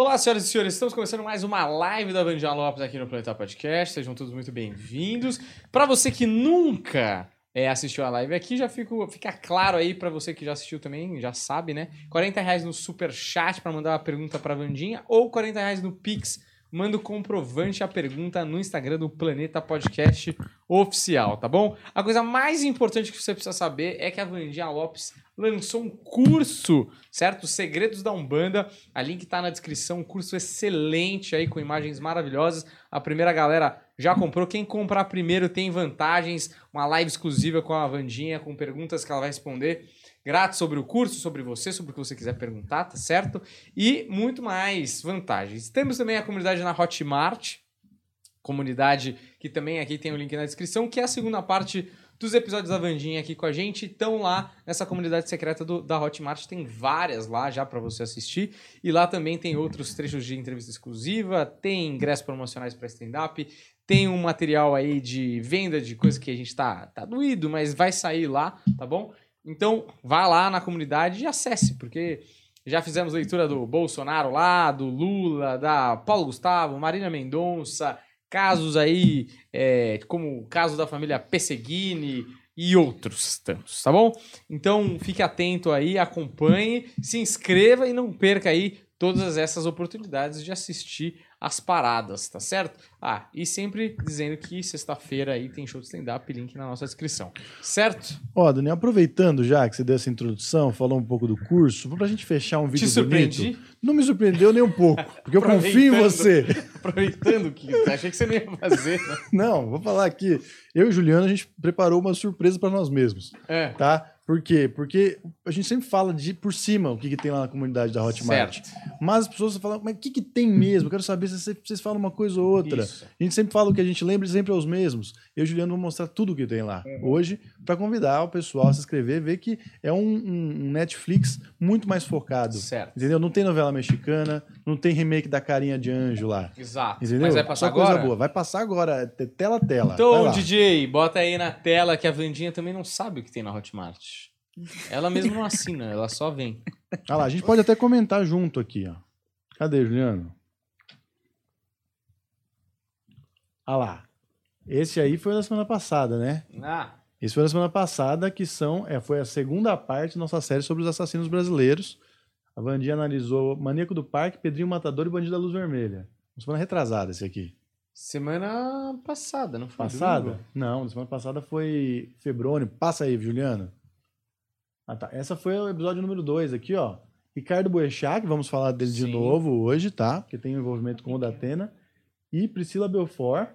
Olá, senhoras e senhores, estamos começando mais uma live da Vandinha Lopes aqui no Planeta Podcast. Sejam todos muito bem-vindos. Para você que nunca é, assistiu a live aqui, já fico, fica claro aí para você que já assistiu também, já sabe, né? 40 reais no super chat para mandar uma pergunta para Vandinha ou 40 reais no Pix manda o comprovante a pergunta no Instagram do Planeta Podcast Oficial, tá bom? A coisa mais importante que você precisa saber é que a Vandinha Lopes lançou um curso, certo? Segredos da Umbanda. A link tá na descrição, um curso excelente aí com imagens maravilhosas. A primeira galera já comprou. Quem comprar primeiro tem vantagens, uma live exclusiva com a Vandinha com perguntas que ela vai responder grátis sobre o curso, sobre você, sobre o que você quiser perguntar, tá certo? E muito mais vantagens. Temos também a comunidade na Hotmart, comunidade que também aqui tem o link na descrição, que é a segunda parte dos episódios da Vandinha aqui com a gente. Estão lá nessa comunidade secreta do, da Hotmart, tem várias lá já para você assistir. E lá também tem outros trechos de entrevista exclusiva, tem ingressos promocionais para stand-up, tem um material aí de venda de coisas que a gente tá, tá doído, mas vai sair lá, tá bom? Então, vá lá na comunidade e acesse, porque já fizemos leitura do Bolsonaro lá, do Lula, da Paulo Gustavo, Marina Mendonça, casos aí, é, como o caso da família Pesseguini e outros tantos, tá bom? Então, fique atento aí, acompanhe, se inscreva e não perca aí todas essas oportunidades de assistir as paradas, tá certo? Ah, e sempre dizendo que sexta-feira aí tem show de stand-up, link na nossa descrição, certo? Ó, Daniel, aproveitando já que você deu essa introdução, falou um pouco do curso, pra gente fechar um vídeo Te surpreendi? bonito. Não me surpreendeu nem um pouco, porque eu confio em você. Aproveitando que achei que você não ia fazer, né? Não, vou falar aqui. Eu e o Juliano, a gente preparou uma surpresa para nós mesmos, É. tá? Por quê? Porque a gente sempre fala de por cima o que, que tem lá na comunidade da Hotmart. Certo. Mas as pessoas falam, mas o que, que tem mesmo? Eu quero saber se vocês- falam uma coisa ou outra. Isso. A gente sempre fala o que a gente lembra e sempre é os mesmos. Eu e Juliano vamos mostrar tudo o que tem lá Uhum. hoje para convidar o pessoal a se inscrever, ver que é um, um- Netflix muito mais focado. Certo. Entendeu? Não tem novela mexicana, não tem remake da carinha de anjo lá. Exato. Entendeu? Mas vai passar Só coisa agora? boa. Vai passar agora, te- tela a tela. Então. DJ, bota aí na tela que a Vandinha também não sabe o que tem na Hotmart. Ela mesma não assina, ela só vem. Olha lá, a gente pode até comentar junto aqui, ó. Cadê, Juliano? Olha lá. Esse aí foi da semana passada, né? Ah, Esse foi da semana passada, que são, é, foi a segunda parte da nossa série sobre os assassinos brasileiros. A Vandinha analisou Maníaco do Parque, Pedrinho Matador e Bandido da Luz Vermelha. Uma semana retrasada esse aqui. semana passada, não foi? Passada? domingo? Não, semana passada foi Febrônio. Passa aí, Juliano. Ah, tá. Essa foi o episódio número 2 aqui, ó. Ricardo Boechat, que vamos falar dele de Sim. novo hoje, tá? Porque tem um envolvimento com o Datena. E Priscila Belfort.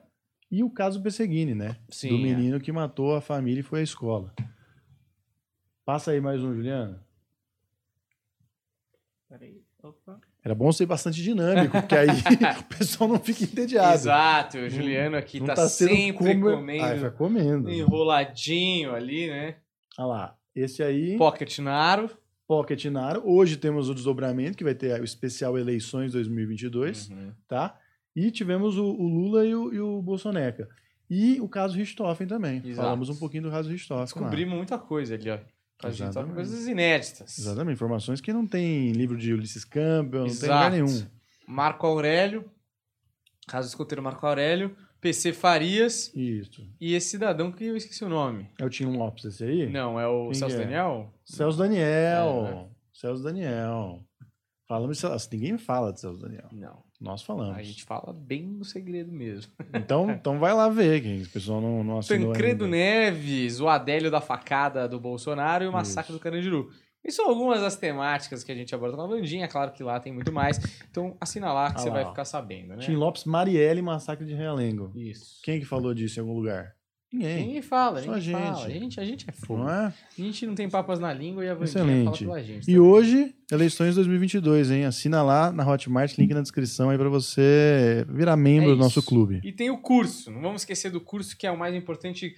E o caso Pesseguini, né? Sim, Do é. menino que matou a família e foi à escola. Passa aí mais um, Juliano. Peraí, opa. Era bom ser bastante dinâmico, porque aí o pessoal não fica entediado. Exato, o Juliano aqui Não tá, sendo sempre como- comendo, Ah, vai comendo. enroladinho ali, né? Olha lá. Esse aí. Pocket Naro. Pocket Naro. Hoje temos o desdobramento, que vai ter o especial Eleições 2022, Uhum. tá? E tivemos o, o Lula e o, e o Bolsoneca. E o caso Richthofen também. Exato. Falamos um pouquinho do caso Richthofen. lá. Descobrimos muita coisa ali, ó. A gente toca Exatamente. coisas inéditas. Exatamente, informações que não tem livro de Ulisses Campbell, não tem Exato. lugar nenhum. Marco Aurélio, caso escoteiro Marco Aurélio, PC Farias Isso. e esse cidadão que eu esqueci o nome. É o Tim Lopes esse aí? Não, é o Quem Celso é? Daniel? Celso Daniel. É, né? Celso Daniel. Falamos de Celso. Ninguém fala de Celso Daniel. Não. Nós falamos. A gente fala bem no segredo mesmo. Então, então vai lá ver, quem o pessoal não, não assinou Tancredo ainda. Neves, o Adélio da facada do Bolsonaro e o massacre Isso. do Carandiru. E são algumas das temáticas que a gente aborda na Vandinha, claro que lá tem muito mais. Então assina lá que Ah você lá, vai ó. ficar sabendo, né? Tim Lopes, Marielle, Massacre de Realengo. Isso. Quem que falou disso em algum lugar? Ninguém. Ninguém fala, Só ninguém a gente. fala. A gente, a gente é fogo. É? A gente não tem papas na língua e a Vandinha Excelente. fala pela gente. E hoje, eleições 2022, hein? Assina lá na Hotmart, link na descrição aí pra você virar membro É do nosso clube. E tem o curso, não vamos esquecer do curso que é o mais importante.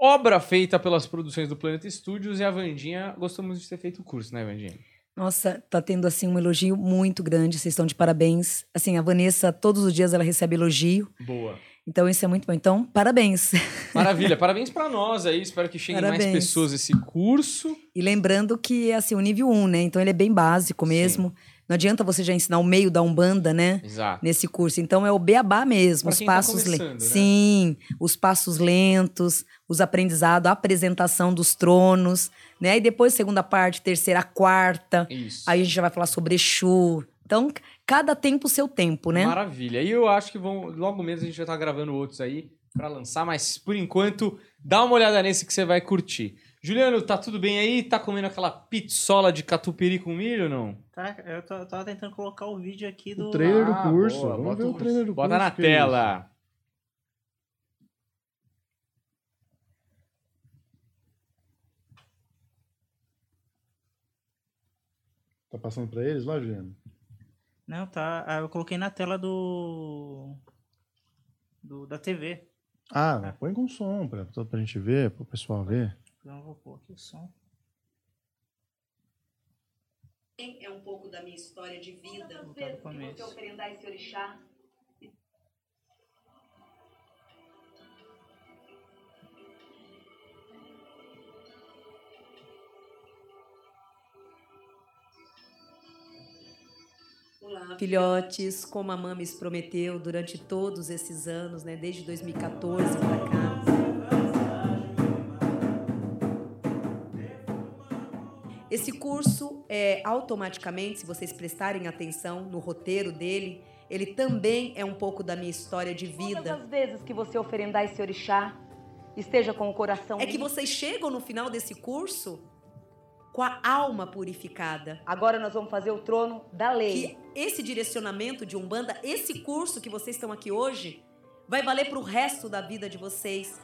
Obra feita pelas produções do Planeta Studios e a Vandinha muito de ter feito o curso, né, Vandinha? Nossa, tá tendo assim um elogio muito grande, vocês estão de parabéns. Assim, a Vanessa todos os dias ela recebe elogio. Boa. Então isso é muito bom. Então, parabéns. Maravilha, parabéns pra nós aí. Espero que cheguem mais Parabéns. pessoas esse curso. E lembrando que é assim, o nível 1, né? Então ele é bem básico mesmo. Não adianta você já ensinar o meio da Umbanda, né? Exato. Nesse curso. Então é o beabá mesmo, Pra os quem tá passos começando, lentos. né? Sim, os passos lentos, os aprendizados, a apresentação dos tronos, né? E depois, segunda parte, terceira, quarta. Isso. Aí a gente já vai falar sobre Exu. Então, cada tempo o seu tempo, né? Maravilha. E eu acho que vão, logo menos a gente vai estar gravando outros aí pra lançar, mas por enquanto, dá uma olhada nesse que você vai curtir. Juliano, tá tudo bem aí? Tá comendo aquela pizzola de catupiry com milho ou não? Tá, eu tô- eu tava tentando colocar o vídeo aqui do. O trailer Ah, do curso. boa, Vamos bota ver o o- trailer do Bota curso. na que é tela. Tá passando pra eles lá, Juliano? Não, tá. ah, Eu coloquei na tela do. do da TV. Ah, mas põe com som pra, pra gente ver, pro pessoal ver. Então eu vou pôr aqui o som. É um pouco da minha história de vida. Vou botar do começo. oferendar esse orixá, Filhotes, como a Mames prometeu durante todos esses anos, né, desde 2014 para cá. Esse curso é automaticamente, se vocês prestarem atenção no roteiro dele, ele também é um pouco da minha história de vida. Todas as vezes que você oferendar esse orixá, esteja com o coração É que vocês chegam no final desse curso com a alma purificada. Agora nós vamos fazer o trono da lei. Que esse direcionamento de Umbanda, esse curso que vocês estão aqui hoje, vai valer pro resto da vida de vocês.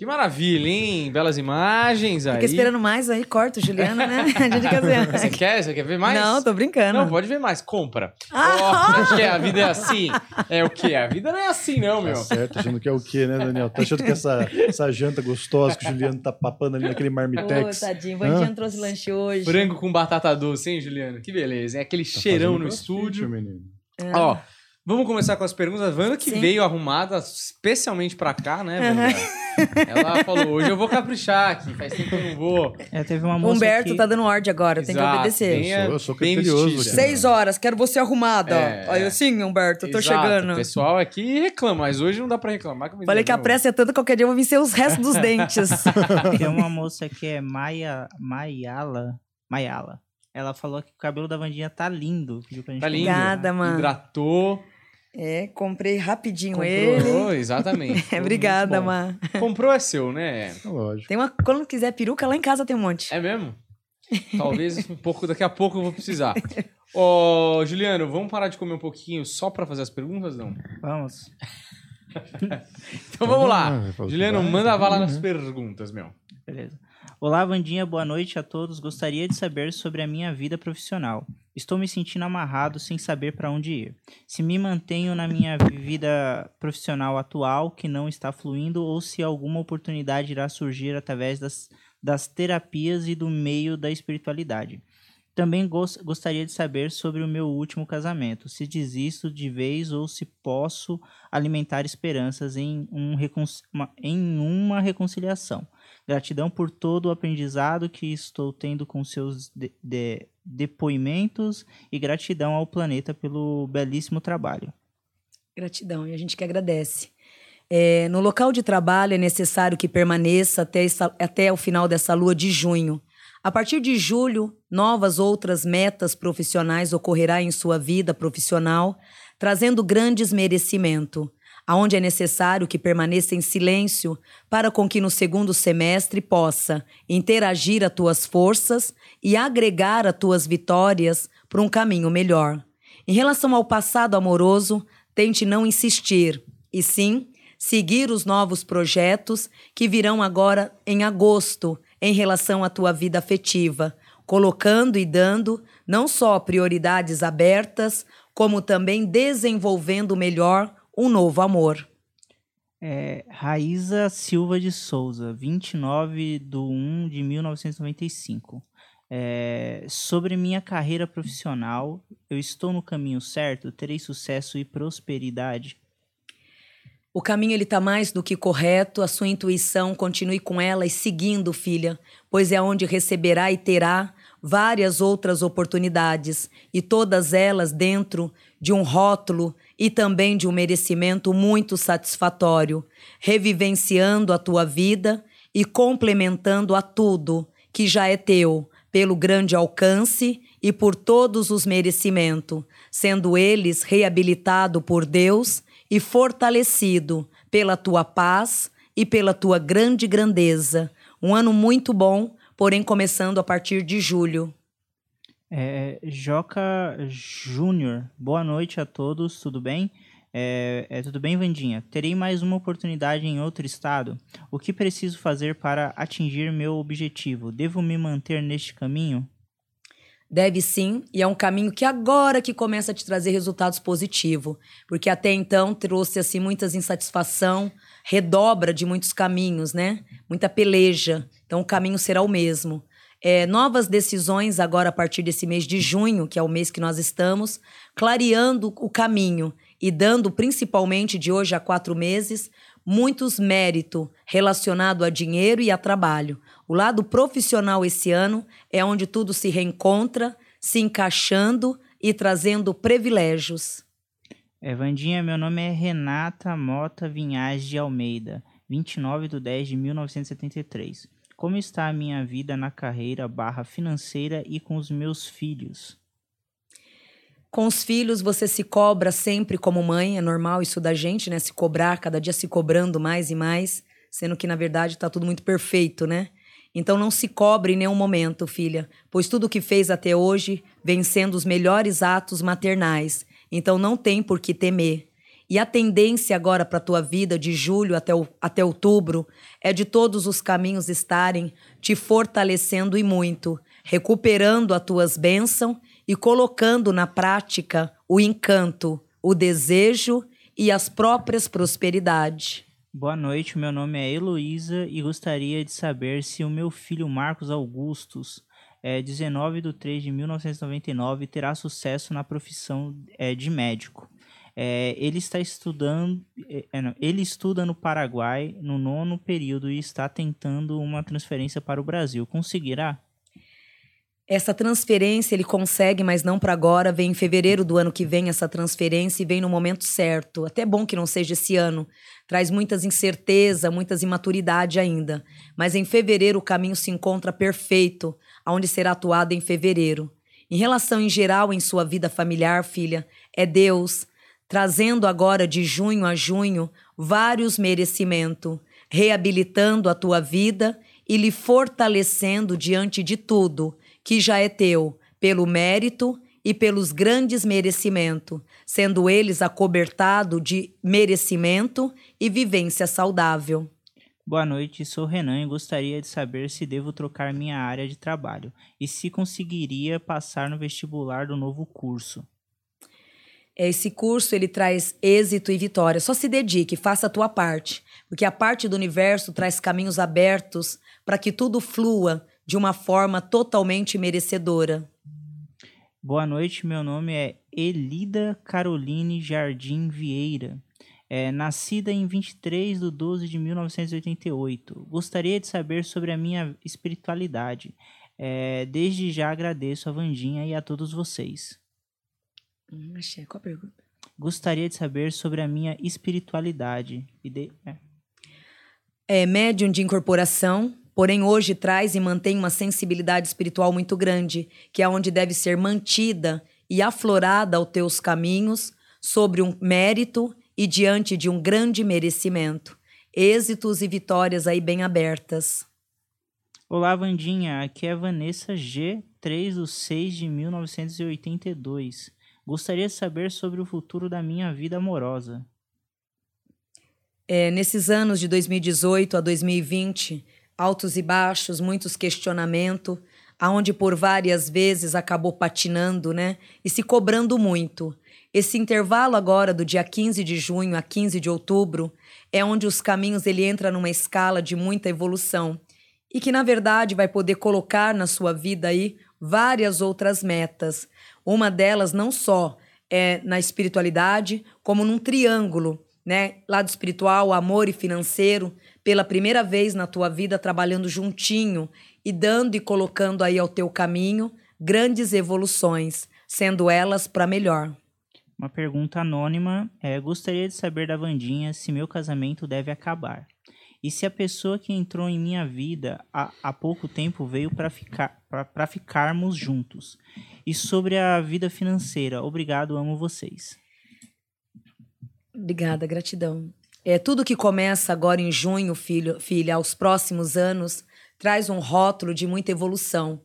Que maravilha, hein? Belas imagens aí. Fica esperando mais aí, corta o Juliano, né? A gente quer ver. Você quer? Você quer ver mais? Não, tô brincando. Não, pode ver mais. Compra. Ah! Ó, acho que a vida é assim. É o quê? A vida não é assim, não, meu. Tá certo, achando que é o quê, né, Daniel? Tá achando que essa, essa janta gostosa que o Juliano tá papando ali naquele Ô, marmitex. tadinho, o Hã? Vandinha trouxe lanche hoje. Frango com batata doce, hein, Juliano? Que beleza. É aquele cheirão fazendo no estúdio. menino. É. Ó, vamos começar com as perguntas. Wanda que Sim. veio arrumada especialmente pra cá, né, Wanda? Ela falou, hoje eu vou caprichar aqui, faz tempo que eu não vou. É, teve uma moça Humberto aqui, tá dando ordem agora, tem que obedecer. Eu sou- eu sou criterioso, cara. Seis horas, quero você arrumada. É, Aí é. eu, sim, Humberto, tô Exato, chegando. O pessoal aqui reclama, mas hoje não dá pra reclamar. me Falei que a pressa é tanta que qualquer dia eu vou vencer os restos dos dentes. tem uma moça que é Maia, Maiala. Maiala. Ela falou que o cabelo da Vandinha tá lindo. Pediu pra gente Tá lindo. Obrigada, mano. Hidratou. É, comprei rapidinho ele. Comprou, exatamente. É, obrigada. Má. Comprou é seu, né? É Lógico. Tem uma, quando quiser peruca, lá em casa tem um monte. É mesmo? Talvez um pouco, daqui a pouco eu vou precisar. Ô, Juliano, vamos parar de comer um pouquinho só pra fazer as perguntas, não? Vamos. Então vamos lá. Juliano, manda bala bom, nas né? perguntas, meu. Beleza. Olá, Vandinha, boa noite a todos. Gostaria de saber sobre a minha vida profissional. Estou me sentindo amarrado sem saber para onde ir. Se me mantenho na minha vida profissional atual, que não está fluindo, ou se alguma oportunidade irá surgir através das, das terapias e do meio da espiritualidade. Também gos- gostaria de saber sobre o meu último casamento, se desisto de vez ou se posso alimentar esperanças em, um recon- uma- em uma reconciliação. Gratidão por todo o aprendizado que estou tendo com seus de- de- depoimentos e gratidão ao planeta pelo belíssimo trabalho. Gratidão, e a gente que agradece. É, no local de trabalho é necessário que permaneça até, essa- até o final dessa lua de junho. A partir de julho, novas outras metas profissionais ocorrerá em sua vida profissional, trazendo grandes merecimento, aonde é necessário que permaneça em silêncio para com que no segundo semestre possa interagir as tuas forças e agregar as tuas vitórias para um caminho melhor. Em relação ao passado amoroso, tente não insistir, e sim seguir os novos projetos que virão agora em agosto em relação à tua vida afetiva, colocando e dando não só prioridades abertas, como também desenvolvendo melhor um novo amor. É, Raíza Silva de Souza, 29 de 1 de 1995. É, sobre minha carreira profissional, eu estou no caminho certo? Terei sucesso e prosperidade? O caminho ele está mais do que correto, a sua intuição continue com ela e seguindo, filha, pois é onde receberá e terá várias outras oportunidades, e todas elas dentro de um rótulo e também de um merecimento muito satisfatório, revivenciando a tua vida e complementando a tudo que já é teu, pelo grande alcance e por todos os merecimentos, sendo eles reabilitado por Deus e fortalecido pela tua paz e pela tua grande grandeza. Um ano muito bom, porém começando a partir de julho. É, Joca Júnior, boa noite a todos, tudo bem? É, é, tudo bem, Vandinha? Terei mais uma oportunidade em outro estado? O que preciso fazer para atingir meu objetivo? Devo me manter neste caminho? Deve sim, e é um caminho que agora que começa a te trazer resultados positivos, porque até então trouxe assim muitas insatisfação, redobra de muitos caminhos, né? Muita peleja. Então o caminho será o mesmo. É, novas decisões agora a partir desse mês de junho, que é o mês que nós estamos, clareando o caminho e dando principalmente de hoje a quatro meses muitos méritos relacionado a dinheiro e a trabalho. O lado profissional esse ano é onde tudo se reencontra, se encaixando e trazendo privilégios. É, Vandinha, meu nome é Renata Mota Vinhais de Almeida, 29 de 10 de 1973. Como está a minha vida na carreira barra financeira e com os meus filhos? Com os filhos, você se cobra sempre como mãe, é normal isso da gente, né? Se cobrar, cada dia se cobrando mais e mais, sendo que na verdade está tudo muito perfeito, né? Então não se cobre em nenhum momento, filha, pois tudo o que fez até hoje vem sendo os melhores atos maternais. Então não tem por que temer. E a tendência agora para a tua vida de julho até, o, até outubro é de todos os caminhos estarem te fortalecendo e muito, recuperando as tuas bênçãos e colocando na prática o encanto, o desejo e as próprias prosperidades. Boa noite, meu nome é Heloísa e gostaria de saber se o meu filho Marcos Augustus, é, 19 de 3 de 1999, terá sucesso na profissão é, de médico. É, ele está estudando, é, é, não, ele estuda no Paraguai no nono período e está tentando uma transferência para o Brasil. Conseguirá? Essa transferência ele consegue, mas não para agora. Vem em fevereiro do ano que vem essa transferência e vem no momento certo. Até bom que não seja esse ano. Traz muitas incerteza, muitas imaturidade ainda. Mas em fevereiro o caminho se encontra perfeito, aonde será atuado em fevereiro. Em relação em geral em sua vida familiar, filha, é Deus trazendo agora de junho a junho vários merecimentos, reabilitando a tua vida e lhe fortalecendo diante de tudo que já é teu, pelo mérito e pelos grandes merecimentos, sendo eles acobertado de merecimento e vivência saudável. Boa noite, sou Renan e gostaria de saber se devo trocar minha área de trabalho e se conseguiria passar no vestibular do novo curso. Esse curso ele traz êxito e vitória. Só se dedique, faça a tua parte, porque a parte do universo traz caminhos abertos para que tudo flua de uma forma totalmente merecedora. Boa noite, meu nome é Elida Caroline Jardim Vieira. É, nascida em 23 de 12 de 1988. Gostaria de saber sobre a minha espiritualidade. É, desde já agradeço a Vandinha e a todos vocês. Hum, achei. Qual a pergunta? Gostaria de saber sobre a minha espiritualidade. De... É. é médium de incorporação, porém hoje traz e mantém uma sensibilidade espiritual muito grande, que é onde deve ser mantida e aflorada aos teus caminhos sobre um mérito e diante de um grande merecimento. Êxitos e vitórias aí bem abertas. Olá, Vandinha. Aqui é Vanessa G, 3 do 6 de 1982. Gostaria de saber sobre o futuro da minha vida amorosa. É, nesses anos de 2018 a 2020, altos e baixos, muitos questionamentos, aonde por várias vezes acabou patinando, né? E se cobrando muito. Esse intervalo agora do dia 15 de junho a 15 de outubro é onde os caminhos ele entra numa escala de muita evolução. e que na verdade vai poder colocar na sua vida aí várias outras metas. Uma delas não só é na espiritualidade, como num triângulo, né? Lado espiritual, amor e financeiro, pela primeira vez na tua vida trabalhando juntinho e dando e colocando aí ao teu caminho grandes evoluções, sendo elas para melhor. Uma pergunta anônima é: gostaria de saber da Vandinha se meu casamento deve acabar. E se a pessoa que entrou em minha vida há, há pouco tempo veio para ficar, para ficarmos juntos. E sobre a vida financeira, obrigado, amo vocês. Obrigada, gratidão. É, tudo que começa agora em junho, filho, filha, aos próximos anos, traz um rótulo de muita evolução.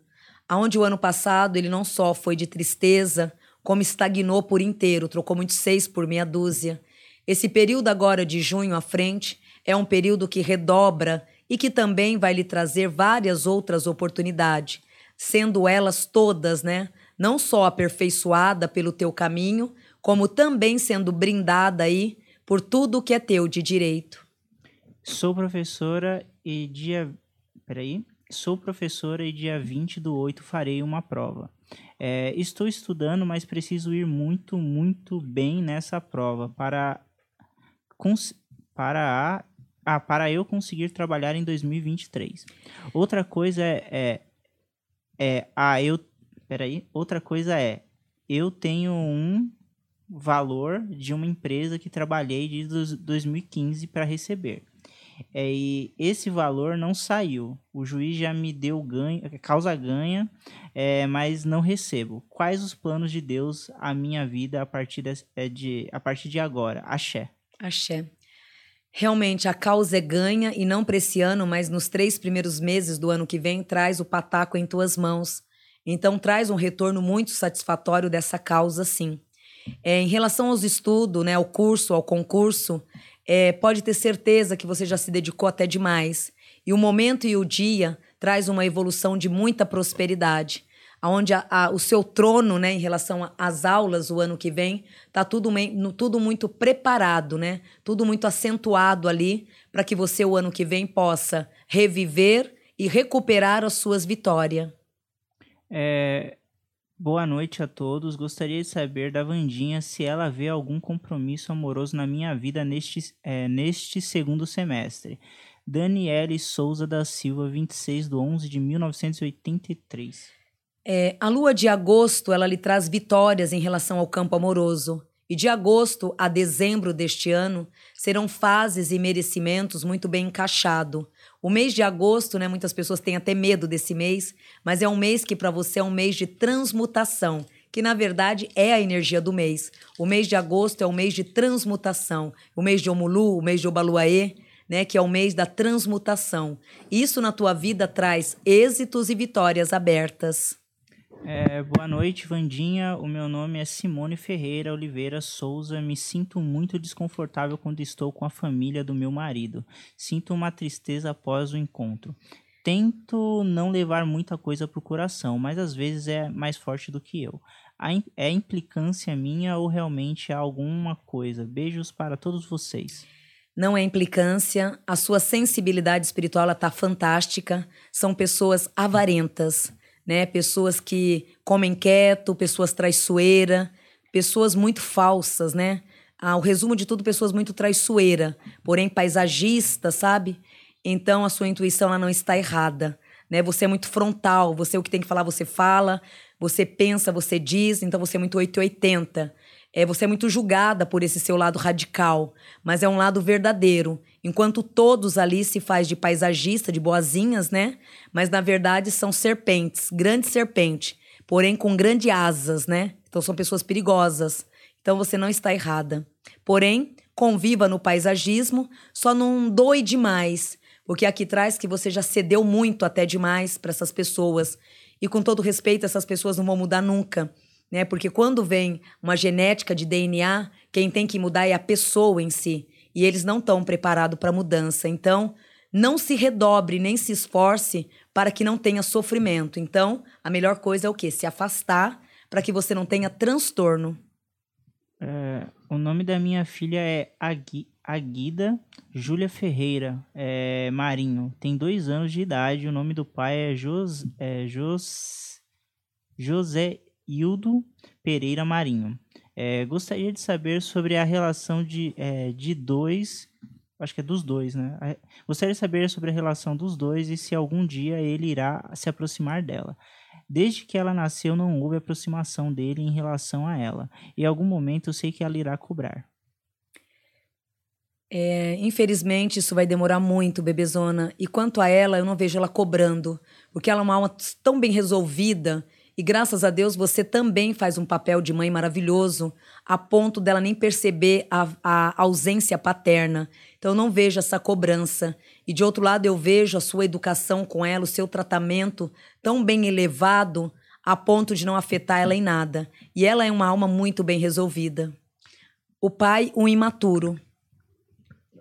Aonde o ano passado ele não só foi de tristeza, como estagnou por inteiro, trocou muitos seis por meia dúzia. Esse período agora de junho à frente é um período que redobra e que também vai lhe trazer várias outras oportunidades, sendo elas todas, né, não só aperfeiçoada pelo teu caminho, como também sendo brindada aí por tudo que é teu de direito. Sou professora e dia. Peraí. Sou professora e dia 20 do 8 farei uma prova. É, estou estudando, mas preciso ir muito, muito bem nessa prova para, para a ah, para eu conseguir trabalhar em 2023. Outra coisa é, é, é ah, eu, peraí, outra coisa é, eu tenho um valor de uma empresa que trabalhei desde 2015 para receber. É, e esse valor não saiu. O juiz já me deu ganho, causa ganha, é, mas não recebo. Quais os planos de Deus à minha vida a partir de, é, de, a partir de agora? Axé. Axé. Realmente, a causa é ganha e não para esse ano, mas nos três primeiros meses do ano que vem, traz o pataco em tuas mãos. Então, traz um retorno muito satisfatório dessa causa, sim. É, em relação aos estudos, né, ao curso, ao concurso, é, pode ter certeza que você já se dedicou até demais. E o momento e o dia traz uma evolução de muita prosperidade onde a, a, o seu trono, né, em relação às aulas o ano que vem, tá tudo, tudo muito preparado, né? Tudo muito acentuado ali para que você o ano que vem possa reviver e recuperar as suas vitórias. É, boa noite a todos. Gostaria de saber da Vandinha se ela vê algum compromisso amoroso na minha vida neste, é, neste segundo semestre. Daniele Souza da Silva, 26 de 11 de 1983. É, a lua de agosto ela lhe traz vitórias em relação ao campo amoroso. E de agosto a dezembro deste ano serão fases e merecimentos muito bem encaixados. O mês de agosto, né, muitas pessoas têm até medo desse mês, mas é um mês que para você é um mês de transmutação, que na verdade é a energia do mês. O mês de agosto é o mês de transmutação. O mês de Omulu, o mês de Obaluaê, né, que é o mês da transmutação. Isso na tua vida traz êxitos e vitórias abertas. É, boa noite, Vandinha. O meu nome é Simone Ferreira Oliveira Souza. Me sinto muito desconfortável quando estou com a família do meu marido. Sinto uma tristeza após o encontro. Tento não levar muita coisa para o coração, mas às vezes é mais forte do que eu. É implicância minha ou realmente é alguma coisa? Beijos para todos vocês. Não é implicância, a sua sensibilidade espiritual está fantástica. São pessoas avarentas né? Pessoas que comem quieto, pessoas traiçoeiras, pessoas muito falsas, né? Ah, o resumo de tudo, pessoas muito traiçoeiras, porém paisagistas, sabe? Então a sua intuição ela não está errada, né? Você é muito frontal, você é o que tem que falar, você fala, você pensa, você diz, então você é muito 880. É, você é muito julgada por esse seu lado radical, mas é um lado verdadeiro. Enquanto todos ali se faz de paisagista, de boazinhas, né? Mas na verdade são serpentes, grandes serpentes, porém com grandes asas, né? Então são pessoas perigosas. Então você não está errada. Porém, conviva no paisagismo, só não doe demais, porque aqui traz que você já cedeu muito até demais para essas pessoas. E com todo respeito, essas pessoas não vão mudar nunca né? Porque quando vem uma genética de DNA, quem tem que mudar é a pessoa em si. E eles não estão preparados para mudança. Então, não se redobre nem se esforce para que não tenha sofrimento. Então, a melhor coisa é o quê? Se afastar para que você não tenha transtorno. É, o nome da minha filha é Agui, Aguida Júlia Ferreira é, Marinho. Tem dois anos de idade. O nome do pai é, Jos, é Jos, José Hildo Pereira Marinho. É, gostaria de saber sobre a relação de, é, de dois. Acho que é dos dois, né? Gostaria de saber sobre a relação dos dois e se algum dia ele irá se aproximar dela. Desde que ela nasceu, não houve aproximação dele em relação a ela. Em algum momento eu sei que ela irá cobrar. É, infelizmente, isso vai demorar muito, bebezona. E quanto a ela, eu não vejo ela cobrando. Porque ela é uma alma tão bem resolvida. E graças a Deus, você também faz um papel de mãe maravilhoso, a ponto dela nem perceber a, a ausência paterna. Então, eu não vejo essa cobrança. E de outro lado, eu vejo a sua educação com ela, o seu tratamento tão bem elevado, a ponto de não afetar ela em nada. E ela é uma alma muito bem resolvida. O pai, um imaturo.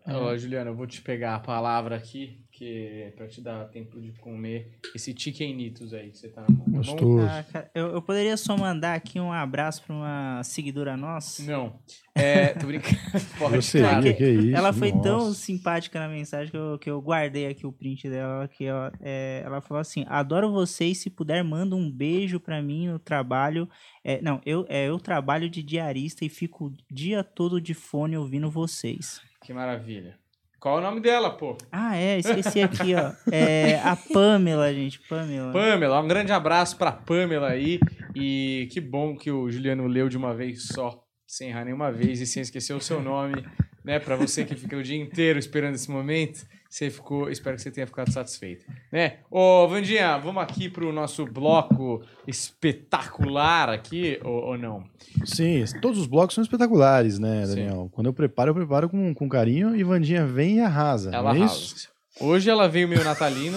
Ó, Juliana, eu vou te pegar a palavra aqui, que é pra te dar tempo de comer esse chickenitos aí que você tá na mão. tá bom? Gostoso. Ah, cara, eu, eu poderia só mandar aqui um abraço para uma seguidora nossa. Não. É, tô brincando. Pode, claro. que isso. ela foi tão nossa. simpática na mensagem que eu, que eu guardei aqui o print dela. Que ela, é, ela falou assim: Adoro vocês. Se puder, manda um beijo pra mim no trabalho. É, não, eu, é, eu trabalho de diarista e fico o dia todo de fone ouvindo vocês. Que maravilha. Qual é o nome dela, pô? Ah, é, esqueci aqui, ó. É a Pamela, gente. Pamela. Pamela, um grande abraço pra Pamela aí. E que bom que o Juliano leu de uma vez só, sem errar nenhuma vez e sem esquecer o seu nome, né? Pra você que fica o dia inteiro esperando esse momento, você ficou, espero que você tenha ficado satisfeito, né? Ô, Vandinha, vamos aqui pro nosso bloco espetacular aqui, ou, ou não? Sim, todos os blocos são espetaculares, né, Sim. Daniel? Quando eu preparo, eu preparo com, com carinho e Vandinha vem e arrasa. Ela é arrasa. isso? Hoje ela veio meio natalina.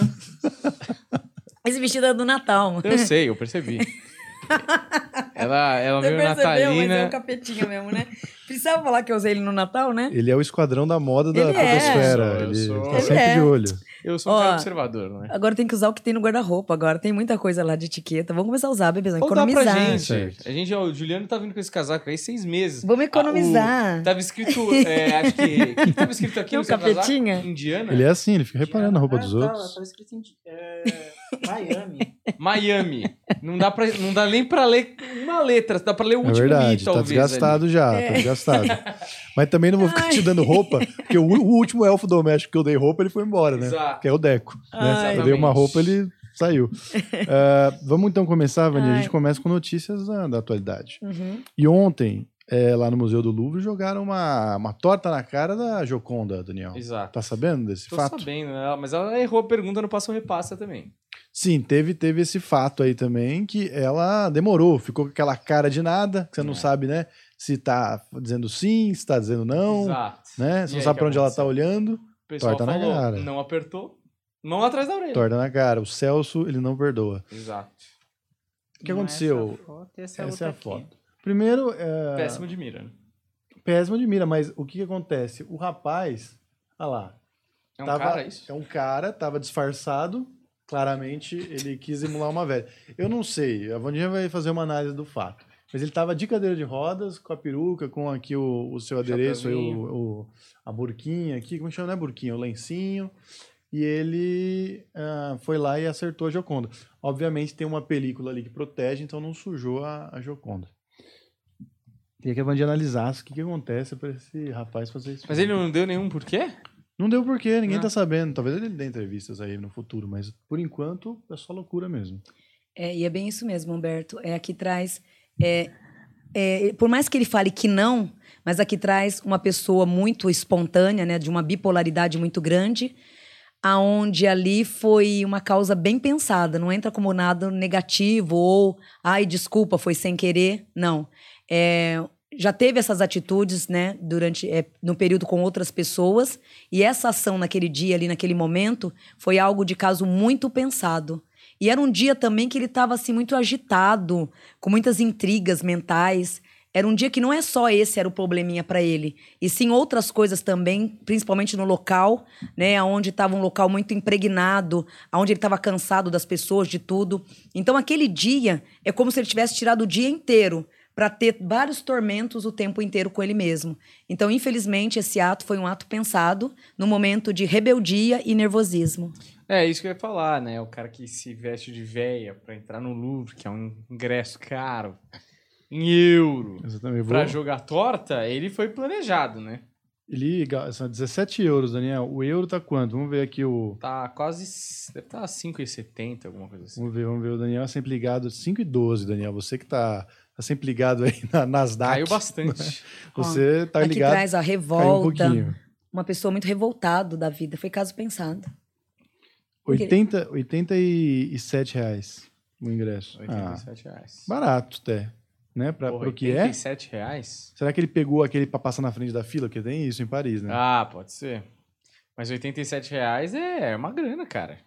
Esse vestido é do Natal. Eu sei, eu percebi. Ela, ela Você veio percebeu, mas é natalina. um capetinha mesmo, né? Precisava falar que eu usei ele no Natal, né? Ele é o esquadrão da moda da Ele é. Ele, sou- tá Ele sempre é. de olho. Eu sou um Ó, cara observador, não é? Agora tem que usar o que tem no guarda-roupa. Agora tem muita coisa lá de etiqueta. Vamos começar a usar, bebezão. Ou dá pra Economizar. gente. A gente, ó, o Juliano tá vindo com esse casaco aí seis meses. Vamos Ah, economizar. o- tava escrito, é, acho que. O que tava escrito aqui Tem um no seu capetinha? casaco? Indiana? Ele é assim, ele fica reparando a roupa Ah, dos tá, outros. Tava escrito em é, Miami. Miami. Não dá, pra, não dá nem pra ler uma letra, dá pra ler o É último verdade, i, tá talvez. desgastado já, É. tá desgastado. Mas também não vou ficar te dando roupa, porque o, o último elfo doméstico que eu dei roupa, ele foi embora, né? Exato. Que é o Deco. né? Ai. Eu dei uma roupa, ele saiu. Ah, vamos então começar, Vani. A Ai. gente começa com notícias da, da atualidade. Uhum. E ontem, é, lá no Museu do Louvre, jogaram uma, uma torta na cara da Joconda, Daniel. Exato. Tá sabendo desse Tô fato? sabendo, né? mas ela errou a pergunta no Passo Repassa também. Sim, teve, teve esse fato aí também, que ela demorou, ficou com aquela cara de nada, que você não É. sabe, né? Se tá dizendo sim, se tá dizendo não, Exato. né? E Você não aí, sabe pra onde ela tá aconteceu? olhando, O pessoal Torta na falou, cara. não apertou, mão atrás da orelha. torta na cara. O Celso, ele não perdoa. Exato. O que aconteceu? Essa, foto, essa, é a aqui. foto. Primeiro, é... Péssimo de mira. né? péssimo de mira, mas o que, que acontece? O rapaz, olha lá, É um tava- cara isso? é um cara, tava disfarçado, claramente ele quis emular uma velha. Eu não sei, a Vandinha vai fazer uma análise do fato. Mas ele tava de cadeira de rodas, com a peruca, com aqui o, o seu adereço, aí, o, o- a burquinha aqui, como chama? Não é burquinha, o lencinho. E ele ah, foi lá e acertou a Joconda. Obviamente tem uma película ali que protege, então não sujou a, a Joconda. Queria que a Vandinha analisasse o que, que acontece para esse rapaz fazer isso. Mas ele não deu nenhum porquê? Não deu porquê, ninguém Não. tá sabendo. Talvez ele dê entrevistas aí no futuro, mas por enquanto é só loucura mesmo. É, e é bem isso mesmo, Humberto. É aqui traz. É, é, por mais que ele fale que não, mas aqui traz uma pessoa muito espontânea, né, de uma bipolaridade muito grande, aonde ali foi uma causa bem pensada. Não entra como nada negativo ou, ai, desculpa, foi sem querer. Não. É, já teve essas atitudes, né, durante é, no período com outras pessoas, e essa ação naquele dia ali, naquele momento, foi algo de caso muito pensado. E era um dia também que ele estava assim muito agitado, com muitas intrigas mentais. Era um dia que não é só esse era o probleminha para ele, e sim outras coisas também, principalmente no local, né, onde estava um local muito impregnado, onde ele estava cansado das pessoas, de tudo. Então aquele dia é como se ele tivesse tirado o dia inteiro para ter vários tormentos o tempo inteiro com ele mesmo. Então, infelizmente, esse ato foi um ato pensado no momento de rebeldia e nervosismo. É, isso que eu ia falar, né? O cara que se veste de véia pra entrar no Louvre, que é um ingresso caro, em euro, Exatamente. pra Vou- jogar torta, ele foi planejado, né? Ele são 17 euros, Daniel. O euro tá quanto? Vamos ver aqui o. Tá quase. Deve estar tá 5,70, alguma coisa assim. Vamos ver, vamos ver. O Daniel é sempre ligado. 5 e 12, Daniel. Você que tá, tá sempre ligado aí na Nasdaq. Caiu bastante. Você tá Aqui ligado. traz a Caiu um revolta, pouquinho. uma pessoa muito revoltado da vida. Foi caso pensado. Porque- 80, 87 reais o ingresso. Ah, 87 reais. barato até. Né? Pra, Porra, pro que é. 87 reais? Será que ele pegou aquele pra passar na frente da fila? Porque tem isso em Paris, né? Ah, pode ser. Mas 87 reais é uma grana, cara.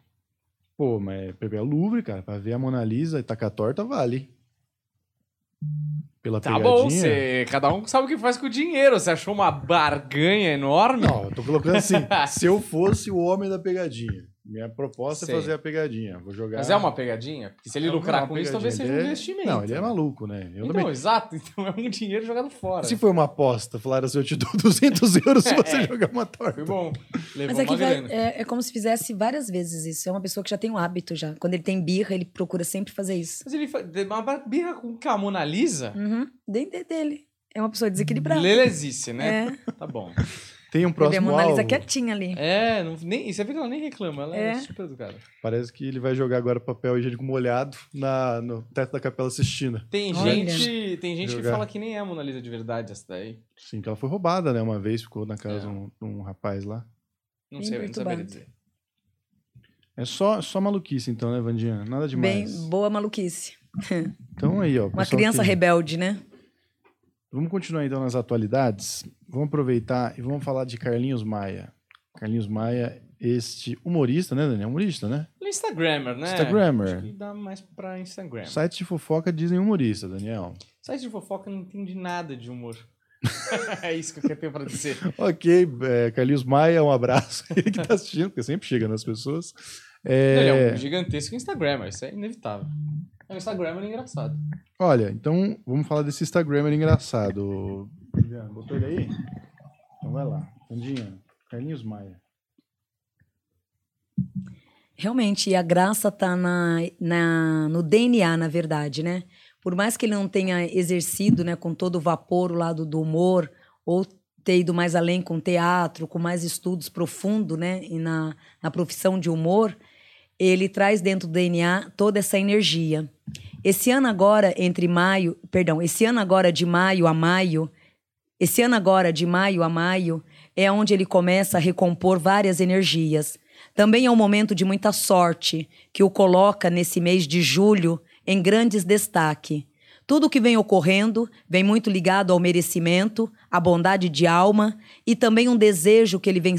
Pô, mas pegar o Louvre, cara, pra ver a Mona Lisa e tacar a torta, vale. Pela Tá pegadinha. bom, você, cada um sabe o que faz com o dinheiro. Você achou uma barganha enorme? Não, eu tô colocando assim. se eu fosse o homem da pegadinha, minha proposta Sei. é fazer a pegadinha. Vou jogar. Mas é uma pegadinha? Porque se ele Não, lucrar é com isso, talvez seja um Ele é- investimento. Não, ele é maluco, né? Eu Então, também. exato. Então é um dinheiro jogado fora. Se for uma aposta, falaram assim, eu te dou 200 euros se você É. jogar uma torta. Foi bom. Levou Mas é, que uma vai- é, é como se fizesse várias vezes isso. É uma pessoa que já tem um hábito já. Quando ele tem birra, ele procura sempre fazer isso. Mas ele faz uma birra com a Mona Lisa? Uhum. Dentro dele. É uma pessoa desequilibrada. Lelezice, né? É. Tá bom. Tem um Ele próximo Mona Lisa alvo. quietinha ali. É, não, nem, você vê que ela nem reclama, ela é, É. super educada. Parece que ele vai jogar agora papel higiênico molhado na, no teto da Capela Sistina. Tem Olha. gente, tem gente que fala que nem é a Mona Lisa de verdade essa daí. Sim, que ela foi roubada, né? Uma vez ficou na casa É. de um, um rapaz lá. Não Bem sei, eu não saberia dizer. É só, só maluquice, então, né, Vandinha? Nada Bem demais. boa maluquice. Então aí, ó. Uma criança que- rebelde, né? Vamos continuar então nas atualidades. Vamos aproveitar e vamos falar de Carlinhos Maia. Carlinhos Maia, este humorista, né, Daniel? Humorista, né? É Instagrammer, né? Instagrammer. Acho que dá mais pra Instagram. Site de fofoca dizem humorista, Daniel. Site de fofoca não entende nada de humor. é isso que eu quero ter pra dizer. Ok, é, Carlinhos Maia, um abraço. Ele que tá assistindo, porque sempre chega nas pessoas. É, Ele é um gigantesco Instagrammer, isso é inevitável. É um Instagrammer engraçado. Olha, então vamos falar desse Instagrammer engraçado. Juliano, botou ele aí? Então vai lá. Vandinha, Carlinhos Maia. Realmente, a graça tá na, na, no DNA, na verdade, né? Por mais que ele não tenha exercido, né, com todo o vapor o lado do humor, ou ter ido mais além com teatro, com mais estudos profundos, né, e na, na profissão de humor, ele traz dentro do DNA toda essa energia. Esse ano agora, entre maio, perdão, esse ano agora de maio a maio, esse ano agora de maio a maio, é onde ele começa a recompor várias energias. Também é um momento de muita sorte, que o coloca nesse mês de julho em grandes destaque. Tudo o que vem ocorrendo vem muito ligado ao merecimento, à bondade de alma e também um desejo que ele vem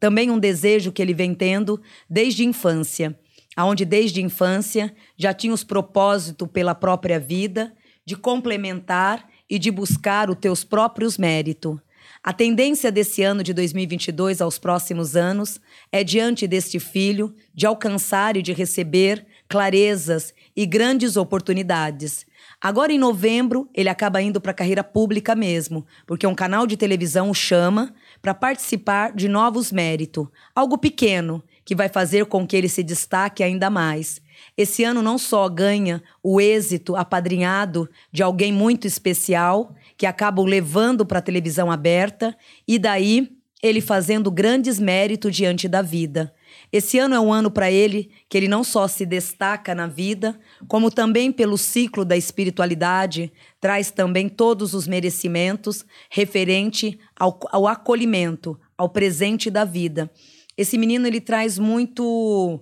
também um desejo que ele vem tendo desde infância, aonde desde infância já tinha os propósitos pela própria vida de complementar e de buscar os teus próprios méritos. A tendência desse ano de 2022 aos próximos anos é, diante deste filho, de alcançar e de receber clarezas e grandes oportunidades. Agora, em novembro, ele acaba indo para a carreira pública mesmo, porque um canal de televisão o chama para participar de novos méritos. Algo pequeno, que vai fazer com que ele se destaque ainda mais. Esse ano não só ganha o êxito apadrinhado de alguém muito especial, que acaba o levando para a televisão aberta, e daí ele fazendo grandes méritos diante da vida. Esse ano é um ano para ele que ele não só se destaca na vida, como também pelo ciclo da espiritualidade, traz também todos os merecimentos referente ao, ao acolhimento, ao presente da vida. Esse menino ele traz muito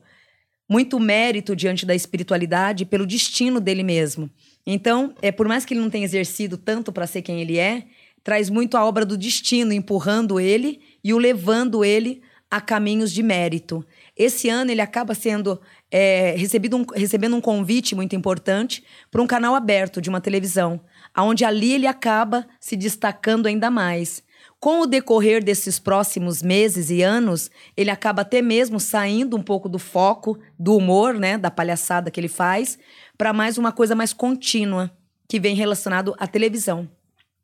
muito mérito diante da espiritualidade pelo destino dele mesmo. Então, é por mais que ele não tenha exercido tanto para ser quem ele é, traz muito a obra do destino empurrando ele e o levando ele a caminhos de mérito. Esse ano ele acaba sendo é, recebido um, recebendo um convite muito importante para um canal aberto de uma televisão, aonde ali ele acaba se destacando ainda mais. Com o decorrer desses próximos meses e anos, ele acaba até mesmo saindo um pouco do foco do humor, né, da palhaçada que ele faz, para mais uma coisa mais contínua, que vem relacionado à televisão.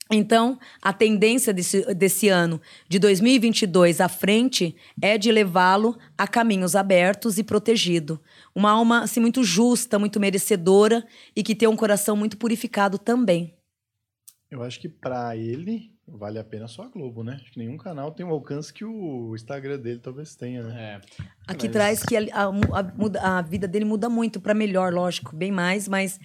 Então, a tendência desse, desse ano, de 2022 à frente, é de levá-lo a caminhos abertos e protegido. Uma alma assim, muito justa, muito merecedora e que tem um coração muito purificado também. Eu acho que pra ele vale a pena só a Globo, né? Acho que nenhum canal tem o alcance que o Instagram dele talvez tenha, né? É. Aqui Mas- traz que a, a- a- muda- a vida dele muda muito para melhor, lógico, bem mais, mas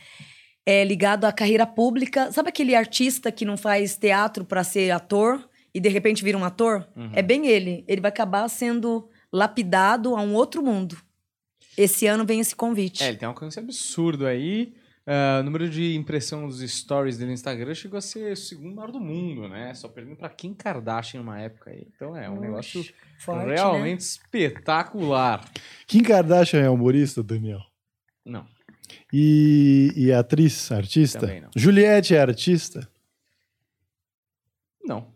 é ligado à carreira pública. Sabe aquele artista que não faz teatro para ser ator e de repente vira um ator? Uhum. É bem ele. Ele vai acabar sendo lapidado a um outro mundo. Esse ano vem esse convite. É, ele tem um alcance absurdo aí. Ah, o número de impressão dos stories dele no Instagram chegou a ser o segundo maior do mundo, né? Só perdendo pra Kim Kardashian numa época aí. Então é um Oxe, negócio forte, né? realmente espetacular. Kim Kardashian é humorista, Daniel? Não. E, e atriz, artista? Também não. Juliette é artista? Não.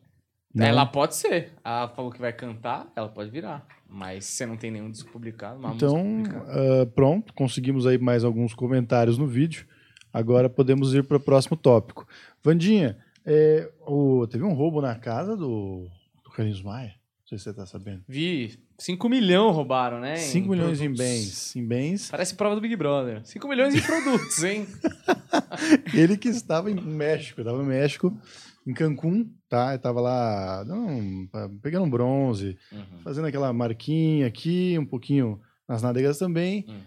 Não? Ela pode ser. Ela falou que vai cantar, ela pode virar. Mas você não tem nenhum disco publicado, uma Então, ah, pronto, conseguimos aí mais alguns comentários no vídeo. Agora podemos ir para o próximo tópico. Vandinha, é, o- teve um roubo na casa do, do Carlinhos Maia? Não sei se você está sabendo. Vi, 5 milhões roubaram, né? 5 milhões em produtos. bens. Em bens. Parece prova do Big Brother. 5 milhões em produtos, hein? Ele que estava em México, estava em México, em Cancún, tá? Estava lá não, pegando um bronze, Uhum, fazendo aquela marquinha aqui, um pouquinho nas nádegas também. uhum.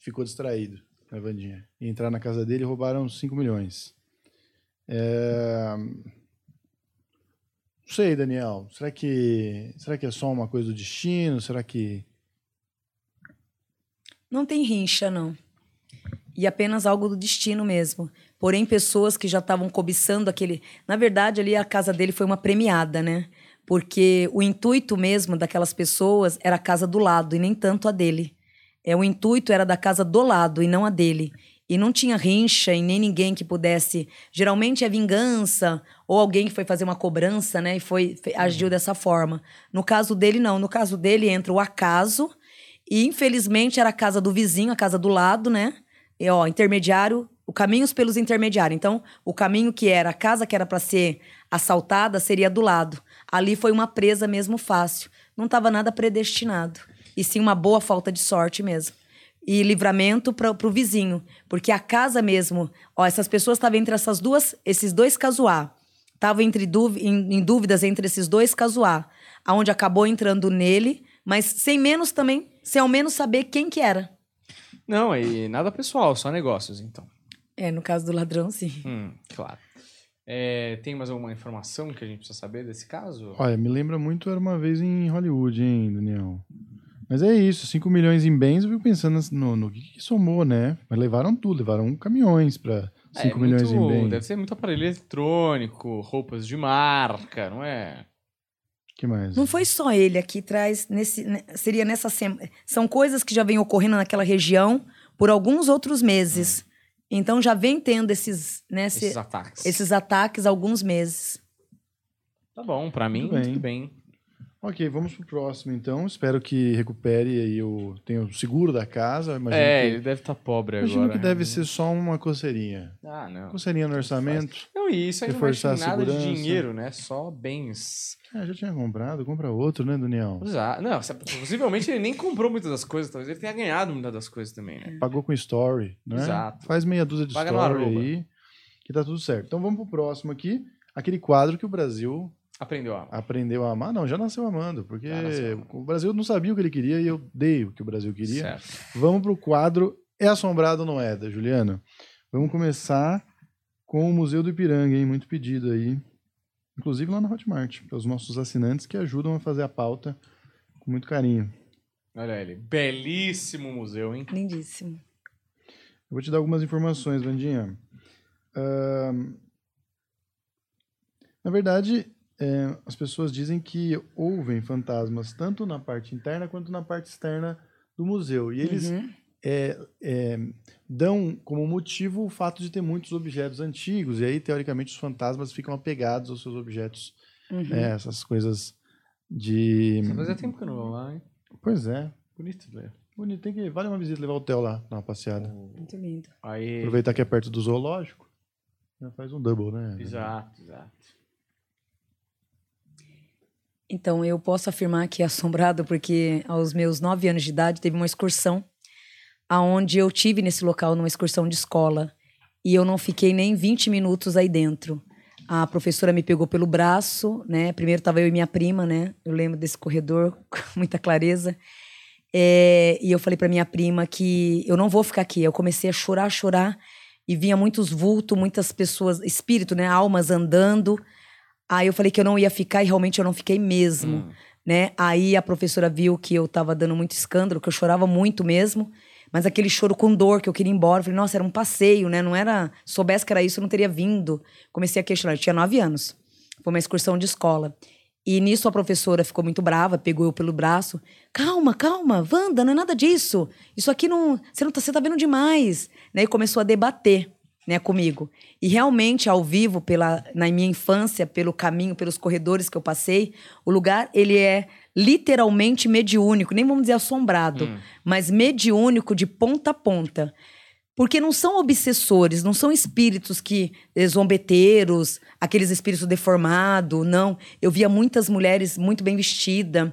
ficou distraído, Vandinha? E entrar na casa dele e roubaram 5 milhões. É... Não sei, Daniel. Será que, será que é só uma coisa do destino? Será que. Não tem rincha, não. E apenas algo do destino mesmo. Porém, pessoas que já estavam cobiçando aquele. Na verdade, ali a casa dele foi uma premiada, né? Porque o intuito mesmo daquelas pessoas era a casa do lado e nem tanto a dele. É, o intuito era da casa do lado e não a dele. E não tinha rincha e nem ninguém que pudesse. Geralmente é vingança ou alguém que foi fazer uma cobrança, né? E foi fe- agiu dessa forma. No caso dele, não. No caso dele, entra o acaso. E infelizmente era a casa do vizinho, a casa do lado, né? E ó, intermediário, o caminhos pelos intermediários. Então, o caminho que era a casa que era para ser assaltada seria do lado. Ali foi uma presa mesmo fácil. Não estava nada predestinado. E sim uma boa falta de sorte mesmo. E livramento para o vizinho, porque a casa mesmo, ó, essas pessoas estavam entre essas duas, esses dois casuá. Estavam entre em, em dúvidas entre esses dois casuá, aonde acabou entrando nele, mas sem menos também, sem ao menos saber quem que era. Não, e nada pessoal, só negócios, então. É, no caso do ladrão, sim. Hum, claro. É, tem mais alguma informação que a gente precisa saber desse caso? Olha, me lembra muito Era uma vez em Hollywood, hein, Daniel? Mas é isso, 5 milhões em bens, eu fico pensando no, no que, que somou, né? Mas levaram tudo, levaram caminhões para 5 É, milhões muito- em bens. Deve ser muito aparelho eletrônico, roupas de marca, não é? que mais? Não foi só ele aqui traz nesse né, seria nessa semana. São coisas que já vêm ocorrendo naquela região por alguns outros meses. Então já vem tendo esses, né, esse- Esses ataques. esses ataques há alguns meses. Tá bom, pra mim, Tudo bem. tudo bem. Ok, vamos pro próximo então. Espero que recupere aí o. Tenha o seguro da casa. Imagino é, que, ele deve estar pobre imagino agora. que deve ser só uma coceirinha. Ah, não. Coceirinha no orçamento. Não, e isso aí não vai Reforçar a nada de segurança. dinheiro, né? Só bens. Ah, já tinha comprado, compra outro, né, Daniel? Exato. Não, se- possivelmente ele nem comprou muitas das coisas, talvez ele tenha ganhado muitas das coisas também, né? Pagou com story, né? Exato. Faz meia dúzia de Paga story aí, que tá tudo certo. Então vamos pro próximo aqui. Aquele quadro que o Brasil Aprendeu a. aprendeu a amar. Não, já nasceu amando, porque nasceu amando. o Brasil não sabia o que ele queria e eu dei o que o Brasil queria. Certo. Vamos pro quadro É Assombrado ou Não É, da Juliana? Vamos começar com o Museu do Ipiranga, hein? Muito pedido aí. Inclusive lá na Hotmart, para os nossos assinantes que ajudam a fazer a pauta com muito carinho. Olha ele. Belíssimo museu, hein? Lindíssimo. Eu vou te dar algumas informações, Vandinha. Ahn, na verdade, é, as pessoas dizem que ouvem fantasmas tanto na parte interna quanto na parte externa do museu. E eles Uhum. é, é, dão como motivo o fato de ter muitos objetos antigos. E aí, teoricamente, os fantasmas ficam apegados aos seus objetos. Uhum. né, essas coisas de. Fazia tempo que eu não vou lá, hein? Pois é. Bonito, velho. Bonito, tem que. Vale uma visita levar o Theo lá, dar uma passeada. Muito lindo. Aí. Aproveitar que é perto do zoológico. Já faz um double, né? Exato, exato. Então, eu posso afirmar que é assombrado porque aos meus nove anos de idade teve uma excursão aonde eu tive nesse local, numa excursão de escola. E eu não fiquei nem 20 minutos aí dentro. A professora me pegou pelo braço, né? Primeiro estava eu e minha prima, né? Eu lembro desse corredor com muita clareza. É, e eu falei para minha prima que eu não vou ficar aqui. Eu comecei a chorar, chorar. E vinha muitos vultos, muitas pessoas, espírito, né? Almas andando. Aí eu falei que eu não ia ficar e realmente eu não fiquei mesmo, Hum. né? Aí a professora viu que eu tava dando muito escândalo, que eu chorava muito mesmo. Mas aquele choro com dor que eu queria ir embora. Eu falei, nossa, era um passeio, né? Não era. Soubesse que era isso, eu não teria vindo. Comecei a questionar. Eu tinha nove anos. Foi uma excursão de escola. E nisso a professora ficou muito brava, pegou eu pelo braço. Calma, calma, Wanda, não é nada disso. Isso aqui não. Você não tá, você tá vendo demais. Né? E começou a debater né, comigo. E realmente, ao vivo, pela, na minha infância, pelo caminho, pelos corredores que eu passei, o lugar ele é literalmente mediúnico, nem vamos dizer assombrado, Hum. mas mediúnico de ponta a ponta. Porque não são obsessores, não são espíritos que eh, zombeteiros, aqueles espíritos deformados, não. Eu via muitas mulheres muito bem vestidas,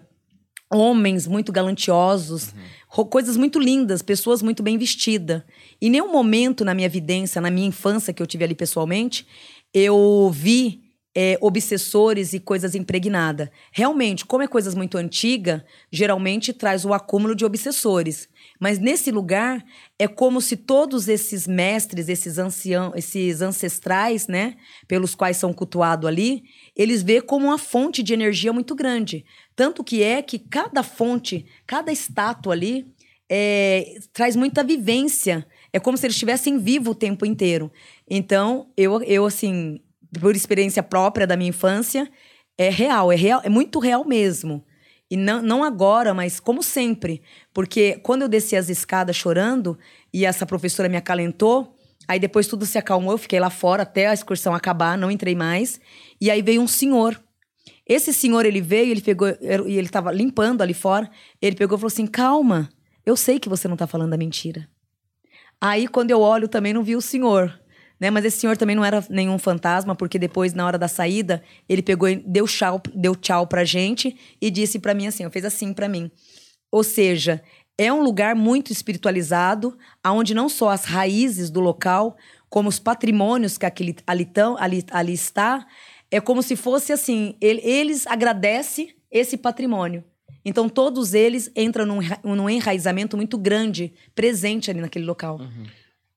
homens muito galantiosos, ro- coisas muito lindas, pessoas muito bem vestidas. E nenhum momento na minha vidência, na minha infância que eu tive ali pessoalmente, eu vi é, obsessores e coisas impregnadas. Realmente, como é coisas muito antigas, geralmente traz o acúmulo de obsessores. Mas nesse lugar é como se todos esses mestres, esses anciãos, esses ancestrais, né, pelos quais são cultuados ali, eles vê como uma fonte de energia muito grande. Tanto que é que cada fonte, cada estátua ali, é, traz muita vivência. É como se eles estivessem vivos o tempo inteiro. Então, eu, eu assim, por experiência própria da minha infância, é real, é real, é muito real mesmo. E não, não agora, mas como sempre. Porque quando eu desci as escadas chorando e essa professora me acalentou, aí depois tudo se acalmou, eu fiquei lá fora até a excursão acabar, não entrei mais. E aí veio um senhor. Esse senhor, ele veio, ele pegou, e ele tava limpando ali fora. Ele pegou e falou assim: calma, eu sei que você não tá falando a mentira. Aí, quando eu olho, também não vi o senhor. Né? Mas esse senhor também não era nenhum fantasma, porque depois, na hora da saída, ele pegou e deu tchau, deu tchau pra gente e disse pra mim assim: ó, fez assim pra mim. Ou seja, é um lugar muito espiritualizado, onde não só as raízes do local, como os patrimônios que aquele, ali, tão, ali, ali está, é como se fosse assim: ele- eles agradecem esse patrimônio. Então, todos eles entram num, num enraizamento muito grande, presente ali naquele local.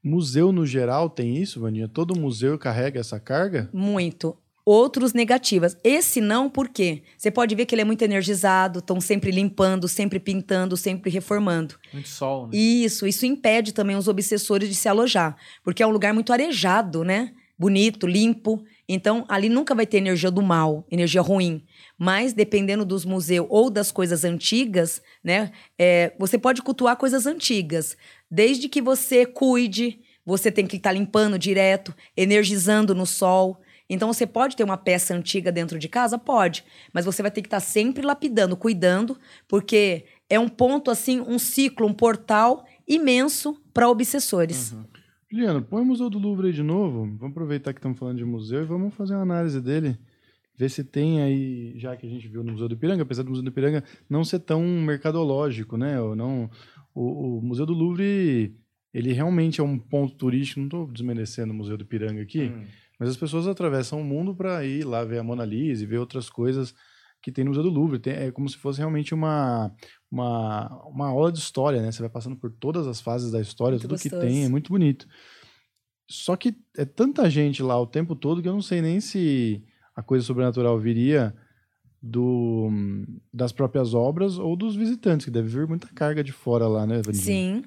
Museu no geral tem isso, Vaninha? Todo museu carrega essa carga? Muito. Outros negativas. Esse não, por quê? Você pode ver que ele é muito energizado, estão sempre limpando, sempre pintando, sempre reformando. Muito sol, né? Isso, isso impede também os obsessores de se alojar, porque é um lugar muito arejado, né? Bonito, limpo. Então, ali nunca vai ter energia do mal, energia ruim. Mas, dependendo dos museus ou das coisas antigas, né? é, você pode cultuar coisas antigas. Desde que você cuide, você tem que estar limpando direto, energizando no sol. Então, você pode ter uma peça antiga dentro de casa? Pode. Mas você vai ter que estar sempre lapidando, cuidando, porque é um ponto, assim, um ciclo, um portal imenso para obsessores. Juliano, põe o Museu do Louvre aí de novo. Vamos aproveitar que estamos falando de museu e vamos fazer uma análise dele. Ver se tem aí, já que a gente viu no Museu do Ipiranga, apesar do Museu do Ipiranga não ser tão mercadológico, né? Ou não, o, o Museu do Louvre, ele realmente é um ponto turístico. Não estou desmerecendo o Museu do Ipiranga aqui, Hum. mas as pessoas atravessam o mundo para ir lá ver a Mona Lisa e ver outras coisas que tem no Museu do Louvre. Tem- é como se fosse realmente uma, uma, uma aula de história, né? Você vai passando por todas as fases da história, Muito tudo que gostoso. tem, é muito bonito. Só que é tanta gente lá o tempo todo que eu não sei nem se a coisa sobrenatural viria do, das próprias obras ou dos visitantes, que deve vir muita carga de fora lá, né, Vandinha? Sim.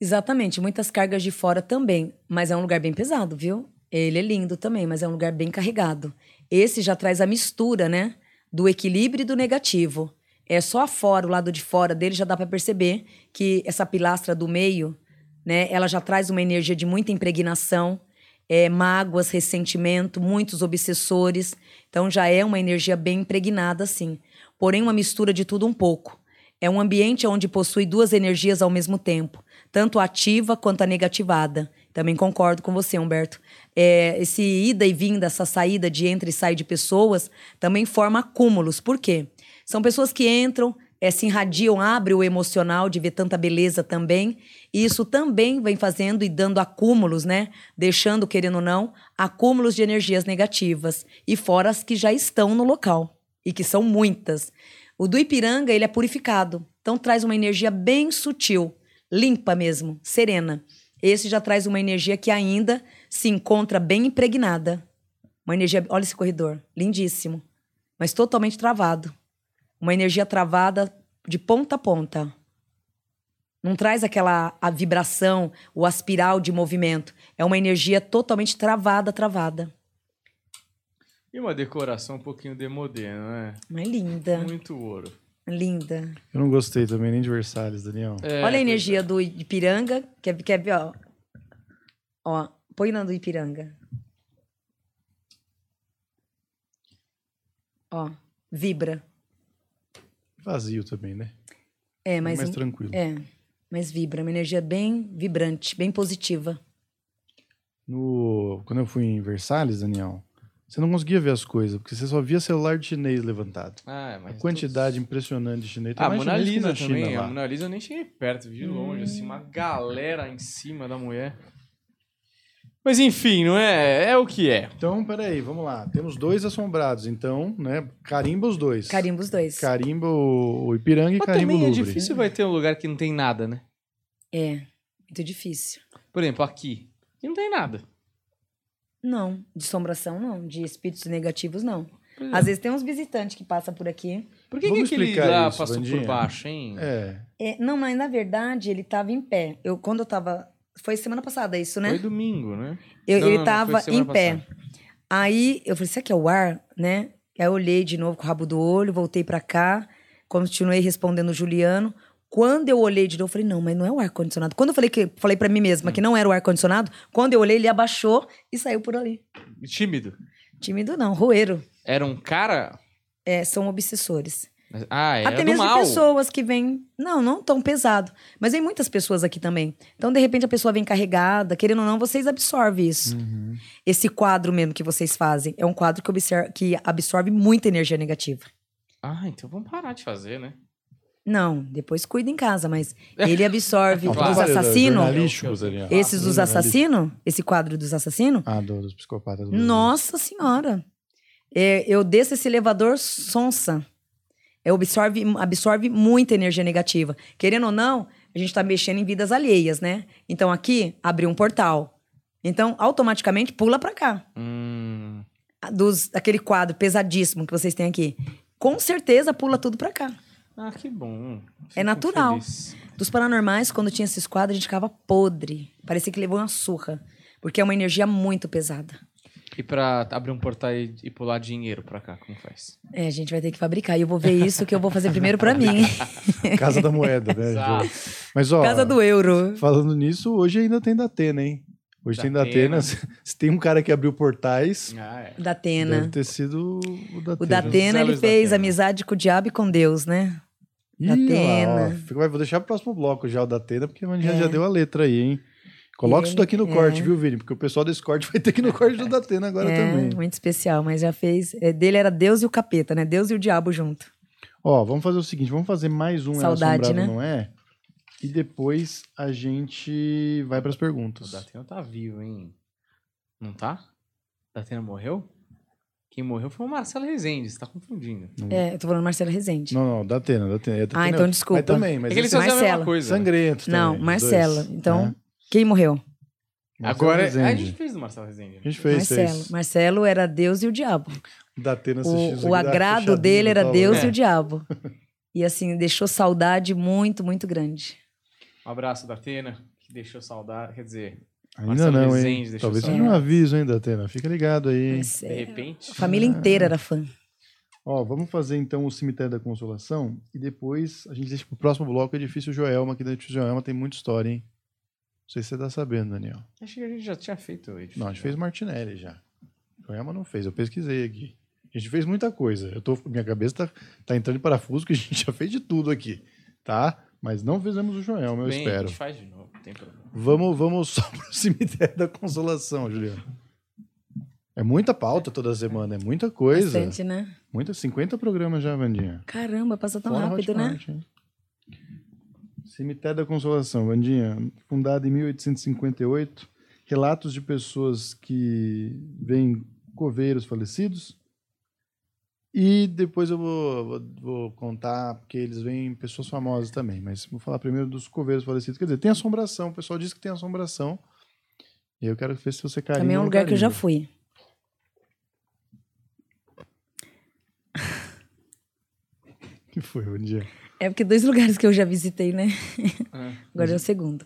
Exatamente, muitas cargas de fora também, mas é um lugar bem pesado, viu? Ele é lindo também, mas é um lugar bem carregado. Esse já traz a mistura, né, do equilíbrio e do negativo. É só fora, o lado de fora dele já dá para perceber que essa pilastra do meio, né, ela já traz uma energia de muita impregnação, é, mágoas, ressentimento, muitos obsessores. Então já é uma energia bem impregnada, assim. Porém, uma mistura de tudo um pouco. É um ambiente onde possui duas energias ao mesmo tempo, tanto a ativa quanto a negativada. Também concordo com você, Humberto. É, esse ida e vinda, essa saída de entra e sai de pessoas, também forma acúmulos. Por quê? São pessoas que entram, é, se irradiam, abre o emocional de ver tanta beleza também. E isso também vem fazendo e dando acúmulos, né? Deixando, querendo ou não, acúmulos de energias negativas. E fora as que já estão no local. E que são muitas. O do Ipiranga, ele é purificado. Então traz uma energia bem sutil, limpa mesmo, serena. Esse já traz uma energia que ainda se encontra bem impregnada. Uma energia, olha esse corredor, lindíssimo, mas totalmente travado. Uma energia travada de ponta a ponta. Não traz aquela a vibração, o aspiral de movimento. É uma energia totalmente travada, travada. E uma decoração um pouquinho demodê, não é? Mas linda, Muito ouro. linda. Eu não gostei também nem de Versalhes, Daniel. É, Olha a energia do Ipiranga. Quer, quer ver, ó? Ó, põe na do Ipiranga. Ó, vibra. Vazio também, né? É, mas. mais tranquilo. É, mas vibra. Uma energia bem vibrante, bem positiva. No... Quando eu fui em Versalhes, Daniel, você não conseguia ver as coisas, porque você só via celular de chinês levantado. Ah, A mas quantidade impressionante de chinês. Tem Ah, a mais Mona Lisa na China também. A. Mona Lisa eu nem cheguei perto, vi de longe, assim, uma galera em cima da mulher. Mas enfim, não é? É o que é. Então, peraí, vamos lá. Temos dois assombrados, então, né? Carimba os dois. Carimba os dois. Carimba o Ipiranga e Mas carimba o também é Louvre. difícil vai ter um lugar que não tem nada, né? É, muito difícil. Por exemplo, aqui. Aqui não tem nada. Não, de assombração não, de espíritos negativos não. É. Às vezes tem uns visitantes que passam por aqui. Por que, que Vamos aquele explicar lá isso, passou Vandinha? por baixo, hein? É. É, não, mas na verdade ele tava em pé. Eu, quando eu tava. Foi semana passada isso, né? Foi domingo, né? Eu- Não, ele tava em pé. passada. Aí eu falei, será que é o ar, né? Aí eu olhei de novo com o rabo do olho, voltei pra cá, continuei respondendo o Juliano. Quando eu olhei de novo, eu falei, não, mas não é o ar-condicionado. Quando eu falei que falei para mim mesma Hum. que não era o ar-condicionado, quando eu olhei, ele abaixou e saiu por ali. Tímido. Tímido não, roeiro. Era um cara. É, são obsessores. Ah, era Até mesmo mal. pessoas que vêm. Não, não tão pesado. Mas vem muitas pessoas aqui também. Então, de repente, a pessoa vem carregada, querendo ou não, vocês absorvem isso. Uhum. Esse quadro mesmo que vocês fazem é um quadro que, obser- que absorve muita energia negativa. Ah, então vamos parar de fazer, né? Não, depois cuida em casa, mas ele absorve os Claro. trabalho assassinos. Esses dos assassinos, esse quadro dos assassinos. Ah, do- dos psicopatas. do. Nossa Senhora! É, eu desço esse elevador sonsa. É, absorve, absorve muita energia negativa. Querendo ou não, a gente tá mexendo em vidas alheias, né? Então aqui abriu um portal. Então, automaticamente pula pra cá. Hum. Dos, aquele quadro pesadíssimo que vocês têm aqui. Com certeza pula tudo pra cá. Ah, que bom. É Fico natural. feliz. Dos paranormais, quando tinha esses quadros, a gente ficava podre. Parecia que levou uma surra. Porque é uma energia muito pesada. E pra abrir um portal e, e pular dinheiro pra cá, como faz? É, a gente vai ter que fabricar. E eu vou ver isso que eu vou fazer primeiro pra mim. Casa da Moeda, né? Exato. Mas, ó, Casa do euro. falando nisso, hoje ainda tem Datena, hein? Hoje tem Datena. Datena. Se tem um cara que abriu portais, Ah, é. Da Atena. deve ter sido o Datena. O Datena, ele Zelos fez amizade com o diabo e com Deus, né? Ih, Datena. lá, ó. Fica- Vou deixar pro próximo bloco já o Datena, porque a Vandinha É. já deu a letra aí, hein? Coloca isso Ele- daqui no é. corte, viu, Vini? Porque o pessoal desse corte vai ter que ir no corte do Datena agora é, também. muito especial, mas já fez. é, dele era Deus e o capeta, né? Deus e o diabo junto. Ó, vamos fazer o seguinte, vamos fazer mais um Saudade, Assombrado né? Não É? E depois a gente vai pras O perguntas. Datena tá vivo, hein? Não tá? O Datena morreu? Quem morreu foi o Marcelo Rezende, você tá confundindo. É, eu tô falando Marcelo Rezende. Não, não, Datena, Datena. É Datena. Ah, então desculpa. Mas também, mas é que eles esse faziam a mesma Marcelo. coisa. sangrento Não, também, Marcela. dois, Então, né? Quem morreu? Marcelo Agora, Rezende. a gente fez do Marcelo Rezende. né? A gente fez, Marcelo. fez. Marcelo era Deus e o diabo. Datena assistiu isso O, o agrado dele era Deus né? e o diabo. E assim, deixou saudade muito, muito grande. Um abraço, Datena, que deixou saudade. Quer dizer, Ainda Marcelo não, Rezende hein? deixou Talvez seja um aviso, hein, Datena? Fica ligado aí, hein? Mas, de é, repente. a família inteira era fã. Ó, vamos fazer então o Cemitério da Consolação e depois a gente deixa pro próximo bloco o Edifício Joelma, que do Edifício Joelma tem muita história, hein? Não sei se você tá sabendo, Daniel. Acho que a gente já tinha feito hoje. Não, a gente fez Martinelli já. Joelma não fez, eu pesquisei aqui. A gente fez muita coisa. Eu tô, minha cabeça tá, tá entrando em parafuso, que a gente já fez de tudo aqui, tá? Mas não fizemos o Joelma, eu Bem, A espero. gente faz de novo, não tem problema. Vamos, vamos só pro cemitério da consolação, Juliano. É muita pauta toda semana, é muita coisa. Bastante, né? Muita, 50 programas já, Vandinha. Caramba, passa tão Fora rápido, né? Hein? Cemitério da Consolação, Vandinha, fundado em 1858. Relatos de pessoas que veem coveiros falecidos. E depois eu vou, vou, vou contar, porque eles veem pessoas famosas também. Mas vou falar primeiro dos coveiros falecidos. Quer dizer, tem assombração. O pessoal diz que tem assombração. E eu quero ver se você carinha. Também é um lugar que eu já carimba. fui. Que foi, Vandinha? É porque dois lugares que eu já visitei, né? É. Agora é o segundo.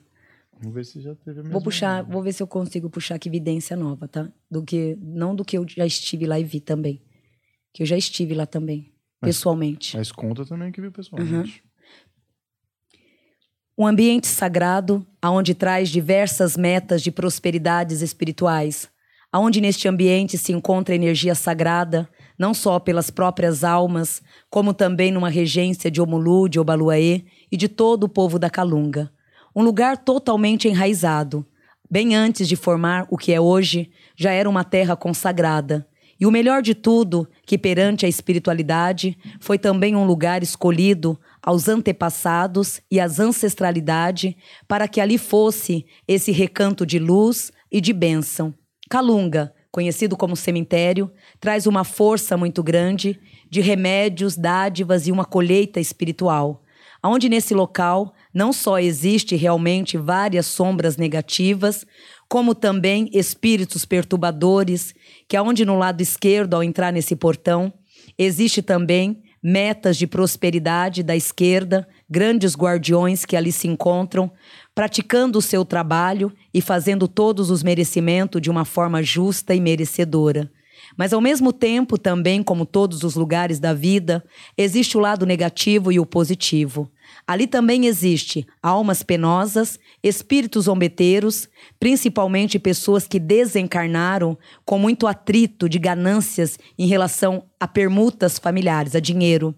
Vamos ver se já teve a mesma. Vou puxar, vou ver se eu consigo puxar aqui evidência nova, tá? Do que não do que eu já estive lá e vi também. Que eu já estive lá também, Mas- pessoalmente. Mas conta também que viu pessoalmente. Um ambiente sagrado, aonde traz diversas metas de prosperidades espirituais, aonde neste ambiente se encontra energia sagrada, não só pelas próprias almas, como também numa regência de Omulu, de Obaluaê e de todo o povo da Calunga. Um lugar totalmente enraizado. Bem antes de formar o que é hoje, já era uma terra consagrada. E o melhor de tudo, que perante a espiritualidade, foi também um lugar escolhido aos antepassados e às ancestralidade, para que ali fosse esse recanto de luz e de bênção. Calunga, conhecido como cemitério, traz uma força muito grande de remédios, dádivas e uma colheita espiritual. Onde nesse local não só existe realmente várias sombras negativas, como também espíritos perturbadores, que aonde no lado esquerdo, ao entrar nesse portão, existe também metas de prosperidade da esquerda, grandes guardiões que ali se encontram, praticando o seu trabalho e fazendo todos os merecimentos de uma forma justa e merecedora. Mas ao mesmo tempo, também como todos os lugares da vida, existe o lado negativo e o positivo. Ali também existe almas penosas, espíritos zombeteiros, principalmente pessoas que desencarnaram com muito atrito de ganâncias em relação a permutas familiares, a dinheiro.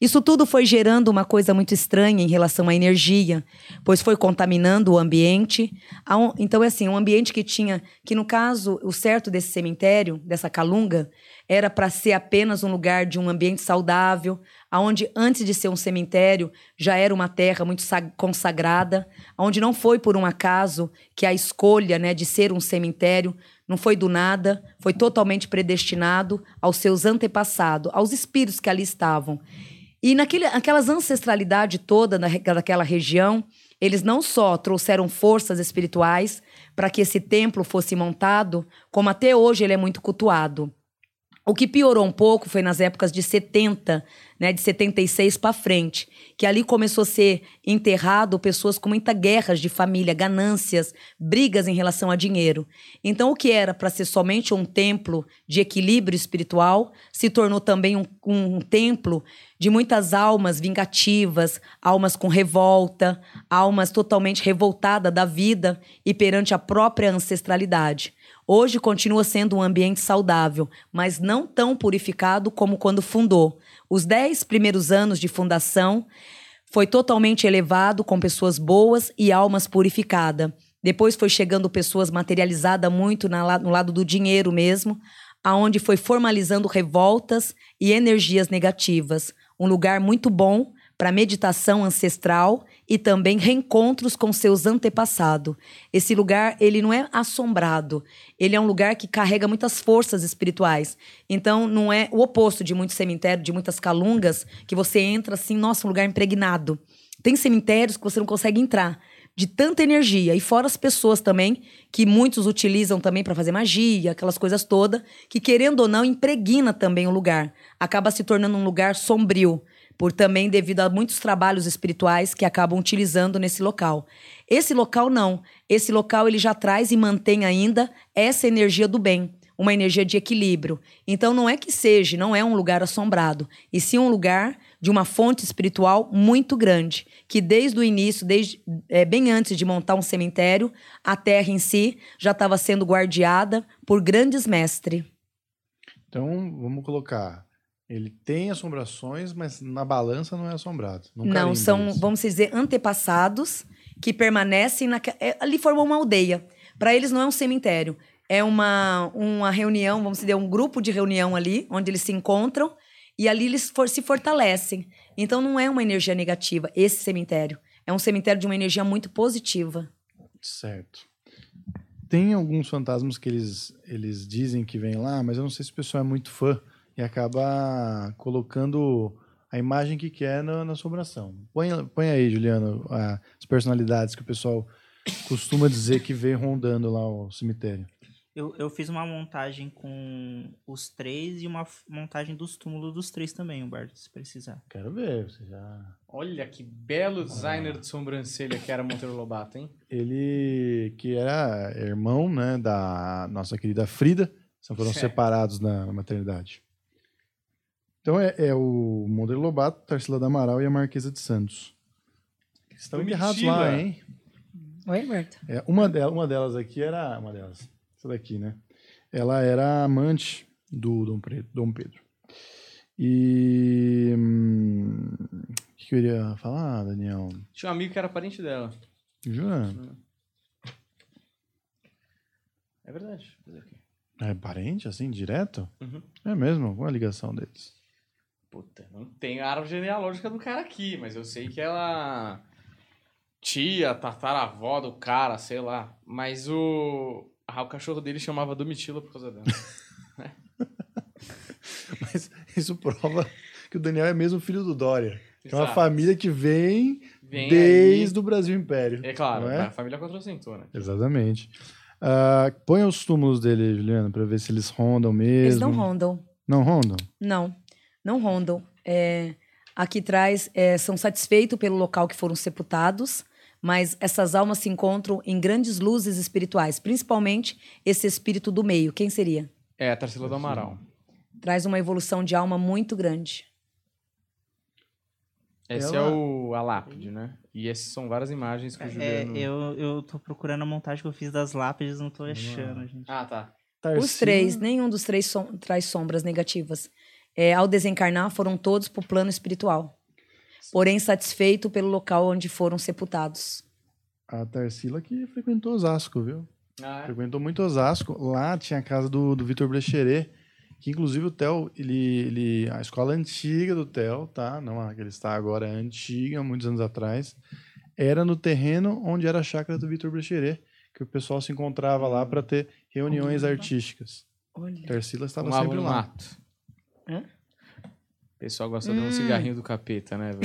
Isso tudo foi gerando uma coisa muito estranha em relação à energia, pois foi contaminando o ambiente. Então, é assim, um ambiente que tinha, que no caso, o certo desse cemitério, dessa calunga, era para ser apenas um lugar de um ambiente saudável, aonde antes de ser um cemitério já era uma terra muito sa- consagrada, onde não foi por um acaso que a escolha, né, de ser um cemitério não foi do nada, foi totalmente predestinado aos seus antepassados, aos espíritos que ali estavam. E naquele, aquelas ancestralidade toda daquela região, eles não só trouxeram forças espirituais para que esse templo fosse montado, como até hoje ele é muito cultuado. O que piorou um pouco foi nas épocas de 70, né, de 76 para frente, que ali começou a ser enterrado pessoas com muita guerras de família, ganâncias, brigas em relação a dinheiro. Então, o que era para ser somente um templo de equilíbrio espiritual se tornou também um, um templo de muitas almas vingativas, almas com revolta, almas totalmente revoltadas da vida e perante a própria ancestralidade. Hoje continua sendo um ambiente saudável, mas não tão purificado como quando fundou. Os dez primeiros anos de fundação foi totalmente elevado com pessoas boas e almas purificadas. Depois foi chegando pessoas materializadas muito na no lado do dinheiro mesmo, aonde foi formalizando revoltas e energias negativas. Um lugar muito bom para meditação ancestral e também reencontros com seus antepassados. Esse lugar, ele não é assombrado, ele é um lugar que carrega muitas forças espirituais. Então, não é o oposto de muitos cemitérios, de muitas calungas, que você entra assim, nossa, um lugar impregnado. Tem cemitérios que você não consegue entrar de tanta energia e fora as pessoas também que muitos utilizam também para fazer magia, aquelas coisas todas, que querendo ou não impregna também o lugar. Acaba se tornando um lugar sombrio, por também devido a muitos trabalhos espirituais que acabam utilizando nesse local. Esse local não, esse local ele já traz e mantém ainda essa energia do bem, uma energia de equilíbrio. Então não é que seja, não é um lugar assombrado, e sim um lugar de uma fonte espiritual muito grande, que desde o início, desde é, bem antes de montar um cemitério, a terra em si já estava sendo guardiada por grandes mestres. Então, vamos colocar. Ele tem assombrações, mas na balança não é assombrado. Não, Não, são, vamos dizer, antepassados que permanecem naque... é, ali formou uma aldeia. Para eles não é um cemitério, é uma, uma reunião, vamos dizer, um grupo de reunião ali, onde eles se encontram e ali eles for- se fortalecem. Então não é uma energia negativa esse cemitério, é um cemitério de uma energia muito positiva. Certo. Tem alguns fantasmas que eles, eles dizem que vem lá, mas eu não sei se o pessoal é muito fã e acaba colocando a imagem que quer na, na assombração. Põe, põe aí, Juliano, as personalidades que o pessoal costuma dizer que vem rondando lá o cemitério. Eu, eu fiz uma montagem com os três e uma montagem dos túmulos dos três também, Humberto, se precisar. Quero ver, você já... Olha que belo designer de sobrancelha que era Monteiro Lobato, hein? Ele, que era irmão né, da nossa querida Frida, só foram Certo. separados na, na maternidade. Então é, é o Monteiro Lobato, Tarsila da Amaral e a Marquesa de Santos. Estão enterrados lá, hein? Oi, Berto. É, uma, delas, uma delas aqui era. Uma delas. Essa daqui, né? Ela era amante do Dom, Pre- Dom Pedro. E. hum, O que eu iria falar, Daniel? Tinha um amigo que era parente dela. Jura? É verdade. Fazer o quê? É parente, assim, direto? Uhum. É mesmo? Qual a ligação deles? Puta, não tem a árvore genealógica do cara aqui, mas eu sei que ela. Tia, tataravó do cara, sei lá. Mas o. Ah, o cachorro dele chamava Domitila por causa dela. Mas isso prova que o Daniel é mesmo filho do Dória. Que é uma família que vem, Vem desde o Brasil Império. aí. É claro, é? a família quatrocentou, né? Exatamente. Ah, põe os túmulos dele, Juliana, pra ver se eles rondam mesmo. Eles não rondam. Não rondam? Não, não rondam. É, aqui traz, é, são satisfeitos pelo local que foram sepultados, mas essas almas se encontram em grandes luzes espirituais, principalmente esse espírito do meio. Quem seria? É, a Tarsila do Amaral. Traz uma evolução de alma muito grande. Esse Ela- é o a lápide, né? E essas são várias imagens que o É, Juliano... eu, eu tô procurando a montagem que eu fiz das lápides, não tô achando, gente. Ah, tá. Os três, nenhum dos três som- traz sombras negativas. É, ao desencarnar, foram todos para o plano espiritual. Porém, satisfeito pelo local onde foram sepultados. A Tarsila que frequentou Osasco, viu? Ah, é? Frequentou muito Osasco. Lá tinha a casa do, do Vitor Brecheret, que inclusive o Theo, ele, ele, a escola antiga do Theo, tá? Não a que ele está agora, é antiga, muitos anos atrás, era no terreno onde era a chácara do Vitor Brecheret, que o pessoal se encontrava lá para ter reuniões artísticas. Olha. Tarsila estava Fumava sempre lá. mato. Hã? O pessoal gosta de um cigarrinho do capeta, né, velho?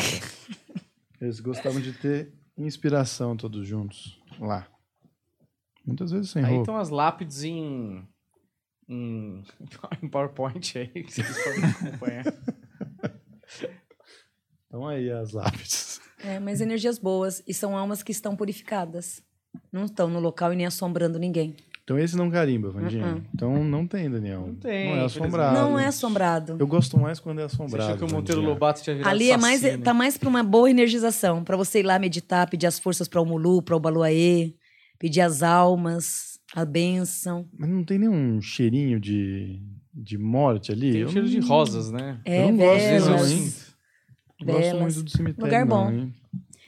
Eles gostavam de ter inspiração todos juntos lá. Muitas vezes sem Aí roupa. estão as lápides em... Em, em PowerPoint aí, que vocês podem acompanhar. Então aí as lápides. É, mas energias boas e são almas que estão purificadas. Não estão no local e nem assombrando ninguém. Então esse não carimba, Vandinha. Uh-uh. Então não tem, Daniel. Não tem, Não é assombrado. não é assombrado. Eu gosto mais quando é Você assombrado. achou que o Monteiro Vandinha. Lobato tinha virado Ali é mais, tá mais para uma boa energização, para você ir lá meditar, pedir as forças para o Mulu, para o Baluaê, pedir as almas, a bênção. Mas não tem nenhum cheirinho de, de morte ali? Tem um cheiro de não- rosas, né? É, eu não gosto disso, velas. não, hein? Não Gosto velas. muito do cemitério. Lugar não, bom. hein?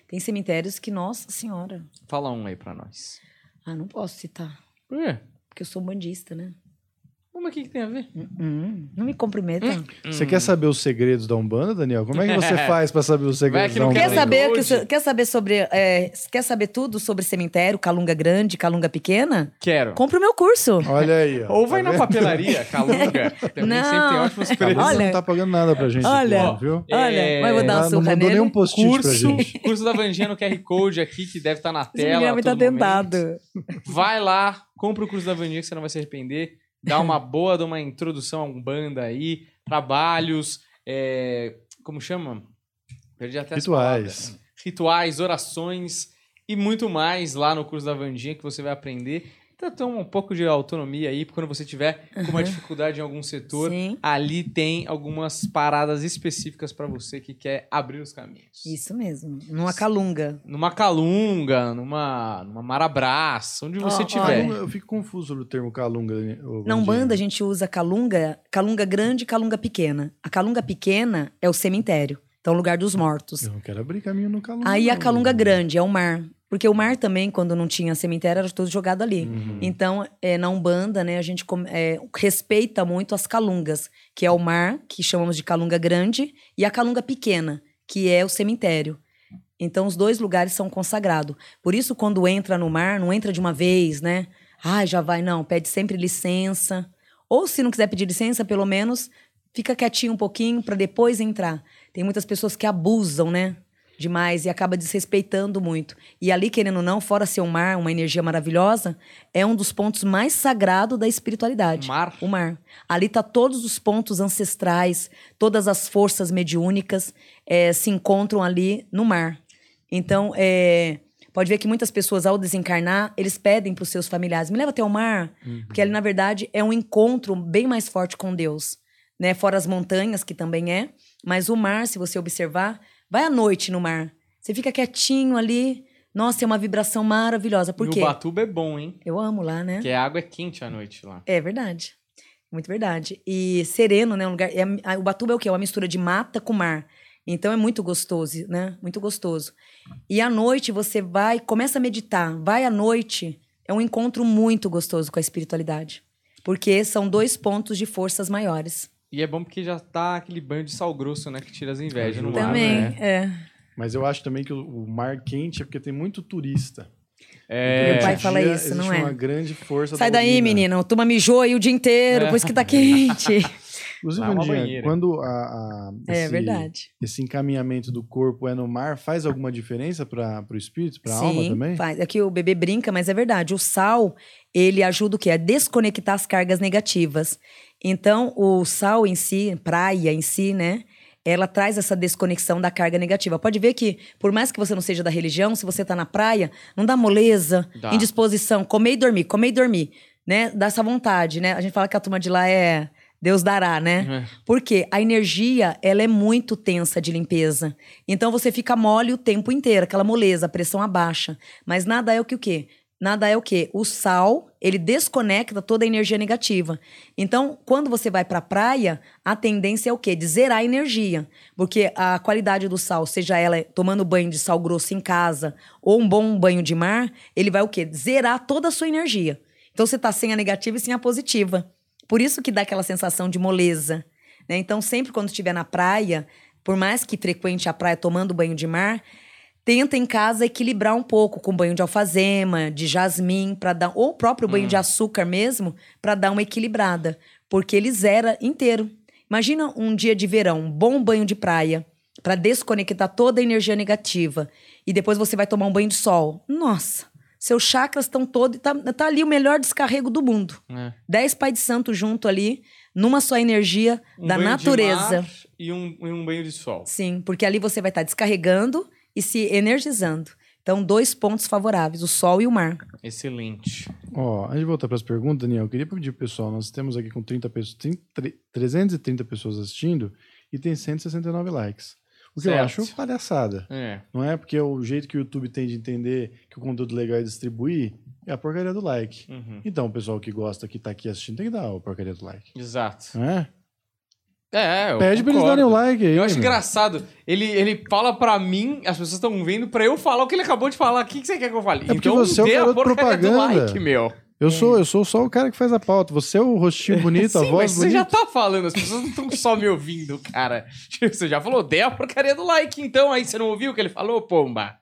Tem cemitérios que, nossa senhora. Fala um aí pra nós. Ah, não posso citar, Por quê? porque eu sou bandista, né? Mas o que, que tem a ver? Hum, não me cumprimenta. Você quer saber os segredos da Umbanda, Daniel? Como é que você faz pra saber os segredos que da não Umbanda? Quer saber, que quer saber sobre. é, quer saber tudo sobre cemitério, calunga grande, calunga pequena? Quero. Compre o meu curso. Olha aí, ó. Ou vai Tá na vendo? papelaria, Calunga. Também Não. sempre tem ótimos preços. Olha. não tá pagando nada pra gente. Olha. aqui, viu? Olha, É, mas eu vou dar uma não surra mandou nele. nenhum post-it pra Curso, gente. curso da Vanginha no QR Code aqui, que deve estar na Esse tela. Guilherme a tá todo momento. tentado. Vai lá, compra o curso da Vandinha que você não vai se arrepender. Dá uma boa de uma introdução a Umbanda aí, trabalhos, é, como chama? Perdi até Rituais. Rituais, orações e muito mais lá no curso da Vandinha que você vai aprender. Então, toma um pouco de autonomia aí, quando você tiver com uma dificuldade em algum setor, Sim. ali tem algumas paradas específicas pra você que quer abrir os caminhos. Isso mesmo. Numa calunga. Numa calunga, numa, numa marabras, onde você tiver. Calunga, eu fico confuso sobre o termo calunga. Na Vandinha. Umbanda, a gente usa calunga, calunga grande e calunga pequena. A calunga pequena é o cemitério, então é o lugar dos mortos. Eu não quero abrir caminho no calunga. Aí a calunga grande é o mar. Porque o mar também, quando não tinha cemitério, era tudo jogado ali. Uhum. Então, é, na Umbanda, né, a gente é, respeita muito as calungas, que é o mar, que chamamos de calunga grande, e a calunga pequena, que é o cemitério. Então, os dois lugares são consagrados. Por isso, quando entra no mar, não entra de uma vez, né? Ah, já vai, não. Pede sempre licença. Ou, se não quiser pedir licença, pelo menos fica quietinho um pouquinho para depois entrar. Tem muitas pessoas que abusam, né? Demais e acaba desrespeitando muito. E ali, querendo ou não, fora ser um mar, uma energia maravilhosa, é um dos pontos mais sagrados da espiritualidade. Mar. O mar. Ali tá todos os pontos ancestrais, todas as forças mediúnicas eh, se encontram ali no mar. Então, eh, pode ver que muitas pessoas, ao desencarnar, eles pedem para os seus familiares, me leva até o mar, porque ali, na verdade, é um encontro bem mais forte com Deus. Né? Fora as montanhas, que também é, mas o mar, se você observar, vai à noite no mar. Você fica quietinho ali, nossa, é uma vibração maravilhosa. Por e quê? o Batuba é bom, hein? Eu amo lá, né? Porque a água é quente à noite lá. É verdade. Muito verdade. E sereno, né? Um lugar, é, a- o Batuba é o quê? É uma mistura de mata com mar. Então é muito gostoso, né? Muito gostoso. E à noite você vai, começa a meditar. Vai à noite. É um encontro muito gostoso com a espiritualidade. Porque são dois pontos de forças maiores. E é bom porque já tá aquele banho de sal grosso, né? Que tira as invejas no ar, Também, né? é. Mas eu acho também que o, mar quente é porque tem muito turista. É, Meu pai fala dia isso, não é? uma grande força Sai da daí, urina. menina. Tu mijou aí o dia inteiro, É. por isso que tá quente. Inclusive, é Vandinha, banheira. quando a, a- é esse, verdade. esse encaminhamento do corpo é no mar, faz alguma diferença para o espírito, para a alma também? faz. Aqui o bebê brinca, mas é verdade. O sal, ele ajuda o quê? A desconectar as cargas negativas. Então, o sal em si, praia em si, né? Ela traz essa desconexão da carga negativa. Pode ver que, por mais que você não seja da religião, se você tá na praia, não dá moleza, Dá. indisposição, comer e dormir, comer e dormir, né? Dá essa vontade, né? A gente fala que a turma de lá é Deus dará, né? É. Porque a energia, ela é muito tensa de limpeza. Então você fica mole o tempo inteiro, aquela moleza, a pressão abaixa. Mas nada é o que o quê? Nada é o quê? O sal, ele desconecta toda a energia negativa. Então, quando você vai pra praia, a tendência é o quê? De zerar a energia. Porque a qualidade do sal, seja ela tomando banho de sal grosso em casa ou um bom banho de mar, ele vai o quê? Zerar toda a sua energia. Então você tá sem a negativa e sem a positiva. Por isso que dá aquela sensação de moleza. né? Então, sempre quando estiver na praia, por mais que frequente a praia tomando banho de mar, tenta em casa equilibrar um pouco com banho de alfazema, de jasmim, para dar ou o próprio banho de açúcar mesmo, para dar uma equilibrada, porque ele zera inteiro. Imagina um dia de verão, um bom banho de praia, para desconectar toda a energia negativa, e depois você vai tomar um banho de sol. Nossa, seus chakras estão todos, tá, tá ali o melhor descarrego do mundo. É. Dez Pai de Santo junto ali, numa só energia Um da natureza. e um, e um banho de sol. Sim, porque ali você vai estar descarregando e se energizando. Então, dois pontos favoráveis, o sol e o mar. Excelente. Ó, antes de voltar para as perguntas, Daniel, eu queria pedir pro pessoal, nós temos aqui com 30 pessoas, tem tre- 330 pessoas assistindo e tem 169 likes. O que eu Certo. acho palhaçada. É. Não é porque o jeito que o YouTube tem de entender que o conteúdo legal é distribuir é a porcaria do like. Uhum. Então, o pessoal que gosta, que tá aqui assistindo, tem que dar a porcaria do like. Exato. Não é? É, eu Pede pra eles concordo. darem o like aí. Eu acho meu. engraçado. Ele, ele fala pra mim, as pessoas estão vendo, pra eu falar o que ele acabou de falar. O que, que você quer que eu fale? É porque então você é o a garoto propaganda. like, meu. Eu sou, eu sou só o cara que faz a pauta. Você é o rostinho bonito, a Sim, voz mas você bonita. já tá falando, as pessoas não estão só me ouvindo, cara. Tipo, Você já falou, dê a porcaria do like, então. Aí você não ouviu o que ele falou, pomba?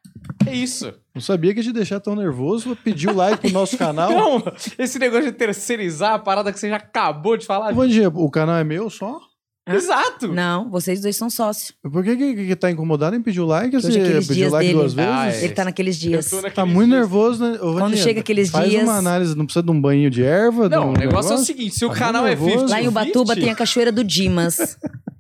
É isso. Não sabia que ia te deixar tão nervoso. O like pro nosso canal. Não, esse negócio de terceirizar a parada que você já acabou de falar. Ô, Vandinha, o canal é meu só? Exato. Não, vocês dois são sócios. Por que, que, que tá incomodado em pedir o like? Hoje Você aqueles pediu dias like dele. duas vezes? Ah, é. Ele tá naqueles dias. Naqueles Tá muito dias. nervoso, né? Ô, Quando chega aqueles faz dias- uma análise, não precisa de um banho de erva? Não, um o negócio é o negócio? seguinte: se o Tá canal é nervoso. 50 Lá em Ubatuba tem a Cachoeira do Dimas.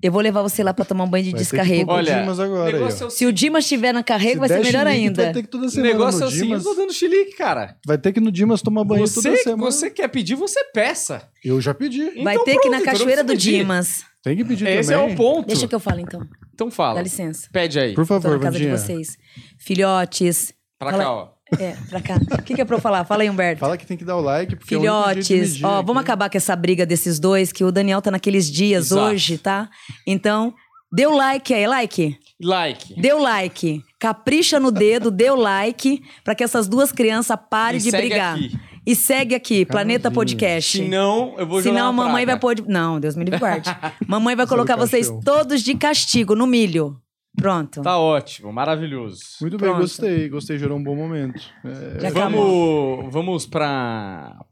Eu vou levar você lá pra tomar um banho de Vai ter que descarrego. Olha, Dimas agora, negócio aí, é o Se o Dimas estiver na carrego, Se vai ser melhor chilique, ainda. Vai ter que toda O semana negócio é o seguinte, eu Dimas. tô dando chilique, cara. Vai ter que ir no Dimas tomar banho toda Você, semana. você quer pedir, você peça. Eu já pedi. Vai Então ter que ir na pronto, então não cachoeira do pedir. Dimas. Tem que pedir Esse também. é o ponto. Deixa que eu falo, então. Então fala. Dá licença. Pede aí. Por Tô favor, na casa de vocês. Filhotes. Pra Fala- cá, ó. É, pra cá. O que, que é pra eu falar? Fala aí, Humberto. Fala que tem que dar o like, porque é o único jeito de Filhotes, medir ó, aqui. vamos acabar com essa briga desses dois, que o Daniel tá naqueles dias Exato. hoje, tá? Então, dê o like aí, like. Like. Dê o like. Capricha no dedo, dê o like, pra que essas duas crianças parem E de segue brigar. aqui. E segue aqui, Planeta Podcast. Senão, eu vou jogar Senão a uma mamãe vai praga. pôr. Não, Deus me livre guarde. mamãe vai colocar vocês todos de castigo no milho. Pronto. Tá ótimo, maravilhoso. Muito bem, Pronto. gostei. Gostei, gerou um bom momento. É. Vamos, vamos pra,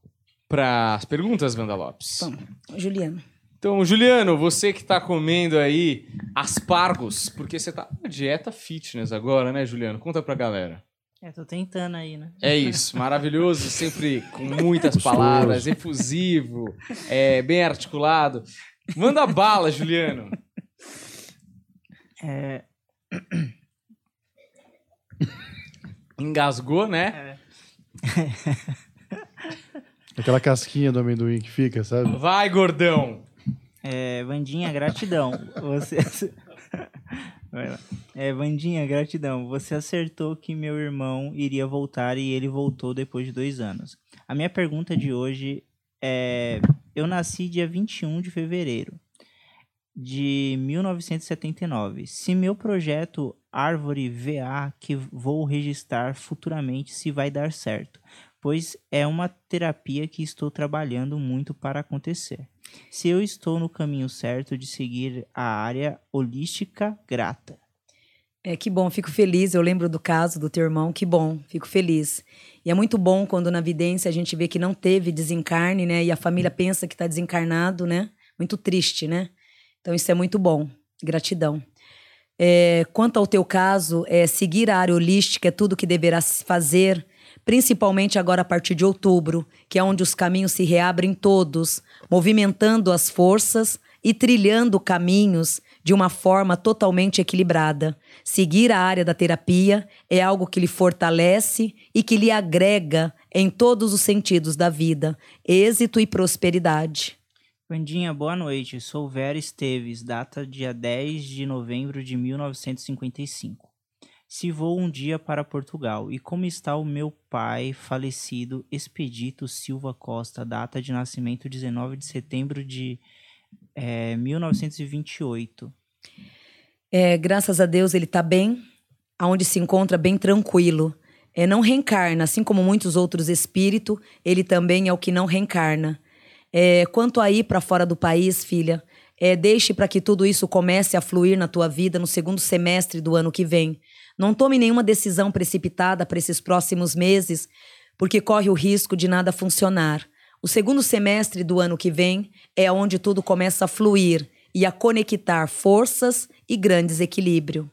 pra as perguntas, Wanda Lopes. Vamos. Juliano. Então, Juliano, você que tá comendo aí aspargos, porque você tá na dieta fitness agora, né, Juliano? Conta pra galera. É, tô tentando aí, né? É isso, maravilhoso, sempre com muitas palavras, efusivo, é, bem articulado. Manda bala, Juliano. É, Engasgou, né? Aquela casquinha do amendoim que fica, sabe? Vai, gordão. é, Vandinha, gratidão. Você. Vai lá. É, Vandinha, gratidão. Você acertou que meu irmão iria voltar e ele voltou depois de dois anos. A minha pergunta de hoje é: Eu nasci dia 21 de fevereiro de 1979. Se meu projeto Árvore VA, que vou registrar futuramente, se vai dar certo, pois é uma terapia que estou trabalhando muito para acontecer. Se eu estou no caminho certo de seguir a área holística grata. É, que bom, fico feliz. Eu lembro do caso do teu irmão, que bom, fico feliz. E é muito bom quando na vidência a gente vê que não teve desencarne, né? E a família pensa que está desencarnado, né? Muito triste, né? Então isso é muito bom. Gratidão. É, quanto ao teu caso, é, seguir a área holística é tudo que deverás fazer, principalmente agora a partir de outubro, que é onde os caminhos se reabrem todos, movimentando as forças e trilhando caminhos de uma forma totalmente equilibrada. Seguir a área da terapia é algo que lhe fortalece e que lhe agrega em todos os sentidos da vida, êxito e prosperidade. Vandinha, boa noite. Sou Vera Esteves, data dia 10 de novembro de 1955. Se vou um dia para Portugal, e como está o meu pai falecido, Expedito Silva Costa, data de nascimento 19 de setembro de eh, 1928. É, graças a Deus ele está bem, aonde se encontra bem tranquilo. É, não reencarna, assim como muitos outros espíritos, ele também é o que não reencarna. É, quanto a ir para fora do país, filha, é, deixe para que tudo isso comece a fluir na tua vida no segundo semestre do ano que vem. Não tome nenhuma decisão precipitada para esses próximos meses, porque corre o risco de nada funcionar. O segundo semestre do ano que vem é onde tudo começa a fluir e a conectar forças e grandes equilíbrio.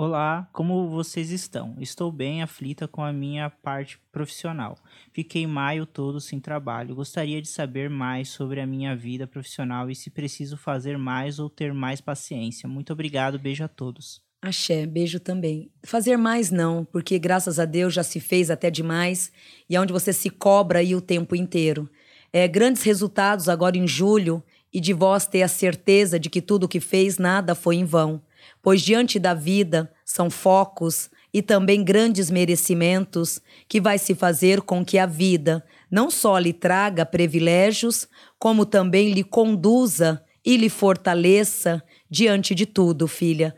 Olá, como vocês estão? Estou bem aflita com a minha parte profissional. Fiquei maio todo sem trabalho. Gostaria de saber mais sobre a minha vida profissional e se preciso fazer mais ou ter mais paciência. Muito obrigado, beijo a todos. Axé, beijo também. Fazer mais não, porque graças a Deus já se fez até demais e é onde você se cobra aí o tempo inteiro. É, grandes resultados agora em julho e de vós ter a certeza de que tudo o que fez nada foi em vão, pois diante da vida são focos e também grandes merecimentos que vai se fazer com que a vida não só lhe traga privilégios, como também lhe conduza e lhe fortaleça diante de tudo, filha.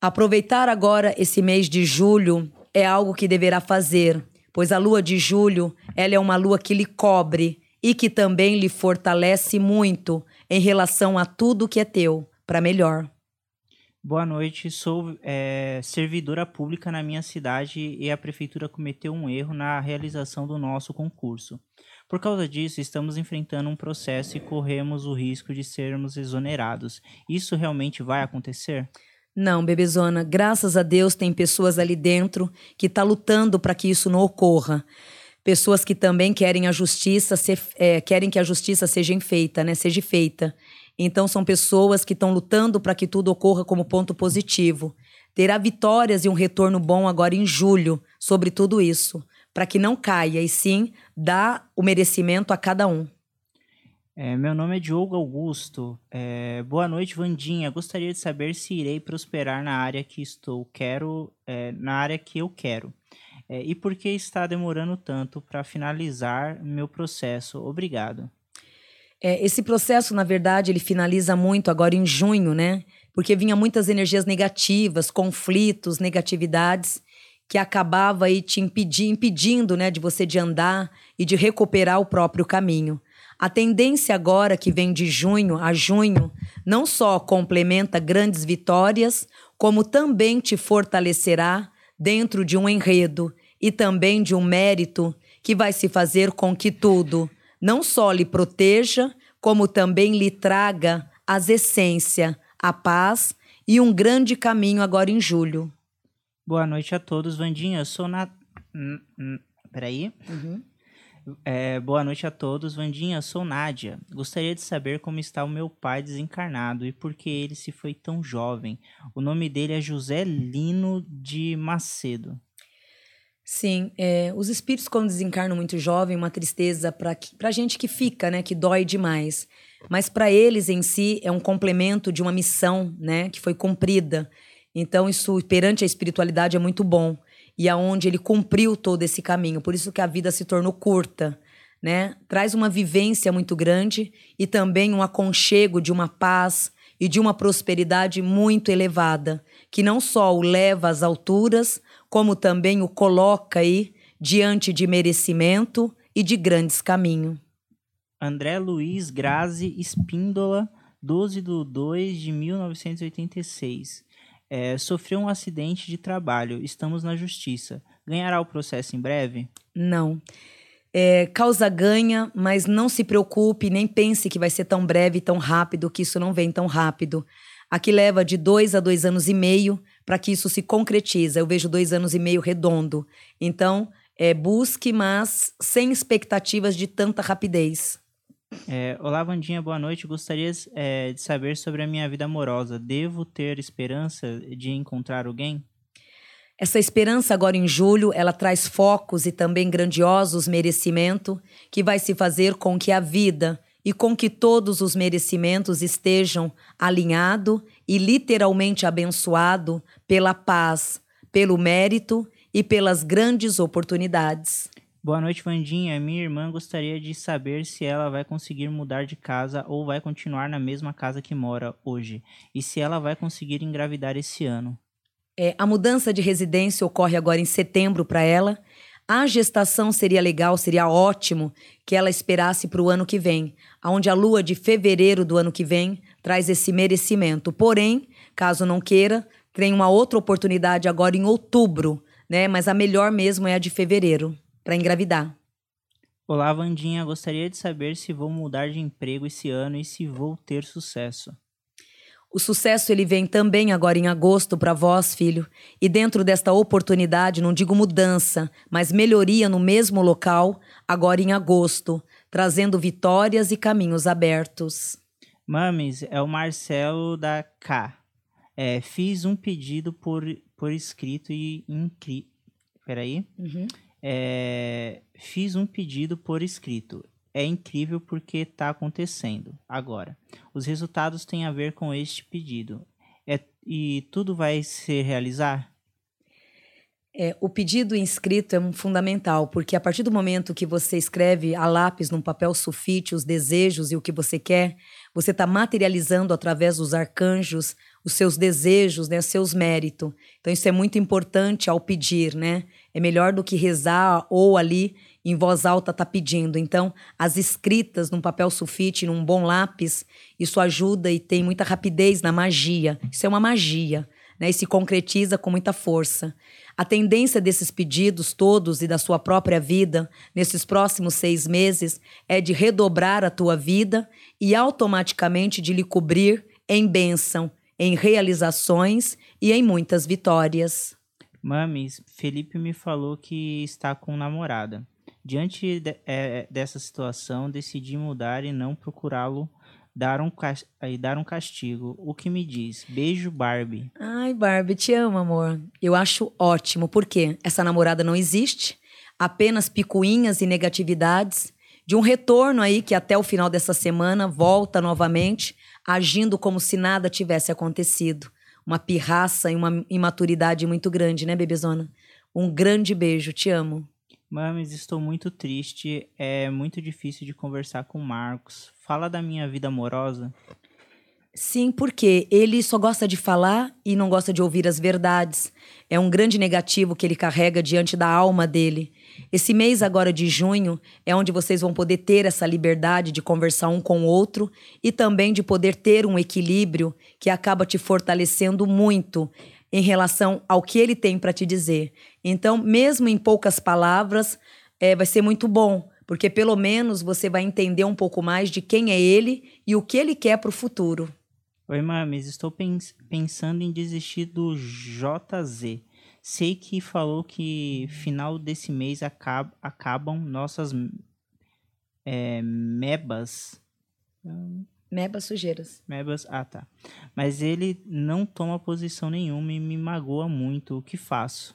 Aproveitar agora esse mês de julho é algo que deverá fazer, pois a lua de julho, ela é uma lua que lhe cobre e que também lhe fortalece muito em relação a tudo que é teu, para melhor. Boa noite, sou é, servidora pública na minha cidade e a prefeitura cometeu um erro na realização do nosso concurso. Por causa disso, estamos enfrentando um processo e corremos o risco de sermos exonerados. Isso realmente vai acontecer? Não, bebezona, graças a Deus tem pessoas ali dentro que tá lutando para que isso não ocorra. Pessoas que também querem a justiça, ser, é, querem que a justiça seja feita, né? Seja feita. Então são pessoas que estão lutando para que tudo ocorra como ponto positivo. Terá vitórias e um retorno bom agora em julho sobre tudo isso, para que não caia e sim dá o merecimento a cada um. É, meu nome é Diogo Augusto. É, boa noite, Vandinha. Gostaria de saber se irei prosperar na área que estou. Quero, é, na área que eu quero. É, e por que está demorando tanto para finalizar meu processo? Obrigado. É, esse processo, na verdade, ele finaliza muito agora em junho, né? Porque vinha muitas energias negativas, conflitos, negatividades que acabava aí te impedir, impedindo, né, de você de andar e de recuperar o próprio caminho. A tendência agora que vem de junho a junho não só complementa grandes vitórias, como também te fortalecerá dentro de um enredo e também de um mérito que vai se fazer com que tudo não só lhe proteja, como também lhe traga as essência, a paz e um grande caminho agora em julho. Boa noite a todos, Vandinha. Eu sou na. Peraí. Uhum. É, boa noite a todos. Vandinha, sou Nádia. Gostaria de saber como está o meu pai desencarnado e por que ele se foi tão jovem. O nome dele é José Lino de Macedo. Sim, é, os espíritos quando desencarnam muito jovem, uma tristeza para a gente que fica, né, que dói demais. Mas para eles em si é um complemento de uma missão, né, que foi cumprida. Então isso perante a espiritualidade é muito bom e aonde ele cumpriu todo esse caminho. Por isso que a vida se tornou curta, né? Traz uma vivência muito grande e também um aconchego de uma paz e de uma prosperidade muito elevada, que não só o leva às alturas, como também o coloca aí diante de merecimento e de grandes caminhos. André Luiz Grazi Espíndola, 12 de 2 de 1986. É, sofreu um acidente de trabalho. Estamos na justiça. Ganhará o processo em breve? Não. É, causa ganha, mas não se preocupe, nem pense que vai ser tão breve, tão rápido, que isso não vem tão rápido. Aqui leva de dois a dois anos e meio para que isso se concretize. Eu vejo dois anos e meio redondo. Então, é, busque, mas sem expectativas de tanta rapidez. É, Olá, Vandinha, boa noite. Gostaria é, de saber sobre a minha vida amorosa. Devo ter esperança de encontrar alguém? Essa esperança agora em julho, ela traz focos e também grandiosos merecimento que vai se fazer com que a vida e com que todos os merecimentos estejam alinhado e literalmente abençoado pela paz, pelo mérito e pelas grandes oportunidades. Boa noite, Vandinha. Minha irmã gostaria de saber se ela vai conseguir mudar de casa ou vai continuar na mesma casa que mora hoje. E se ela vai conseguir engravidar esse ano. É, a mudança de residência ocorre agora em setembro para ela. A gestação seria legal, seria ótimo que ela esperasse para o ano que vem, onde a lua de fevereiro do ano que vem traz esse merecimento. Porém, caso não queira, tem uma outra oportunidade agora em outubro, né? Mas a melhor mesmo é a de fevereiro para engravidar. Olá, Vandinha. Gostaria de saber se vou mudar de emprego esse ano e se vou ter sucesso. O sucesso ele vem também agora em agosto para vós, filho. E dentro desta oportunidade, não digo mudança, mas melhoria no mesmo local, agora em agosto, trazendo vitórias e caminhos abertos. Mames, é o Marcelo da K. É, fiz um pedido por, por escrito e incri... Peraí. Uhum. É, fiz um pedido por escrito. É incrível porque está acontecendo agora. Os resultados têm a ver com este pedido. É, e tudo vai se realizar? É, o pedido inscrito é fundamental, porque a partir do momento que você escreve a lápis num papel sulfite os desejos e o que você quer, você está materializando através dos arcanjos os seus desejos, né, seus méritos. Então isso é muito importante ao pedir, né? É melhor do que rezar ou ali em voz alta tá pedindo. Então, as escritas num papel sulfite, num bom lápis, isso ajuda e tem muita rapidez na magia. Isso é uma magia, né? E se concretiza com muita força. A tendência desses pedidos todos e da sua própria vida nesses próximos seis meses é de redobrar a tua vida e automaticamente de lhe cobrir em bênção, em realizações e em muitas vitórias. Mames, Felipe me falou que está com namorada. Diante de, é, dessa situação, decidi mudar e não procurá-lo dar um, dar um castigo. O que me diz? Beijo, Barbie. Ai, Barbie, te amo, amor. Eu acho ótimo, porque essa namorada não existe, apenas picuinhas e negatividades, de um retorno aí que até o final dessa semana volta novamente, agindo como se nada tivesse acontecido. Uma pirraça e uma imaturidade muito grande, né, bebezona? Um grande beijo, te amo. Mames, estou muito triste. É muito difícil de conversar com o Marcos. Fala da minha vida amorosa. Sim, porque ele só gosta de falar e não gosta de ouvir as verdades. É um grande negativo que ele carrega diante da alma dele. Esse mês agora de junho é onde vocês vão poder ter essa liberdade de conversar um com o outro e também de poder ter um equilíbrio que acaba te fortalecendo muito em relação ao que ele tem para te dizer. Então, mesmo em poucas palavras, é, vai ser muito bom, porque pelo menos você vai entender um pouco mais de quem é ele e o que ele quer para o futuro. Oi, Mames, estou pens- pensando em desistir do JZ. Sei que falou que final desse mês acab- acabam nossas é, mebas. Meba sujeiras. Mebas, ah tá. Mas ele não toma posição nenhuma e me magoa muito. O que faço?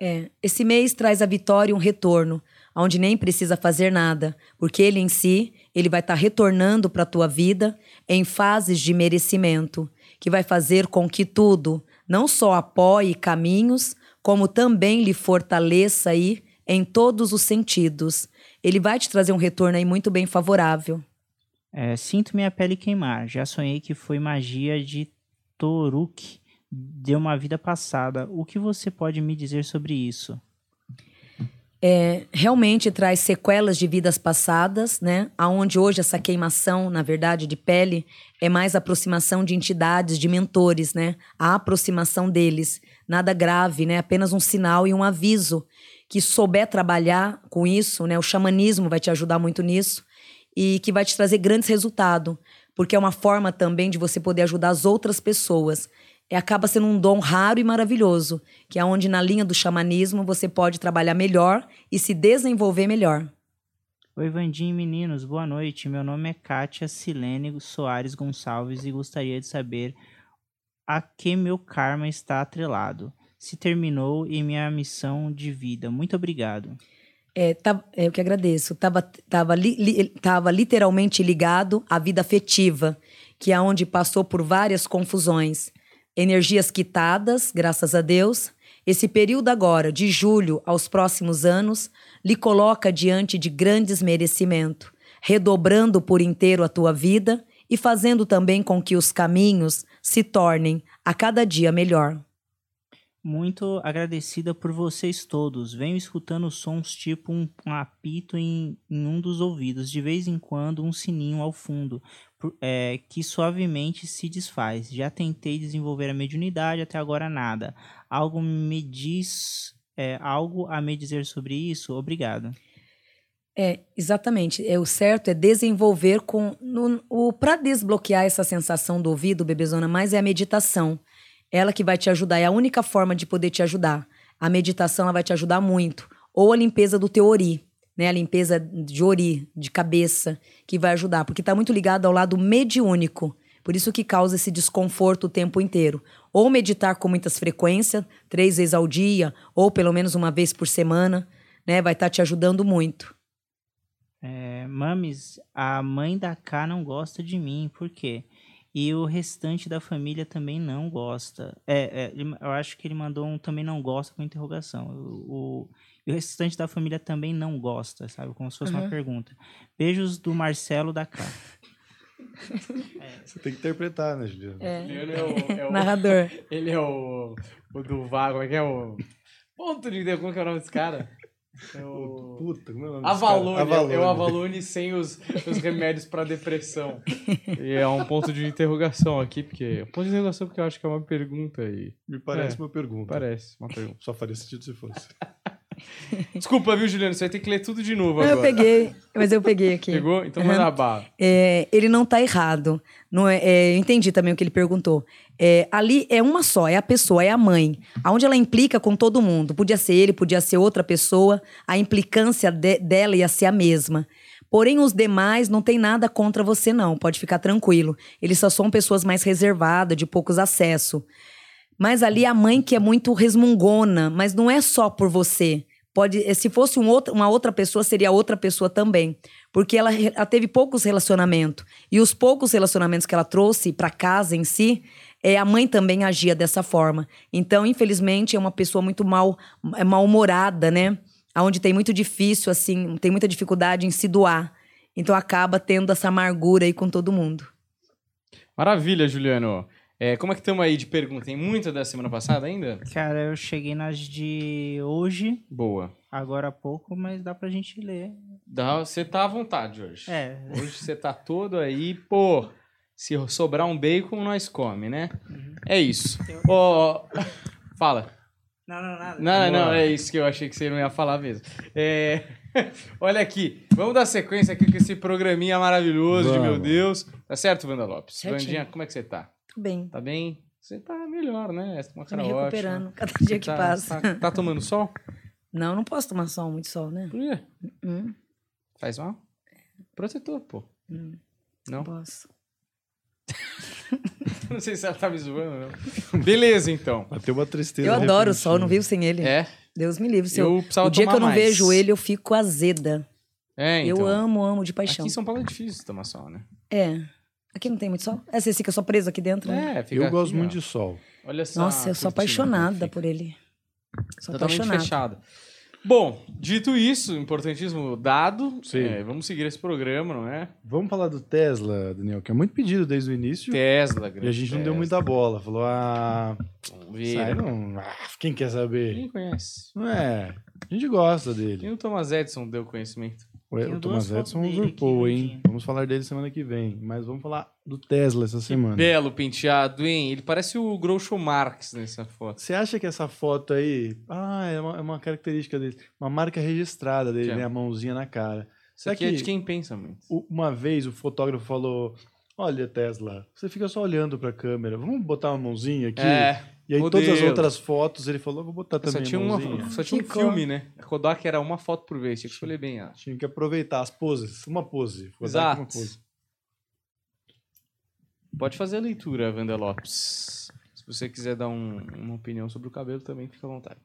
É, esse mês traz a vitória e um retorno, onde nem precisa fazer nada, porque ele em si, ele vai estar retornando para a tua vida em fases de merecimento, que vai fazer com que tudo não só apoie caminhos, como também lhe fortaleça aí em todos os sentidos. Ele vai te trazer um retorno aí muito bem favorável. É, sinto minha pele queimar. Já sonhei que foi magia de Toruk de uma vida passada. O que você pode me dizer sobre isso? É, realmente traz sequelas de vidas passadas, né? Aonde hoje essa queimação, na verdade, de pele é mais aproximação de entidades, de mentores, né? A aproximação deles, nada grave, né? Apenas um sinal e um aviso que souber trabalhar com isso, né? O xamanismo vai te ajudar muito nisso e que vai te trazer grandes resultados, porque é uma forma também de você poder ajudar as outras pessoas. É, acaba sendo um dom raro e maravilhoso, que é onde na linha do xamanismo você pode trabalhar melhor e se desenvolver melhor. Oi, Vandinho meninos, boa noite. Meu nome é Kátia Silene Soares Gonçalves e gostaria de saber a que meu karma está atrelado. Se terminou e minha missão de vida. Muito obrigado. É, tá, é, eu que agradeço. Tava, tava, li, li, tava literalmente ligado à vida afetiva, que é onde passou por várias confusões. Energias quitadas, graças a Deus. Esse período agora, de julho aos próximos anos, lhe coloca diante de grandes merecimentos, redobrando por inteiro a tua vida e fazendo também com que os caminhos se tornem a cada dia melhor. Muito agradecida por vocês todos. Venho escutando sons tipo um, um apito em, em, um dos ouvidos, de vez em quando um sininho ao fundo, é, que suavemente se desfaz. Já tentei desenvolver a mediunidade, até agora nada. Algo me diz. É, algo a me dizer sobre isso? Obrigado. É, exatamente. É, o certo é desenvolver com. No, o Para desbloquear essa sensação do ouvido, bebezona, mais é a meditação. Ela que vai te ajudar, é a única forma de poder te ajudar. A meditação ela vai te ajudar muito. Ou a limpeza do teu ori, né? A limpeza de ori, de cabeça, que vai ajudar, porque está muito ligado ao lado mediúnico. Por isso que causa esse desconforto o tempo inteiro. Ou meditar com muitas frequências, três vezes ao dia, ou pelo menos uma vez por semana, né? Vai estar tá te ajudando muito. É, mames, a mãe da K não gosta de mim, por quê? E o restante da família também não gosta. É, é, eu acho que ele mandou um também não gosta com interrogação. O, o, e o restante da família também não gosta, sabe? Como se fosse uhum. uma pergunta. Beijos do Marcelo da K. é. Você tem que interpretar, né, Juliano? É. Ele é o, é o Narrador. Ele é o, o do Vago, como é que é o... Ponto de Deus, como que é o nome desse cara? É o... Puta, como é o nome Avalone, Avalone. É o Avalone sem os, os remédios para depressão. E é um ponto de interrogação aqui, porque. Ponto de interrogação porque eu acho que é uma pergunta aí. Me parece é, uma pergunta. Parece uma pergunta. Só faria sentido se fosse. Desculpa, viu, Juliano? Você vai ter que ler tudo de novo agora. Eu peguei, mas eu peguei aqui. Pegou? Então manda uhum. barra. É, ele não tá errado. Não é, é, eu entendi também o que ele perguntou. É, ali é uma só, é a pessoa, é a mãe. Onde ela implica com todo mundo. Podia ser ele, podia ser outra pessoa. A implicância de, dela ia ser a mesma. Porém, os demais não tem nada contra você, não. Pode ficar tranquilo. Eles só são pessoas mais reservadas, de poucos acessos. Mas ali a mãe que é muito resmungona, mas não é só por você. Pode, se fosse um outro, uma outra pessoa, seria outra pessoa também. Porque ela, ela teve poucos relacionamentos. E os poucos relacionamentos que ela trouxe para casa em si, é, a mãe também agia dessa forma. Então, infelizmente, é uma pessoa muito mal, é mal-humorada, né? Onde tem muito difícil, assim, tem muita dificuldade em se doar. Então acaba tendo essa amargura aí com todo mundo. Maravilha, Juliano. É, como é que estamos aí de pergunta? Tem muita da semana passada ainda? Cara, eu cheguei nas de hoje, Boa. agora há pouco, mas dá pra gente ler. Dá, você tá à vontade hoje. É, Hoje você tá todo aí, pô. Se sobrar um bacon, nós come, né? É isso. Ó, fala. não, não, nada. Não, não, é isso que eu achei que você não ia falar mesmo. É, Olha aqui, vamos dar sequência aqui com esse programinha maravilhoso de meu Vamos. Deus. Tá certo, Wanda Lopes? Certinho. Vandinha, como é que você tá? Bem. Tá bem? Você tá melhor, né? Você tá uma Tô cara me recuperando ótima. cada dia que Tá- passa. Tá, tá tomando sol? Não, não posso tomar sol, muito sol, né? Por quê? Hum, Faz mal? Protetor, pô. hum, Não? não posso. Não sei se ela tá me zoando, não. Beleza, então. Bateu uma tristeza. Eu adoro o sol, não vivo sem ele. É, Deus me livre. Se eu eu, precisava o dia que eu não mais. vejo ele, eu fico azeda. É, então. Eu amo, amo de paixão. Aqui em São Paulo é difícil tomar sol, né? É. Aqui não tem muito sol? É, você fica só preso aqui dentro, né? É, fica Eu gosto aqui, muito ó. de sol. Olha essa Nossa, eu sou apaixonada por ele. Sou Totalmente apaixonada. fechada. Bom, dito isso, importantíssimo dado, Sim. é, vamos seguir esse programa, não é? Vamos falar do Tesla, Daniel, que é muito pedido desde o início. Tesla, E a grande gente não deu Tesla. muita bola. Falou, ah, Vamos ver. sai não. Ah, quem quer saber? Ninguém conhece. Não é. A gente gosta E dele. o Thomas Edison deu conhecimento. O, Thomas Edison usurpou, hein? Vamos falar dele semana que vem. Mas vamos falar do Tesla essa semana. Belo penteado, hein? Ele parece o Groucho Marx nessa foto. Você acha que essa foto aí. Ah, é uma, é uma característica dele. Uma marca registrada dele, Que é? né? A mãozinha na cara. Isso Será aqui é que de quem pensa muito. uma vez o fotógrafo falou: Olha, Tesla, você fica só olhando pra câmera. Vamos botar uma mãozinha aqui? É, e aí, todas as modelo. outras fotos, ele falou: Vou botar só também tinha, a uma, só tinha um filme, né? A Kodak era uma foto por vez, tinha que escolher bem ela. Tinha que aproveitar as poses. Uma pose. Kodak, Exato. Uma pose. Pode fazer a leitura, Wanda Lopes. Se você quiser dar um- uma opinião sobre o cabelo, também fica à vontade.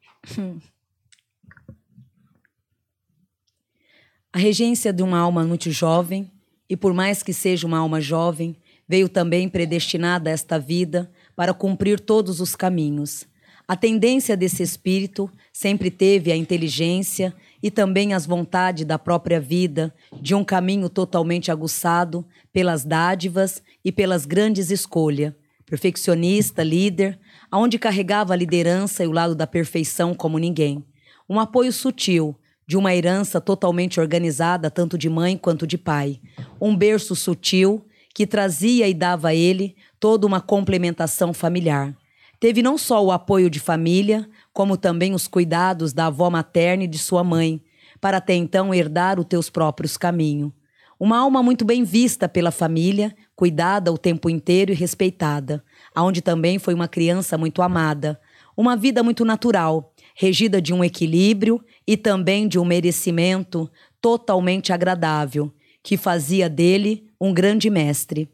A regência de uma alma muito jovem, e por mais que seja uma alma jovem, veio também predestinada a esta vida para cumprir todos os caminhos. A tendência desse espírito sempre teve a inteligência e também as vontades da própria vida, de um caminho totalmente aguçado pelas dádivas e pelas grandes escolhas. Perfeccionista, líder, aonde carregava a liderança e o lado da perfeição como ninguém. Um apoio sutil, de uma herança totalmente organizada, tanto de mãe quanto de pai. Um berço sutil que trazia e dava a ele toda uma complementação familiar. Teve não só o apoio de família, como também os cuidados da avó materna e de sua mãe, para até então herdar os teus próprios caminhos. Uma alma muito bem vista pela família, cuidada o tempo inteiro e respeitada, aonde também foi uma criança muito amada. Uma vida muito natural, regida de um equilíbrio e também de um merecimento totalmente agradável, que fazia dele um grande mestre.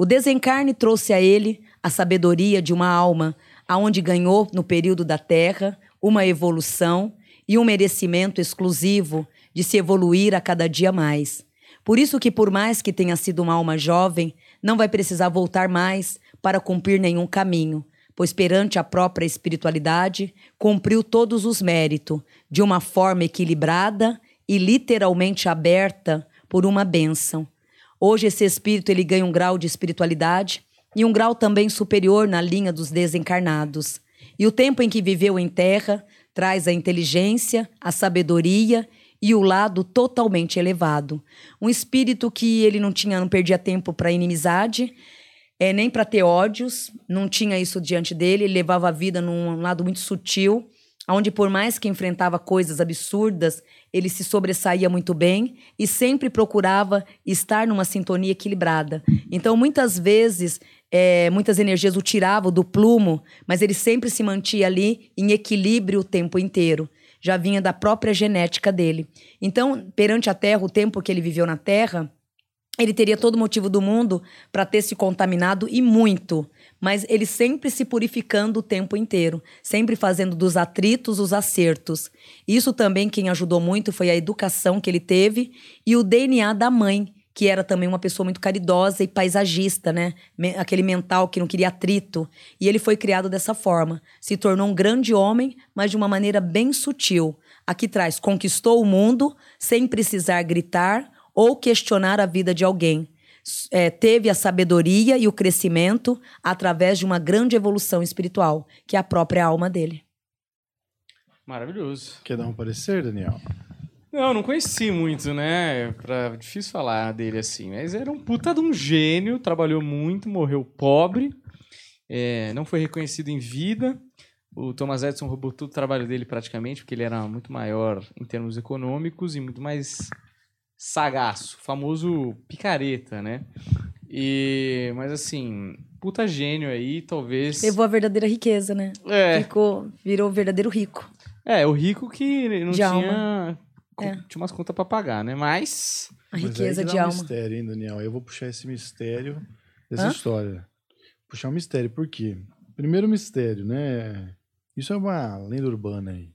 O desencarne trouxe a ele a sabedoria de uma alma, aonde ganhou no período da Terra uma evolução e um merecimento exclusivo de se evoluir a cada dia mais. Por isso que por mais que tenha sido uma alma jovem, não vai precisar voltar mais para cumprir nenhum caminho, pois perante a própria espiritualidade cumpriu todos os méritos de uma forma equilibrada e literalmente aberta por uma bênção. Hoje esse espírito ele ganha um grau de espiritualidade e um grau também superior na linha dos desencarnados. E o tempo em que viveu em terra traz a inteligência, a sabedoria e o lado totalmente elevado. Um espírito que ele não tinha, não perdia tempo para inimizade, é, nem para ter ódios, não tinha isso diante dele, ele levava a vida num lado muito sutil, onde por mais que enfrentava coisas absurdas, ele se sobressaía muito bem e sempre procurava estar numa sintonia equilibrada. Então, muitas vezes, é, muitas energias o tiravam do plumo, mas ele sempre se mantinha ali em equilíbrio o tempo inteiro. já vinha da própria genética dele. Então, perante a Terra, o tempo que ele viveu na Terra, ele teria todo motivo do mundo para ter se contaminado e muito, mas ele sempre se purificando o tempo inteiro, sempre fazendo dos atritos os acertos. Isso também quem ajudou muito foi a educação que ele teve e o DNA da mãe, que era também uma pessoa muito caridosa e paisagista, né? Aquele mental que não queria atrito. E ele foi criado dessa forma. Se tornou um grande homem, mas de uma maneira bem sutil. Aqui traz, conquistou o mundo sem precisar gritar ou questionar a vida de alguém. É, teve a sabedoria e o crescimento através de uma grande evolução espiritual, que é a própria alma dele. Maravilhoso. Quer dar um parecer, Daniel? Não, não conheci muito, né? Pra, difícil falar dele assim. Mas era um puta de um gênio, trabalhou muito, morreu pobre, é, não foi reconhecido em vida. O Thomas Edison roubou todo o trabalho dele praticamente, porque ele era muito maior em termos econômicos e muito mais sagaço, famoso picareta, né? E, mas assim, puta gênio aí, talvez. Levou a verdadeira riqueza, né? É, Ficou, virou verdadeiro rico. é, o rico que não De tinha. alma. É. Tinha umas contas pra pagar, né? Mas. A Mas aí riqueza que dá de um alma. mistério, hein, Daniel? Eu vou puxar esse mistério dessa Hã? história. Puxar um mistério, por quê? Primeiro mistério, né? Isso é uma lenda urbana aí.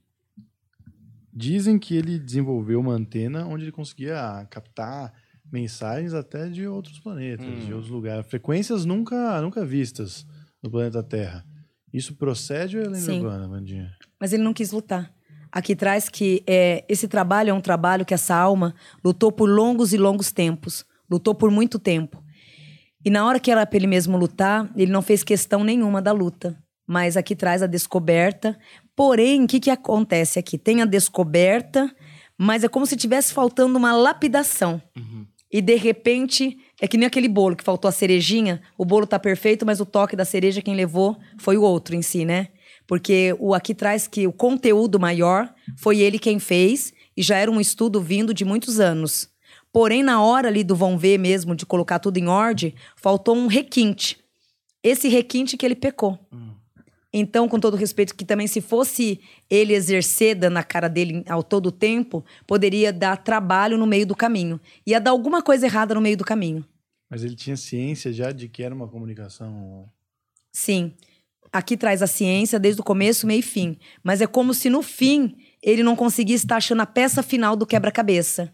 Dizem que ele desenvolveu uma antena onde ele conseguia captar mensagens até de outros planetas, Hum. de outros lugares. Frequências nunca, nunca vistas no planeta Terra. Isso procede ou é lenda urbana, Vandinha? Mas ele não quis lutar. Aqui traz que é, esse trabalho é um trabalho que essa alma lutou por longos e longos tempos. Lutou por muito tempo. E na hora que era para ele mesmo lutar, ele não fez questão nenhuma da luta. Mas aqui traz a descoberta. Porém, o que, que acontece aqui? Tem a descoberta, mas é como se tivesse faltando uma lapidação. E de repente, é que nem aquele bolo que faltou a cerejinha. O bolo tá perfeito, mas o toque da cereja quem levou foi o outro em si, né? Porque o aqui traz que o conteúdo maior foi ele quem fez e já era um estudo vindo de muitos anos. Porém, na hora ali do vão ver mesmo, de colocar tudo em ordem, faltou um requinte. Esse requinte que ele pecou. Então, com todo respeito, que também se fosse ele exercer dando a cara dele ao todo tempo, poderia dar trabalho no meio do caminho. Ia dar alguma coisa errada no meio do caminho. Mas ele tinha ciência já de que era uma comunicação. Sim. Aqui traz a ciência desde o começo, meio e fim. Mas é como se no fim ele não conseguisse estar achando a peça final do quebra-cabeça.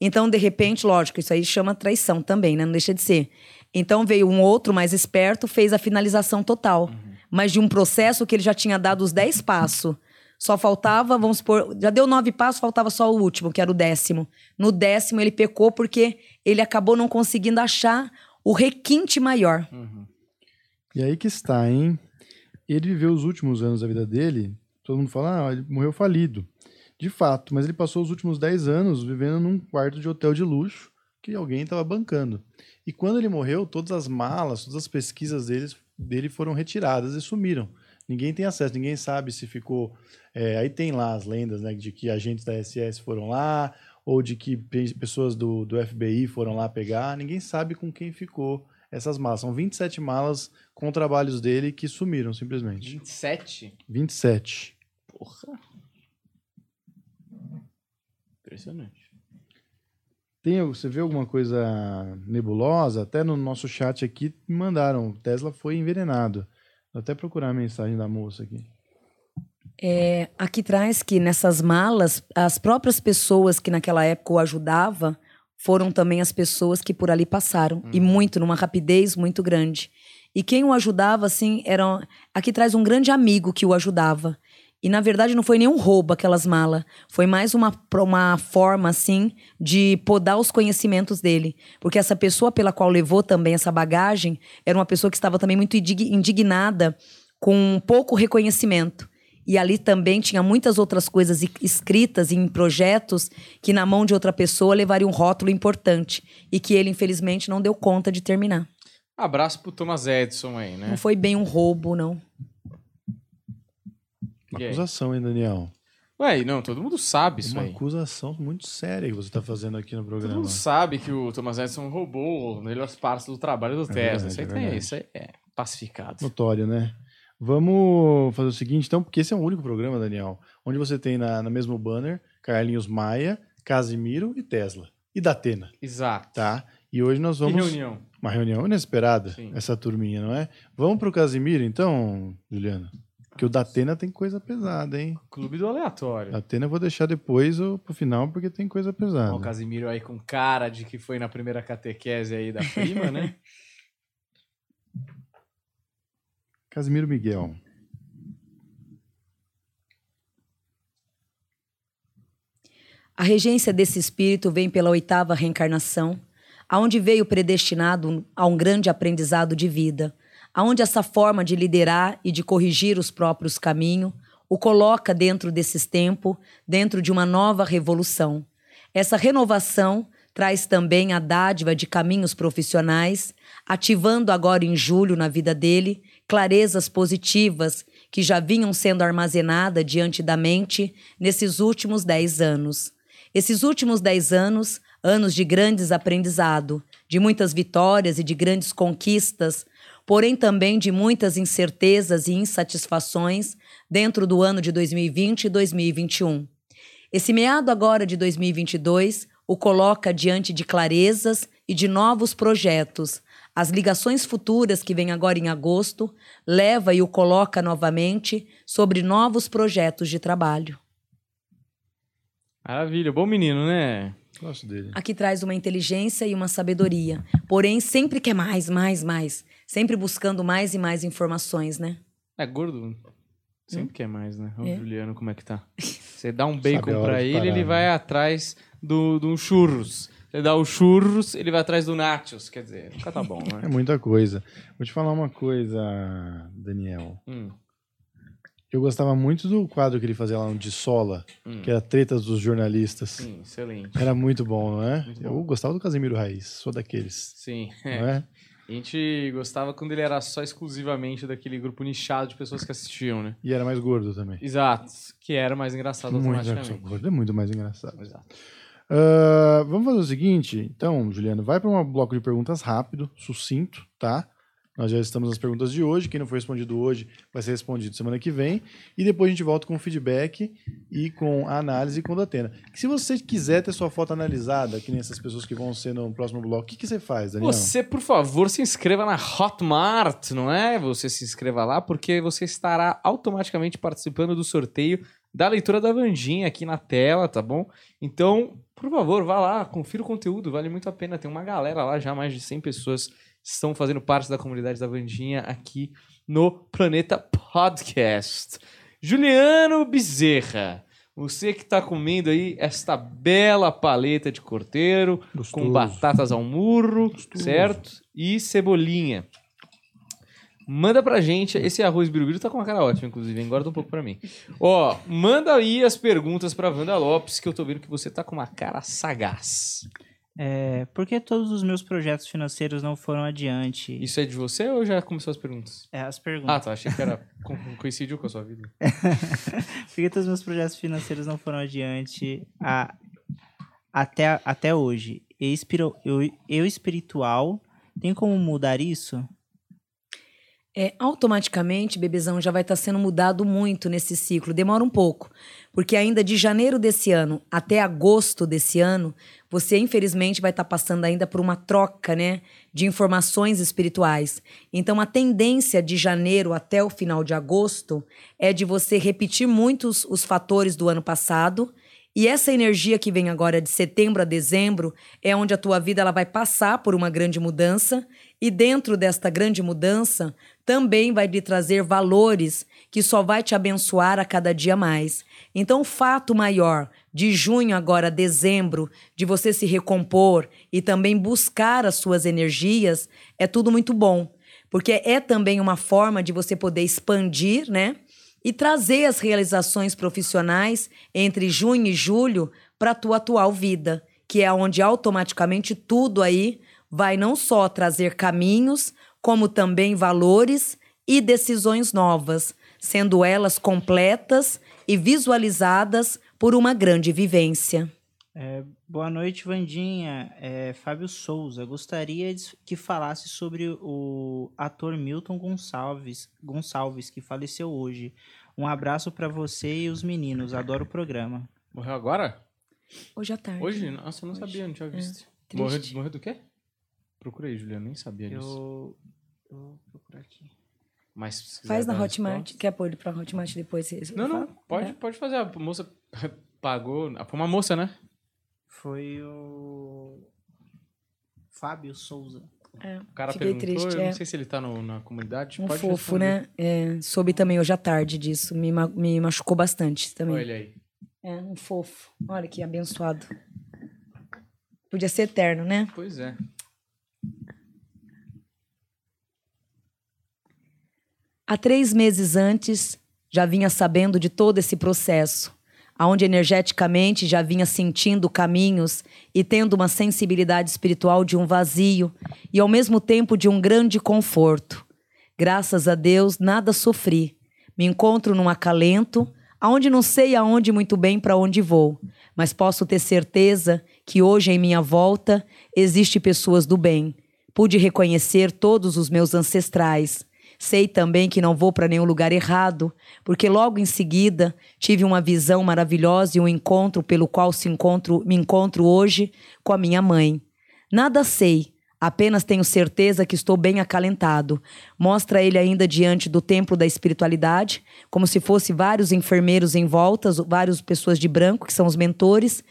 Então, de repente, lógico, isso aí chama traição também, né? Não deixa de ser. Então veio um outro mais esperto, fez a finalização total. Mas de um processo que ele já tinha dado os 10 passos. Só faltava, vamos supor, já deu nove passos, faltava só o último, que era o décimo. No décimo ele pecou porque ele acabou não conseguindo achar o requinte maior. E aí que está, hein? Ele viveu os últimos anos da vida dele, todo mundo fala, ah, ele morreu falido. De fato, mas ele passou os últimos 10 anos vivendo num quarto de hotel de luxo que alguém estava bancando. E quando ele morreu, todas as malas, todas as pesquisas deles, dele foram retiradas e sumiram. Ninguém tem acesso, ninguém sabe se ficou. é, aí tem lá as lendas, né, de que agentes da SS foram lá, ou de que pe- pessoas do, do FBI foram lá pegar. Ninguém sabe com quem ficou essas malas. São 27 malas com trabalhos dele que sumiram simplesmente. 27? 27. Porra. Impressionante. Tem, você vê alguma coisa nebulosa? Até no nosso chat aqui me mandaram. Tesla foi envenenado. Vou até procurar a mensagem da moça aqui. É, aqui traz que nessas malas, as próprias pessoas que naquela época o ajudavam foram também as pessoas que por ali passaram. E muito, numa rapidez muito grande. E quem o ajudava, assim, era. Aqui traz um grande amigo que o ajudava. E na verdade não foi nenhum roubo aquelas malas. Foi mais uma, uma forma, assim, de podar os conhecimentos dele. Porque essa pessoa pela qual levou também essa bagagem era uma pessoa que estava também muito indig- indignada com pouco reconhecimento. E ali também tinha muitas outras coisas escritas em projetos que na mão de outra pessoa levaria um rótulo importante e que ele infelizmente não deu conta de terminar. Abraço pro Thomas Edison aí, né? Não foi bem um roubo, não. Uma acusação, hein, Daniel? Ué, não, todo mundo sabe isso Uma aí. acusação muito séria que você está fazendo aqui no Todo programa. mundo sabe que o Thomas Edison roubou melhores partes do trabalho do Tesla. verdade, isso aí é tem, isso aí é pacificado. Notório, né? Vamos fazer o seguinte, então, porque esse é o único programa, Daniel, onde você tem na, no mesmo banner Carlinhos Maia, Casimiro e Tesla. E Datena, Exato. tá? E hoje nós Que vamos. reunião. Uma reunião inesperada, Sim. essa turminha, não é? Vamos pro Casimiro, então, Juliana? Porque o Datena tem coisa pesada, hein? Clube do aleatório. Datena eu vou deixar depois ó, pro final, porque tem coisa pesada. Ó, o Casimiro aí com cara de que foi na primeira catequese aí da prima, né? Casimiro Miguel. A regência desse espírito vem pela oitava reencarnação, aonde veio predestinado a um grande aprendizado de vida, aonde essa forma de liderar e de corrigir os próprios caminhos o coloca dentro desses tempos, dentro de uma nova revolução. Essa renovação traz também a dádiva de caminhos profissionais, ativando agora em julho na vida dele clarezas positivas que já vinham sendo armazenadas diante da mente nesses últimos dez anos. Esses últimos dez anos, anos de grandes aprendizado, de muitas vitórias e de grandes conquistas, porém também de muitas incertezas e insatisfações dentro do ano de 2020 e 2021. Esse meado agora de 2022 o coloca diante de clarezas e de novos projetos. As ligações futuras que vêm agora em agosto leva e o coloca novamente sobre novos projetos de trabalho. Maravilha. Bom menino, né? Gosto dele. Aqui traz uma inteligência e uma sabedoria, porém sempre quer mais, mais, mais, sempre buscando mais e mais informações, né? É gordo. Sempre quer mais, né? O É. Juliano, como é que tá? Você dá um bacon Sabe a hora pra de ele, parar, ele né? vai atrás do, do churros. Você dá o churros, ele vai atrás do nachos. Quer dizer, nunca tá bom, É né? muita coisa. Vou te falar uma coisa, Daniel. Hum, Eu gostava muito do quadro que ele fazia lá no De Sola, hum. que era Tretas dos Jornalistas. Sim, excelente. Era muito bom, não é? Muito Eu bom. gostava do Casimiro Raiz, sou daqueles. Sim. Não é. A gente gostava quando ele era só exclusivamente daquele grupo nichado de pessoas que assistiam, né? E era mais gordo também. Exato. Que era mais engraçado Muito, automaticamente. gordo é muito mais engraçado. Exato. Ah, vamos fazer o seguinte, então, Juliano, vai para um bloco de perguntas rápido, sucinto, tá? Nós já estamos nas perguntas de hoje. Quem não foi respondido hoje vai ser respondido semana que vem. E depois a gente volta com o feedback e com a análise com o Datena. Se você quiser ter sua foto analisada, que nem essas pessoas que vão ser no próximo bloco, o que, que você faz, Daniel? Você, por favor, se inscreva na Hotmart, não é? Você se inscreva lá, porque você estará automaticamente participando do sorteio da leitura da Vandinha aqui na tela, tá bom? Então, por favor, vá lá, confira o conteúdo, vale muito a pena. Tem uma galera lá, já mais de 100 pessoas estão fazendo parte da comunidade da Vandinha aqui no Planeta Podcast. Juliano Bezerra, você que está comendo aí esta bela paleta de corteiro, com Gostoso. batatas ao murro, Gostoso. certo? E cebolinha. Manda pra gente, esse arroz birubiru tá com uma cara ótima, inclusive, engorda um pouco pra mim. Ó, manda aí as perguntas pra Wanda Lopes, que eu tô vendo que você tá com uma cara sagaz. É, por que todos os meus projetos financeiros não foram adiante? Isso é de você ou já começou as perguntas? É, as perguntas. Ah, tá, achei que era co- coincidiu com a sua vida. Por que todos os meus projetos financeiros não foram adiante a- até, até hoje? Eu, espiro- eu, eu espiritual, tem como mudar isso? É, automaticamente, bebezão já vai estar sendo mudado muito nesse ciclo. Demora um pouco, porque ainda de janeiro desse ano até agosto desse ano, você infelizmente vai estar passando ainda por uma troca, né, de informações espirituais. Então, a tendência de janeiro até o final de agosto é de você repetir muitos os fatores do ano passado. E essa energia que vem agora de setembro a dezembro é onde a tua vida ela vai passar por uma grande mudança e dentro desta grande mudança também vai lhe trazer valores que só vai te abençoar a cada dia mais. Então, o fato maior de junho agora a dezembro, de você se recompor e também buscar as suas energias, é tudo muito bom, porque é também uma forma de você poder expandir, né? E trazer as realizações profissionais entre junho e julho para a tua atual vida, que é onde automaticamente tudo aí vai não só trazer caminhos, como também valores e decisões novas, sendo elas completas e visualizadas por uma grande vivência. É, boa noite, Vandinha. É, Fábio Souza. Gostaria de- que falasse sobre o ator Milton Gonçalves, Gonçalves, que faleceu hoje. Um abraço pra você e os meninos. Adoro o programa. Morreu agora? Hoje à tarde. Hoje? Nossa, eu não Hoje. sabia, não tinha É, visto. triste. morreu, morreu do quê? Procura aí, Juliano, nem sabia disso. Eu, eu vou procurar aqui. Mas se Faz na Hotmart. resposta- Quer pôr ele pra Hotmart depois? Não, não, pode, É. pode fazer. A moça pagou. Foi uma moça, né? Foi o Fábio Souza. É, O cara Fiquei perguntou, triste, eu não é. sei se ele tá no- na comunidade. Um pode fofo, responder. né? É, soube também hoje à tarde disso. Me, ma- me machucou bastante também. Olha ele aí. É, um fofo. Olha que abençoado. Podia ser eterno, né? Pois é. Há três meses antes, já vinha sabendo de todo esse processo, aonde energeticamente já vinha sentindo caminhos e tendo uma sensibilidade espiritual de um vazio e ao mesmo tempo de um grande conforto. Graças a Deus, nada sofri. Me encontro num acalento, aonde não sei aonde muito bem para onde vou, mas posso ter certeza que hoje em minha volta existe pessoas do bem. Pude reconhecer todos os meus ancestrais. Sei também que não vou para nenhum lugar errado, porque logo em seguida tive uma visão maravilhosa e um encontro pelo qual se encontro, me encontro hoje com a minha mãe. Nada sei, apenas tenho certeza que estou bem acalentado. Mostra ele ainda diante do templo da espiritualidade, como se fosse vários enfermeiros em volta, várias pessoas de branco, que são os mentores.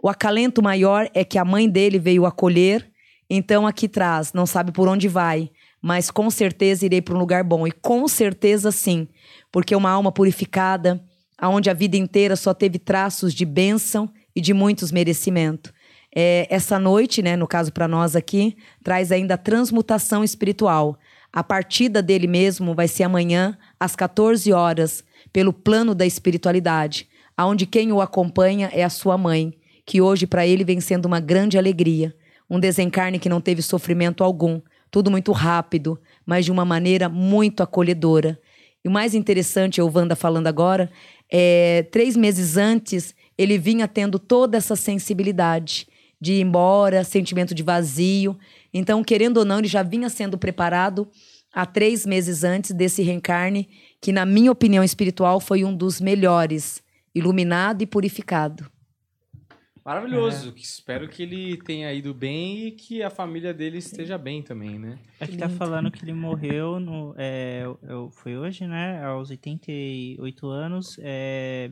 O acalento maior é que a mãe dele veio acolher, então aqui traz, não sabe por onde vai, mas com certeza irei para um lugar bom. E com certeza sim, porque uma alma purificada, aonde a vida inteira só teve traços de bênção e de muitos merecimento. É, essa noite, né, no caso para nós aqui, traz ainda a transmutação espiritual. A partida dele mesmo vai ser amanhã, às 14 horas, pelo plano da espiritualidade, aonde quem o acompanha é a sua mãe, que hoje para ele vem sendo uma grande alegria. Um desencarne que não teve sofrimento algum, tudo muito rápido, mas de uma maneira muito acolhedora. E o mais interessante, o Wanda falando agora, é três meses antes, ele vinha tendo toda essa sensibilidade de ir embora, sentimento de vazio. Então, querendo ou não, ele já vinha sendo preparado há três meses antes desse reencarne, que, na minha opinião espiritual, foi um dos melhores, iluminado e purificado. Maravilhoso. Que espero que ele tenha ido bem e que a família dele esteja bem também, né? Aqui tá lindo. falando que ele morreu no. É, eu- foi hoje, né? Aos 88 anos. é,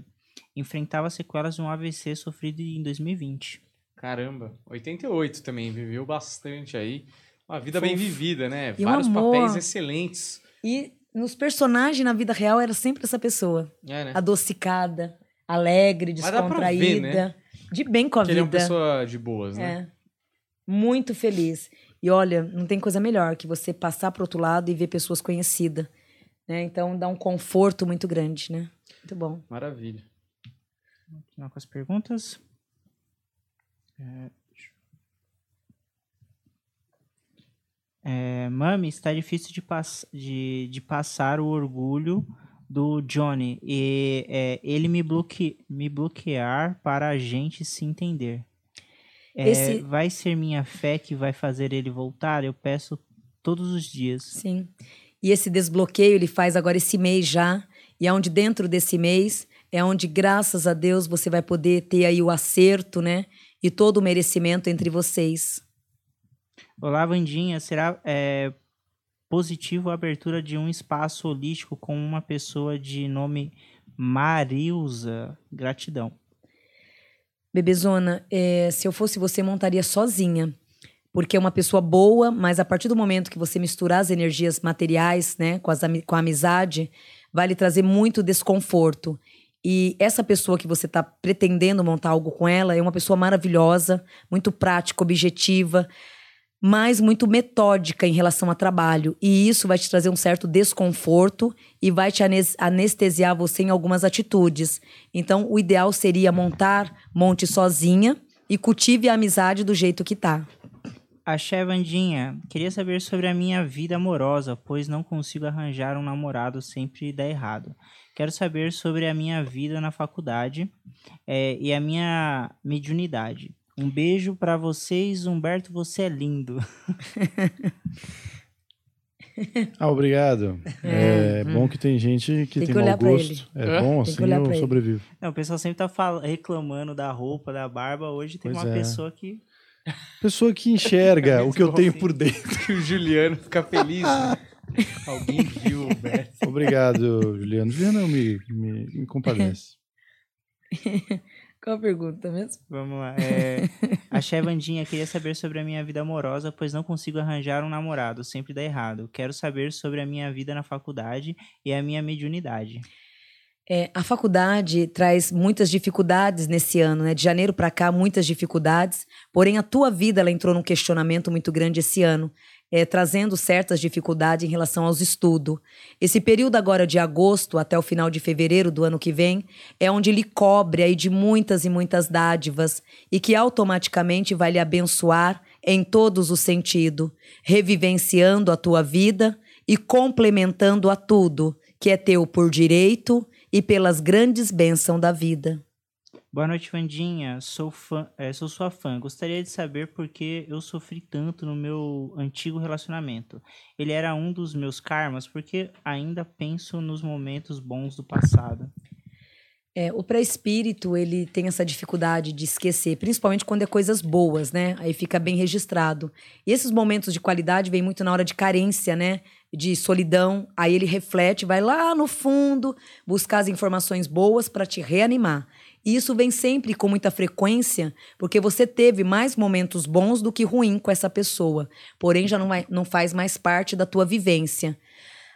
enfrentava sequelas de um AVC sofrido em 2020. Caramba. 88 também, viveu bastante aí. Uma vida bem vivida, né? E Vários amor. papéis excelentes. E nos personagens na vida real era sempre essa pessoa. É, né? Adocicada, alegre, Mas dá pra ver, descontraída. né? De bem com a Que ele é uma vida. pessoa de boas, né? É. Muito feliz. E olha, não tem coisa melhor que você passar pro outro lado e ver pessoas conhecidas. Né? Então dá um conforto muito grande, né? Muito bom. Maravilha. Continuar com as perguntas. É, É, Mami, está difícil de, pass de, de passar o orgulho do Johnny e é, ele me, bloque me bloquear para a gente se entender. É, Esse- Vai ser minha fé que vai fazer ele voltar? Eu peço todos os dias. Sim. E esse desbloqueio ele faz agora esse mês já. E é onde dentro desse mês é onde, graças a Deus, você vai poder ter aí o acerto, né? E todo o merecimento entre vocês. Olá, Vandinha. Será é, positivo a abertura de um espaço holístico com uma pessoa de nome Marilza? Gratidão. Bebezona, é, se eu fosse você, montaria sozinha. Porque é uma pessoa boa, mas a partir do momento que você misturar as energias materiais, né, com, as com a amizade, vai lhe trazer muito desconforto. E essa pessoa que você está pretendendo montar algo com ela é uma pessoa maravilhosa, muito prática, objetiva, mas muito metódica em relação a trabalho. E isso vai te trazer um certo desconforto e vai te anes- anestesiar você em algumas atitudes. Então, o ideal seria montar, monte sozinha e cultive a amizade do jeito que tá. Axé Vandinha, queria saber sobre a minha vida amorosa, pois não consigo arranjar um namorado, sempre dá errado. Quero saber sobre a minha vida na faculdade. é, e a minha mediunidade. Um beijo pra vocês, Humberto, você é lindo. Ah, obrigado. É, bom que tem gente que Tem tem, que mau gosto. É, É? bom, assim eu sobrevivo. Não, o pessoal sempre tá fal- reclamando da roupa, da barba. Hoje tem Pois uma é. pessoa que. Pessoa que enxerga o que eu tenho por dentro. que o Juliano fica feliz. né? Alguém viu, Humberto. Obrigado, Juliano. Juliano me, me, me compadece. Qual a pergunta mesmo? Vamos lá. É... A Chevandinha queria saber sobre a minha vida amorosa, pois não consigo arranjar um namorado, sempre dá errado. Quero saber sobre a minha vida na faculdade e a minha mediunidade. É, a faculdade traz muitas dificuldades nesse ano, né? De janeiro para cá, muitas dificuldades. Porém, a tua vida ela entrou num questionamento muito grande esse ano, é, trazendo certas dificuldades em relação aos estudos. Esse período agora de agosto até o final de fevereiro do ano que vem é onde ele cobre aí de muitas e muitas dádivas e que automaticamente vai lhe abençoar em todos os sentidos, revivenciando a tua vida e complementando a tudo que é teu por direito e pelas grandes bênçãos da vida. Boa noite, Vandinha. Sou, fã, é, sou sua fã. Gostaria de saber por que eu sofri tanto no meu antigo relacionamento. Ele era um dos meus karmas, porque ainda penso nos momentos bons do passado. É, o pré-espírito, ele tem essa dificuldade de esquecer, principalmente quando é coisas boas, né? Aí fica bem registrado. E esses momentos de qualidade vêm muito na hora de carência, né? De solidão. Aí ele reflete, vai lá no fundo buscar as informações boas para te reanimar. E isso vem sempre com muita frequência, porque você teve mais momentos bons do que ruim com essa pessoa. Porém, já não, vai, não faz mais parte da tua vivência.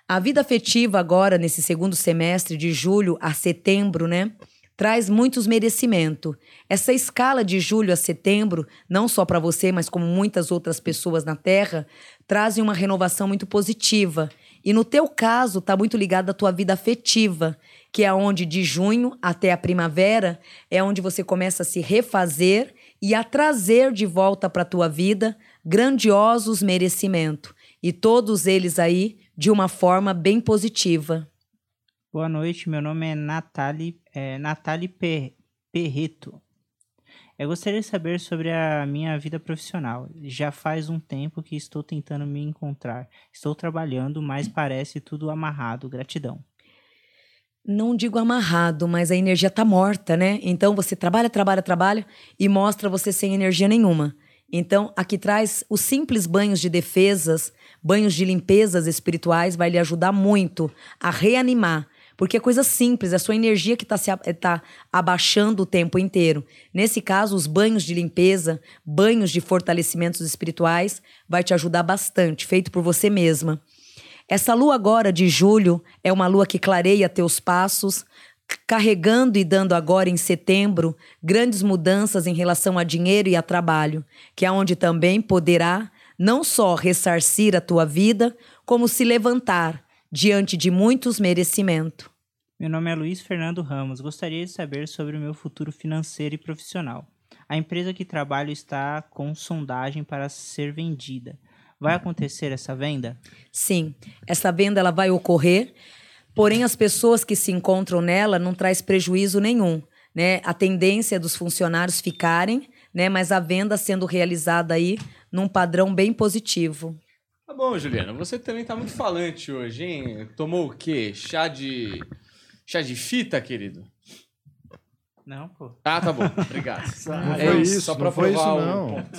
A vida afetiva agora, nesse segundo semestre, de julho a setembro, né? Traz muitos merecimentos. Essa escala de julho a setembro, não só para você, mas como muitas outras pessoas na Terra, trazem uma renovação muito positiva. E no teu caso, está muito ligado à tua vida afetiva, que é onde de junho até a primavera é onde você começa a se refazer e a trazer de volta para a tua vida grandiosos merecimentos. E todos eles aí de uma forma bem positiva. Boa noite, meu nome é Nathalie, é, Nathalie Per- Perreto. Eu gostaria de saber sobre a minha vida profissional. Já faz um tempo que estou tentando me encontrar. Estou trabalhando, mas parece tudo amarrado. Gratidão. Não digo amarrado, mas a energia tá morta, né? Então você trabalha, trabalha, trabalha e mostra você sem energia nenhuma. Então, aqui traz os simples banhos de defesas, banhos de limpezas espirituais, vai lhe ajudar muito a reanimar. Porque é coisa simples, é a sua energia que está eh, tá abaixando o tempo inteiro. Nesse caso, os banhos de limpeza, banhos de fortalecimentos espirituais, vai te ajudar bastante, feito por você mesma. Essa lua agora de julho é uma lua que clareia teus passos, carregando e dando agora em setembro grandes mudanças em relação a dinheiro e a trabalho, que é onde também poderá não só ressarcir a tua vida, como se levantar diante de muitos merecimentos. Meu nome é Luiz Fernando Ramos. Gostaria de saber sobre o meu futuro financeiro e profissional. A empresa que trabalho está com sondagem para ser vendida. Vai acontecer essa venda? Sim, essa venda ela vai ocorrer, porém as pessoas que se encontram nela não traz prejuízo nenhum, né? A tendência é dos funcionários ficarem, né? Mas a venda sendo realizada aí num padrão bem positivo. Tá bom, Juliana, você também tá muito falante hoje, hein? Tomou o quê? Chá de. Chá de fita, querido? Não, pô. Ah, tá bom. Obrigado. Não É foi isso, só não pra foi isso, provar o não. ponto.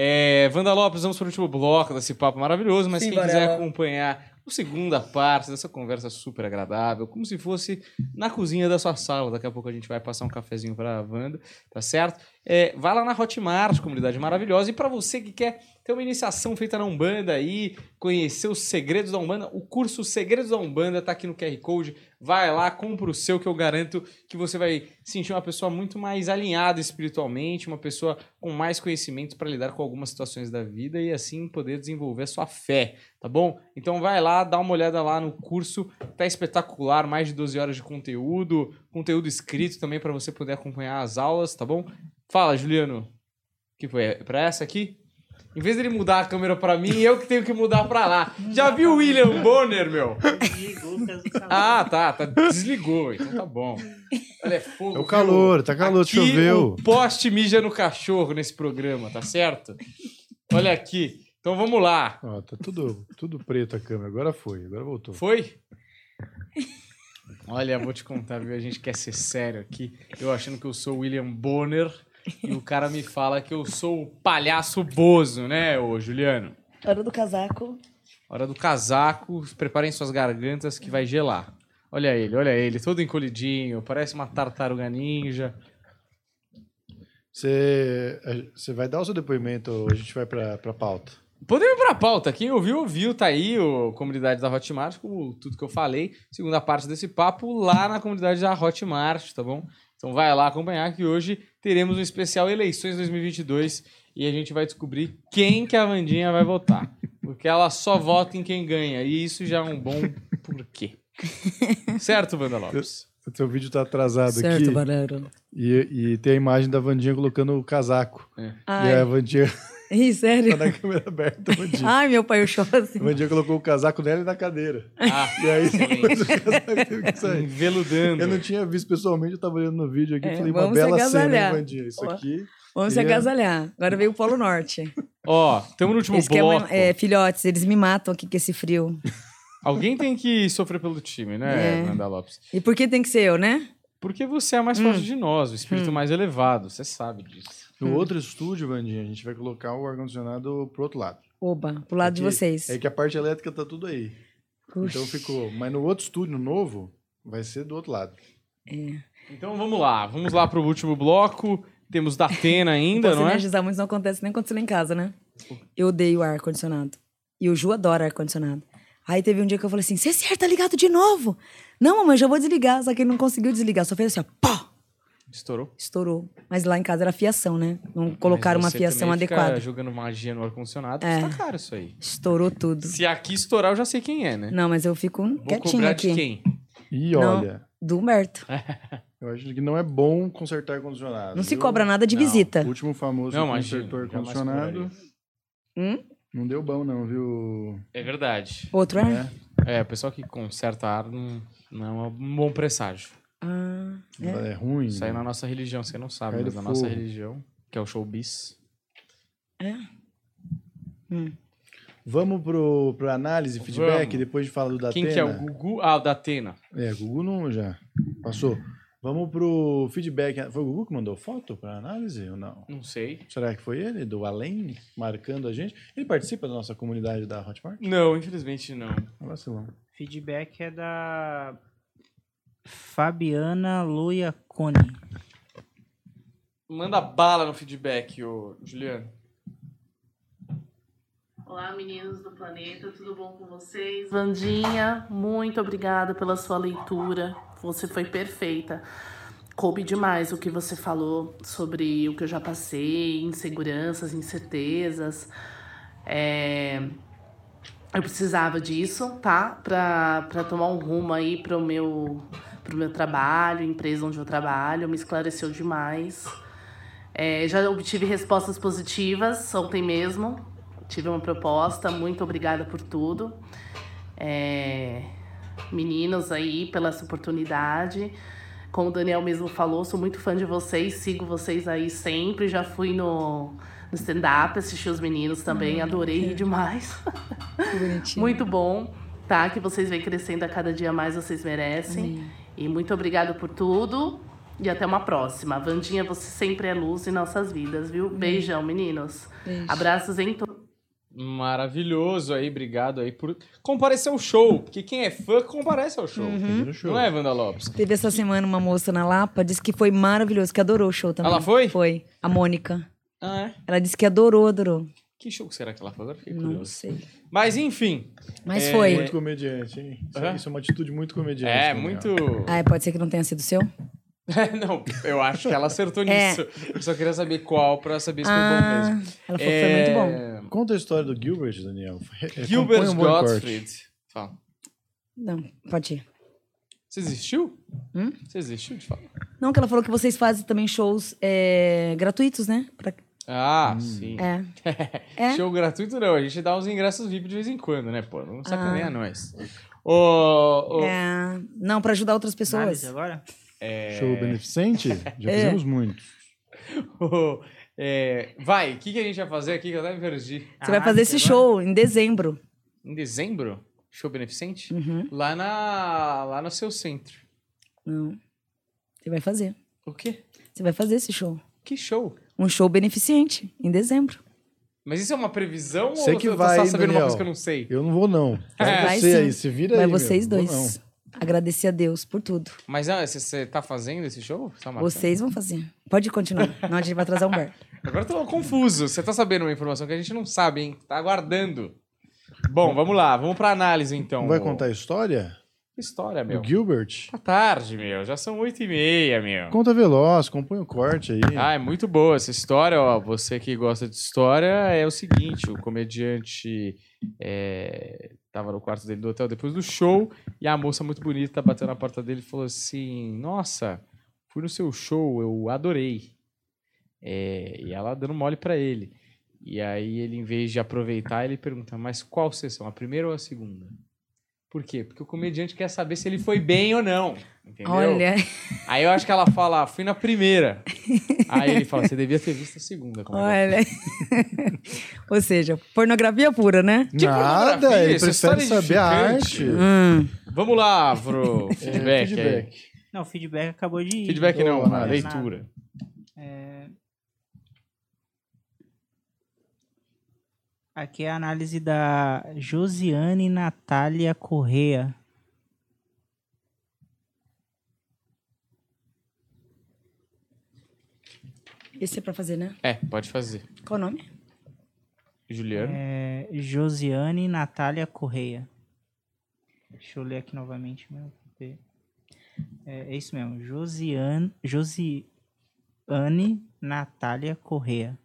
É, Wanda Lopes, vamos para o último bloco desse papo maravilhoso, mas Sim, quem quiser Varela. acompanhar a segunda parte dessa conversa super agradável, como se fosse na cozinha da sua sala, daqui a pouco a gente vai passar um cafezinho pra Wanda, tá certo? É, vai lá na Hotmart, comunidade maravilhosa, e para você que quer ter uma iniciação feita na Umbanda aí, conhecer os segredos da Umbanda, o curso Segredos da Umbanda tá aqui no QR Code, vai lá, compra o seu que eu garanto que você vai sentir uma pessoa muito mais alinhada espiritualmente, uma pessoa com mais conhecimentos para lidar com algumas situações da vida e assim poder desenvolver a sua fé, tá bom? Então vai lá, dá uma olhada lá no curso, tá espetacular, mais de 12 horas de conteúdo, conteúdo escrito também para você poder acompanhar as aulas, tá bom? Fala, Juliano. que foi? Pra essa aqui? Em vez dele mudar a câmera pra mim, eu que tenho que mudar pra lá. Já viu o William Bonner, meu? Desligou, caso do calor. Ah, tá, tá. Desligou, então tá bom. Olha, é fogo. É o viu? calor, tá calor, Aqui, choveu. O poste mija no cachorro nesse programa, tá certo? Olha aqui. Então vamos lá. Ó, tá tudo, tudo preto a câmera. Agora foi, agora voltou. Foi? Olha, vou te contar, viu? A gente quer ser sério aqui. Eu achando que eu sou o William Bonner e o cara me fala que eu sou o palhaço Bozo, né, ô Juliano? Hora do casaco. Hora do casaco, preparem suas gargantas que vai gelar. Olha ele, olha ele, todo encolhidinho, parece uma tartaruga ninja. Você, você vai dar o seu depoimento ou a gente vai pra, pra pauta? Podemos ir pra pauta. Quem ouviu, ouviu. Tá aí o comunidade da Hotmart, com tudo que eu falei. Segunda parte desse papo lá na comunidade da Hotmart, tá bom? Então vai lá acompanhar que hoje teremos um especial Eleições 2022 e a gente vai descobrir quem que a Vandinha vai votar. Porque ela só vota em quem ganha. E isso já é um bom porquê. certo, Wanda Lopes? O teu vídeo tá atrasado Certo, aqui Barero. e, e tem a imagem da Vandinha colocando o casaco. E Ai, a Vandinha Ih, sério? tá na câmera aberta. A Vandinha. Ai, meu pai, eu choro assim. A Vandinha colocou o casaco nela e na cadeira. Ah, E aí depois o casaco teve que sair. Enveludando. Eu não tinha visto pessoalmente, eu tava olhando no vídeo aqui e É, falei, uma vamos se bela cena, hein, agasalhar. Vandinha? Isso Ó. aqui. Vamos se agasalhar. Agora veio o Polo Norte. Ó, estamos no último Esse que é, bloco. é, filhotes, eles me matam aqui com esse frio. Alguém tem que sofrer pelo time, né, É. Wanda Lopes? E por que tem que ser eu, né? Porque você é a mais forte de nós, o espírito mais elevado, você sabe disso. No outro estúdio, Vandinha, a gente vai colocar o ar-condicionado pro outro lado. Oba, pro lado de Porque vocês. É que a parte elétrica tá tudo aí. Puxa. Então ficou. Mas no outro estúdio novo, vai ser do outro lado. Então vamos lá, vamos lá pro último bloco. Temos da Atena ainda, não é? energizar muito, isso não acontece nem quando você lá em casa, né? Eu odeio ar-condicionado. E o Ju adora ar-condicionado. Aí teve um dia que eu falei assim: Cê tá ligado de novo? Não, mamãe, já vou desligar. Só que ele não conseguiu desligar, só fez assim, ó, pá! Estourou. Estourou. Mas lá em casa era fiação, né? Não colocaram uma fiação também fica adequada. jogando magia no ar-condicionado, É. tá caro isso aí. Estourou tudo. Se aqui estourar, eu já sei quem é, né? Não, mas eu fico Vou quietinha cobrar aqui. de quem? E Não. olha, Do Humberto. eu acho que não é bom consertar ar-condicionado. Não se viu? cobra nada de Não. visita. O último famoso Não, jamais ar-condicionado Hum? não deu bom, não, viu? É verdade. Outro ar? É, É, o pessoal que conserta ar não, não é um bom presságio. Ah, é. é ruim. Isso aí na nossa religião, você não sabe, Cai mas na nossa religião, que é o showbiz. Vamos pro, pro análise, feedback, Vamos. depois de falar do da Quem que é o Gugu? Ah, o da Atena. É, Gugu não já. Passou. Vamos pro feedback. Foi o Gugu que mandou foto pra análise ou não? Não sei. Será que foi ele, do Além, marcando a gente? Ele participa da nossa comunidade da Hotmart? Não, infelizmente não. Vacilão. Feedback é da Fabiana Luia Cone. Manda bala no feedback, ô Juliano. Olá, meninos do planeta, tudo bom com vocês? Vandinha, muito obrigada pela sua leitura. Você foi perfeita. Coube demais o que você falou sobre o que eu já passei, inseguranças, incertezas. É, Eu precisava disso, tá? Pra, pra tomar um rumo aí pro meu, pro meu trabalho, empresa onde eu trabalho. Me esclareceu demais. É, já obtive respostas positivas ontem mesmo. Tive uma proposta. Muito obrigada por tudo. É, meninos aí, pela essa oportunidade. Como o Daniel mesmo falou, sou muito fã de vocês, sigo vocês aí sempre. Já fui no, no stand-up, assisti os meninos também, adorei rir demais. Bonitinho. Muito bom, tá? Que vocês vêm crescendo a cada dia mais, vocês merecem. E muito obrigado por tudo. E até uma próxima. Vandinha, você sempre é luz em nossas vidas, viu? Beijão, meninos. Beijo. Abraços em todos. Maravilhoso aí, obrigado aí por comparecer ao show. Porque quem é fã comparece ao show. Uhum. Show. Não é, Wanda Lopes? Teve essa semana uma moça na Lapa, disse que foi maravilhoso, que adorou o show também. Ela foi? Foi. A Mônica. Ah, é? Ela disse que adorou, adorou. Que show que será que ela foi? Agora fiquei Não curioso. sei. Mas enfim. Mas É, foi. Muito comediante, hein? Isso, Aham. isso é uma atitude muito comediante. É, muito. Ah, pode ser que não tenha sido seu? não, eu acho que ela acertou É. nisso. Eu só queria saber qual pra saber se foi bom Ah, mesmo. ela falou que foi muito bom. Conta a história do Gilbert, Daniel. É, Gilbert um. Gottfried. Fala. Não, pode ir. Você existiu? Hum? Você existiu de falar? Não, que ela falou que vocês fazem também shows é, gratuitos, né? Pra- Ah, sim. É. É? Show gratuito não, a gente dá uns ingressos VIP de vez em quando, né, pô? Não sacaneia Ah. nós. Ô, ô, É, Não, pra ajudar outras pessoas. Agora? é, Show beneficente? Já É. fizemos muitos. ô, é, vai, o que, que a gente vai fazer aqui que eu até me perdi? Você vai Ah, fazer esse agora? show em dezembro. Em dezembro? Show beneficente? Uhum. Lá, na, lá no seu centro. Não. Você vai fazer. O quê? Você vai fazer esse show. Que show? Um show beneficente, em dezembro. Mas isso é uma previsão Você ou que você vai, tá sabendo uma Daniel. coisa que eu não sei? Eu não vou, não. Vai Vai você sim. aí, se vira Vai aí. vocês meu. Vou dois. Agradecer a Deus por tudo. Mas ah, você, você tá fazendo esse show? Tá? Vocês vão fazer. Pode continuar. Não, a gente vai atrasar um bar. Agora eu tô confuso. Você tá sabendo uma informação que a gente não sabe, hein? Tá aguardando. Bom, vamos lá. Vamos pra análise, então. Não vai contar a história? História, meu? O Gilbert? Tá tarde, meu. Já são oito e meia, meu. Conta veloz, compõe o corte aí. Ah, é muito boa essa história, ó. Você que gosta de história, é o seguinte: o comediante é, tava no quarto dele do hotel depois do show e a moça muito bonita bateu na porta dele e falou assim: Nossa, fui no seu show, eu adorei. É, e ela dando mole pra ele. E aí ele, em vez de aproveitar, ele pergunta: Mas qual sessão, a primeira ou a segunda? Por quê? Porque o comediante quer saber se ele foi bem ou não. Entendeu? Olha, Aí eu acho que ela fala, "Ah, fui na primeira. Aí ele fala, você devia ter visto a segunda. como é olha. Ou seja, pornografia pura, né? que Nada, ele essa prefere saber a arte. Hum. é? Vamos lá pro É, feedback. aí. feedback. Não, o feedback acabou de ir. Feedback não, a leitura. É... Aqui é a análise da Josiane Natália Correa. Esse é pra fazer, né? É, pode fazer. Qual o nome? Juliano. É... Josiane Natália Correa. Deixa eu ler aqui novamente. É, é isso mesmo. Josiane, Josiane Natália Correa.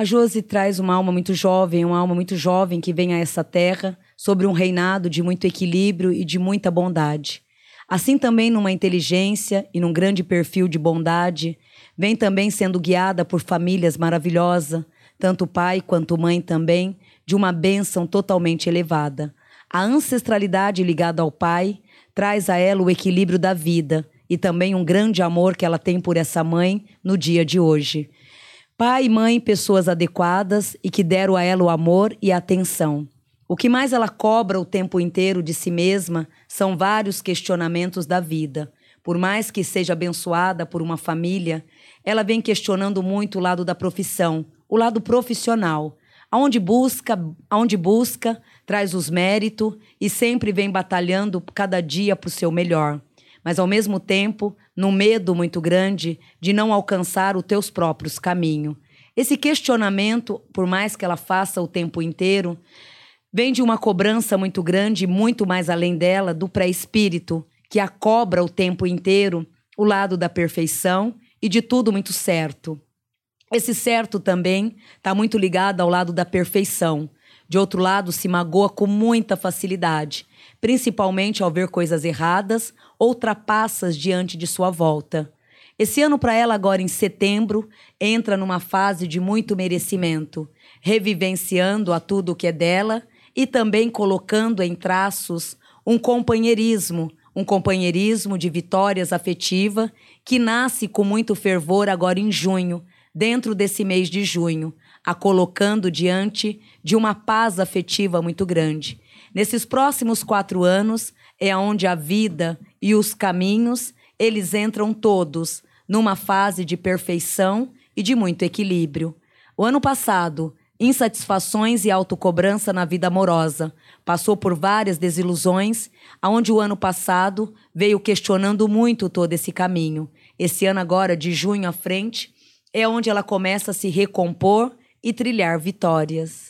A Josi traz uma alma muito jovem, uma alma muito jovem que vem a essa terra sobre um reinado de muito equilíbrio e de muita bondade. Assim também numa inteligência e num grande perfil de bondade, vem também sendo guiada por famílias maravilhosas, tanto pai quanto mãe também, de uma bênção totalmente elevada. A ancestralidade ligada ao pai traz a ela o equilíbrio da vida e também um grande amor que ela tem por essa mãe no dia de hoje. Pai e mãe, pessoas adequadas e que deram a ela o amor e a atenção. O que mais ela cobra o tempo inteiro de si mesma são vários questionamentos da vida. Por mais que seja abençoada por uma família, ela vem questionando muito o lado da profissão, o lado profissional. Aonde busca, aonde busca, traz os méritos e sempre vem batalhando cada dia para o seu melhor mas ao mesmo tempo, num medo muito grande de não alcançar os teus próprios caminhos. Esse questionamento, por mais que ela faça o tempo inteiro, vem de uma cobrança muito grande, muito mais além dela, do pré-espírito, que a cobra o tempo inteiro, o lado da perfeição e de tudo muito certo. Esse certo também está muito ligado ao lado da perfeição. De outro lado, se magoa com muita facilidade, principalmente ao ver coisas erradas ou trapaças diante de sua volta. Esse ano para ela, agora em setembro, entra numa fase de muito merecimento, revivenciando a tudo o que é dela e também colocando em traços um companheirismo, um companheirismo de vitórias afetiva que nasce com muito fervor agora em junho, dentro desse mês de junho, a colocando diante de uma paz afetiva muito grande. Nesses próximos quatro anos é onde a vida e os caminhos eles entram todos numa fase de perfeição e de muito equilíbrio. O ano passado, insatisfações e autocobrança na vida amorosa. Passou por várias desilusões, aonde o ano passado veio questionando muito todo esse caminho. Esse ano agora, de junho à frente, é onde ela começa a se recompor e trilhar vitórias.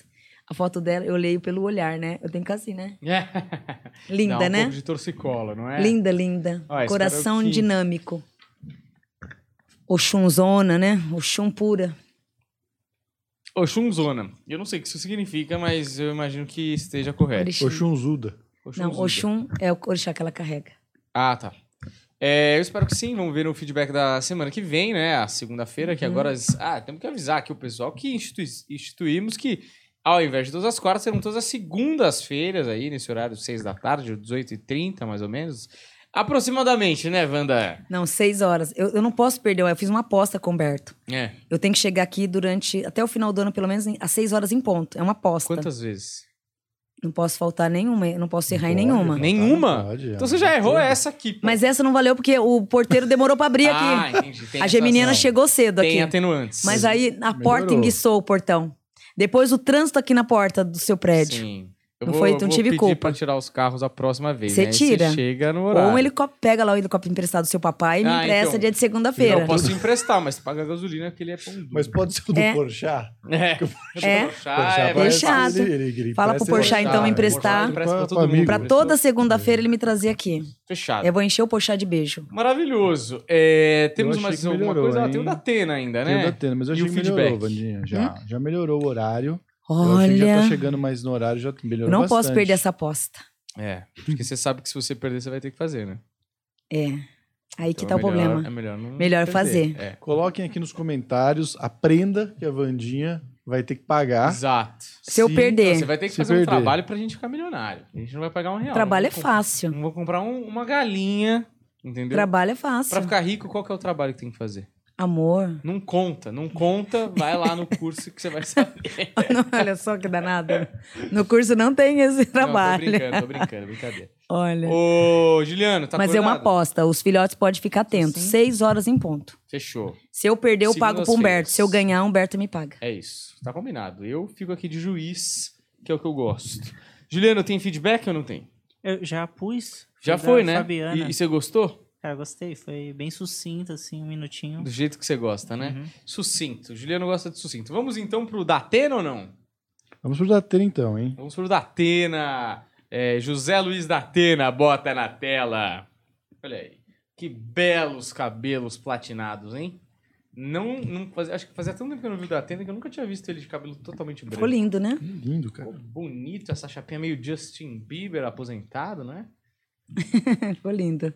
A foto dela, eu leio pelo olhar, né? Eu tenho que assim, né? Linda, Dá um né? pouco de torcicolo, não é? Linda, linda. Ó, Coração é o Kim. dinâmico. Oxunzona, né? Oxum pura. Oxunzona. Eu não sei o que isso significa, mas eu imagino que esteja correto. Orixá. Oxunzuda. Não, Oxunzuda. Oxum é o orixá que ela carrega. Ah, tá. É, eu espero que sim. Vamos ver o feedback da semana que vem, né? A segunda-feira, que Uhum. agora. Ah, temos que avisar aqui o pessoal que institui- instituímos que, ao invés de todas as quartas, serão todas as segundas-feiras aí, nesse horário, 6 da tarde, 18h30, mais ou menos. Aproximadamente, né, Wanda? Não, seis horas. Eu, eu não posso perder. Eu fiz uma aposta com o Humberto. É. Eu tenho que chegar aqui durante. Até o final do ano, pelo menos, às seis horas em ponto. É uma aposta. Quantas vezes? Não posso faltar nenhuma. eu Não posso errar em Pode, nenhuma. Nenhuma? pode, é. Então você já errou essa aqui. pô. Mas essa não valeu porque o porteiro demorou pra abrir Ah, aqui. entendi. Tem a geminiana chegou cedo Tem aqui. atenuantes. Mas aí a porta Melhorou. enguiçou o portão. Depois o trânsito aqui na porta do seu prédio. Sim. Eu Não vou, foi- eu não vou tive pedir culpa. pra tirar os carros a próxima vez. Você né? Tira. Chega no horário. Ou um helicóptero, pega lá o helicóptero emprestado do seu papai e me Ah, empresta então. dia de segunda-feira. Eu posso emprestar, mas você paga a gasolina porque ele é pão duro. Mas pode ser o do É. Porchat? É. É. Porchat é parece- ele- ele- ele Fala pro Porchat, então, Porchat, emprestar. Empresta pra todo mundo. toda segunda-feira ele me trazia aqui. Fechado. Eu vou encher o Porchat de beijo. Maravilhoso. É, temos mais alguma melhorou, coisa? Ah, tem o da Atena ainda, Tem o né? da Tena, mas eu E achei o que melhorou, feedback? Vandinha. Já, já melhorou o horário. Eu achei que já Olha, tá chegando mais no horário, já melhorou eu não posso bastante. perder essa aposta. É, porque você sabe que se você perder, você vai ter que fazer, né? É. Aí que Então tá o é melhor- problema. É melhor não Melhor fazer. É. Coloquem aqui nos comentários a prenda que a Vandinha vai ter que pagar. Exato. Se eu Se- perder. Você vai ter que Se fazer um perder. trabalho pra gente ficar milionário. A gente não vai pagar um real. O trabalho é fácil. Não vou comprar um- uma galinha, entendeu? Trabalho é fácil. Pra ficar rico, qual que é o trabalho que tem que fazer? Amor. Não conta, não conta, vai lá no curso que você vai saber. Não, olha só que danado. No curso não tem esse trabalho. Não, tô brincando, tô brincando, brincadeira. Olha. Ô, Juliano, tá Mas é uma acordado? aposta. Os filhotes podem ficar atentos. Sim. Seis horas em ponto. Fechou. Se eu perder, eu pago pro. Humberto. Se eu ganhar, Humberto me paga. É isso. Tá combinado. Eu fico aqui de juiz, que é o que eu gosto. Juliano, tem feedback ou não tem? Eu já pus. Já foi, né? Fabiana. E, e você gostou? Cara, gostei. Foi bem sucinto, assim, um minutinho. Do jeito que você gosta, né? Uhum. Sucinto. Juliano gosta de sucinto. Vamos então pro Datena ou não? Vamos pro Datena então, hein? Vamos pro Datena. É, José Luiz Datena, bota na tela. Olha aí. Que belos cabelos platinados, hein? Não, não fazia, acho que fazia tanto tempo que eu não vi o Datena que eu nunca tinha visto ele de cabelo totalmente branco. Ficou lindo, né? Que lindo, cara. Ficou bonito essa chapinha meio Justin Bieber aposentado, né? Ficou lindo.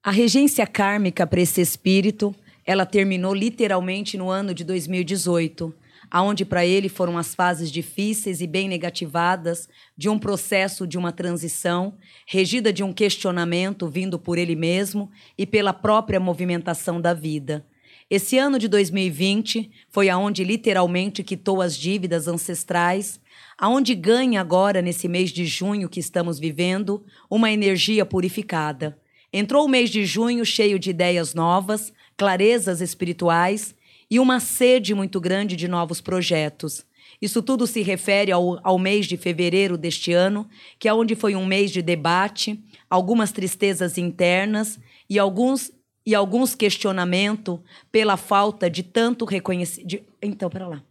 A regência kármica para esse espírito, ela terminou literalmente no ano de 2018, aonde para ele foram as fases difíceis e bem negativadas de um processo de uma transição, regida de um questionamento vindo por ele mesmo e pela própria movimentação da vida. Esse ano de 2020 foi aonde literalmente quitou as dívidas ancestrais, aonde ganha agora nesse mês de junho que estamos vivendo uma energia purificada. Entrou o mês de junho cheio de ideias novas, clarezas espirituais e uma sede muito grande de novos projetos. Isso tudo se refere ao, ao mês de fevereiro deste ano, que é onde foi um mês de debate, algumas tristezas internas e alguns e alguns questionamentos pela falta de tanto reconhecimento. Então, pera lá.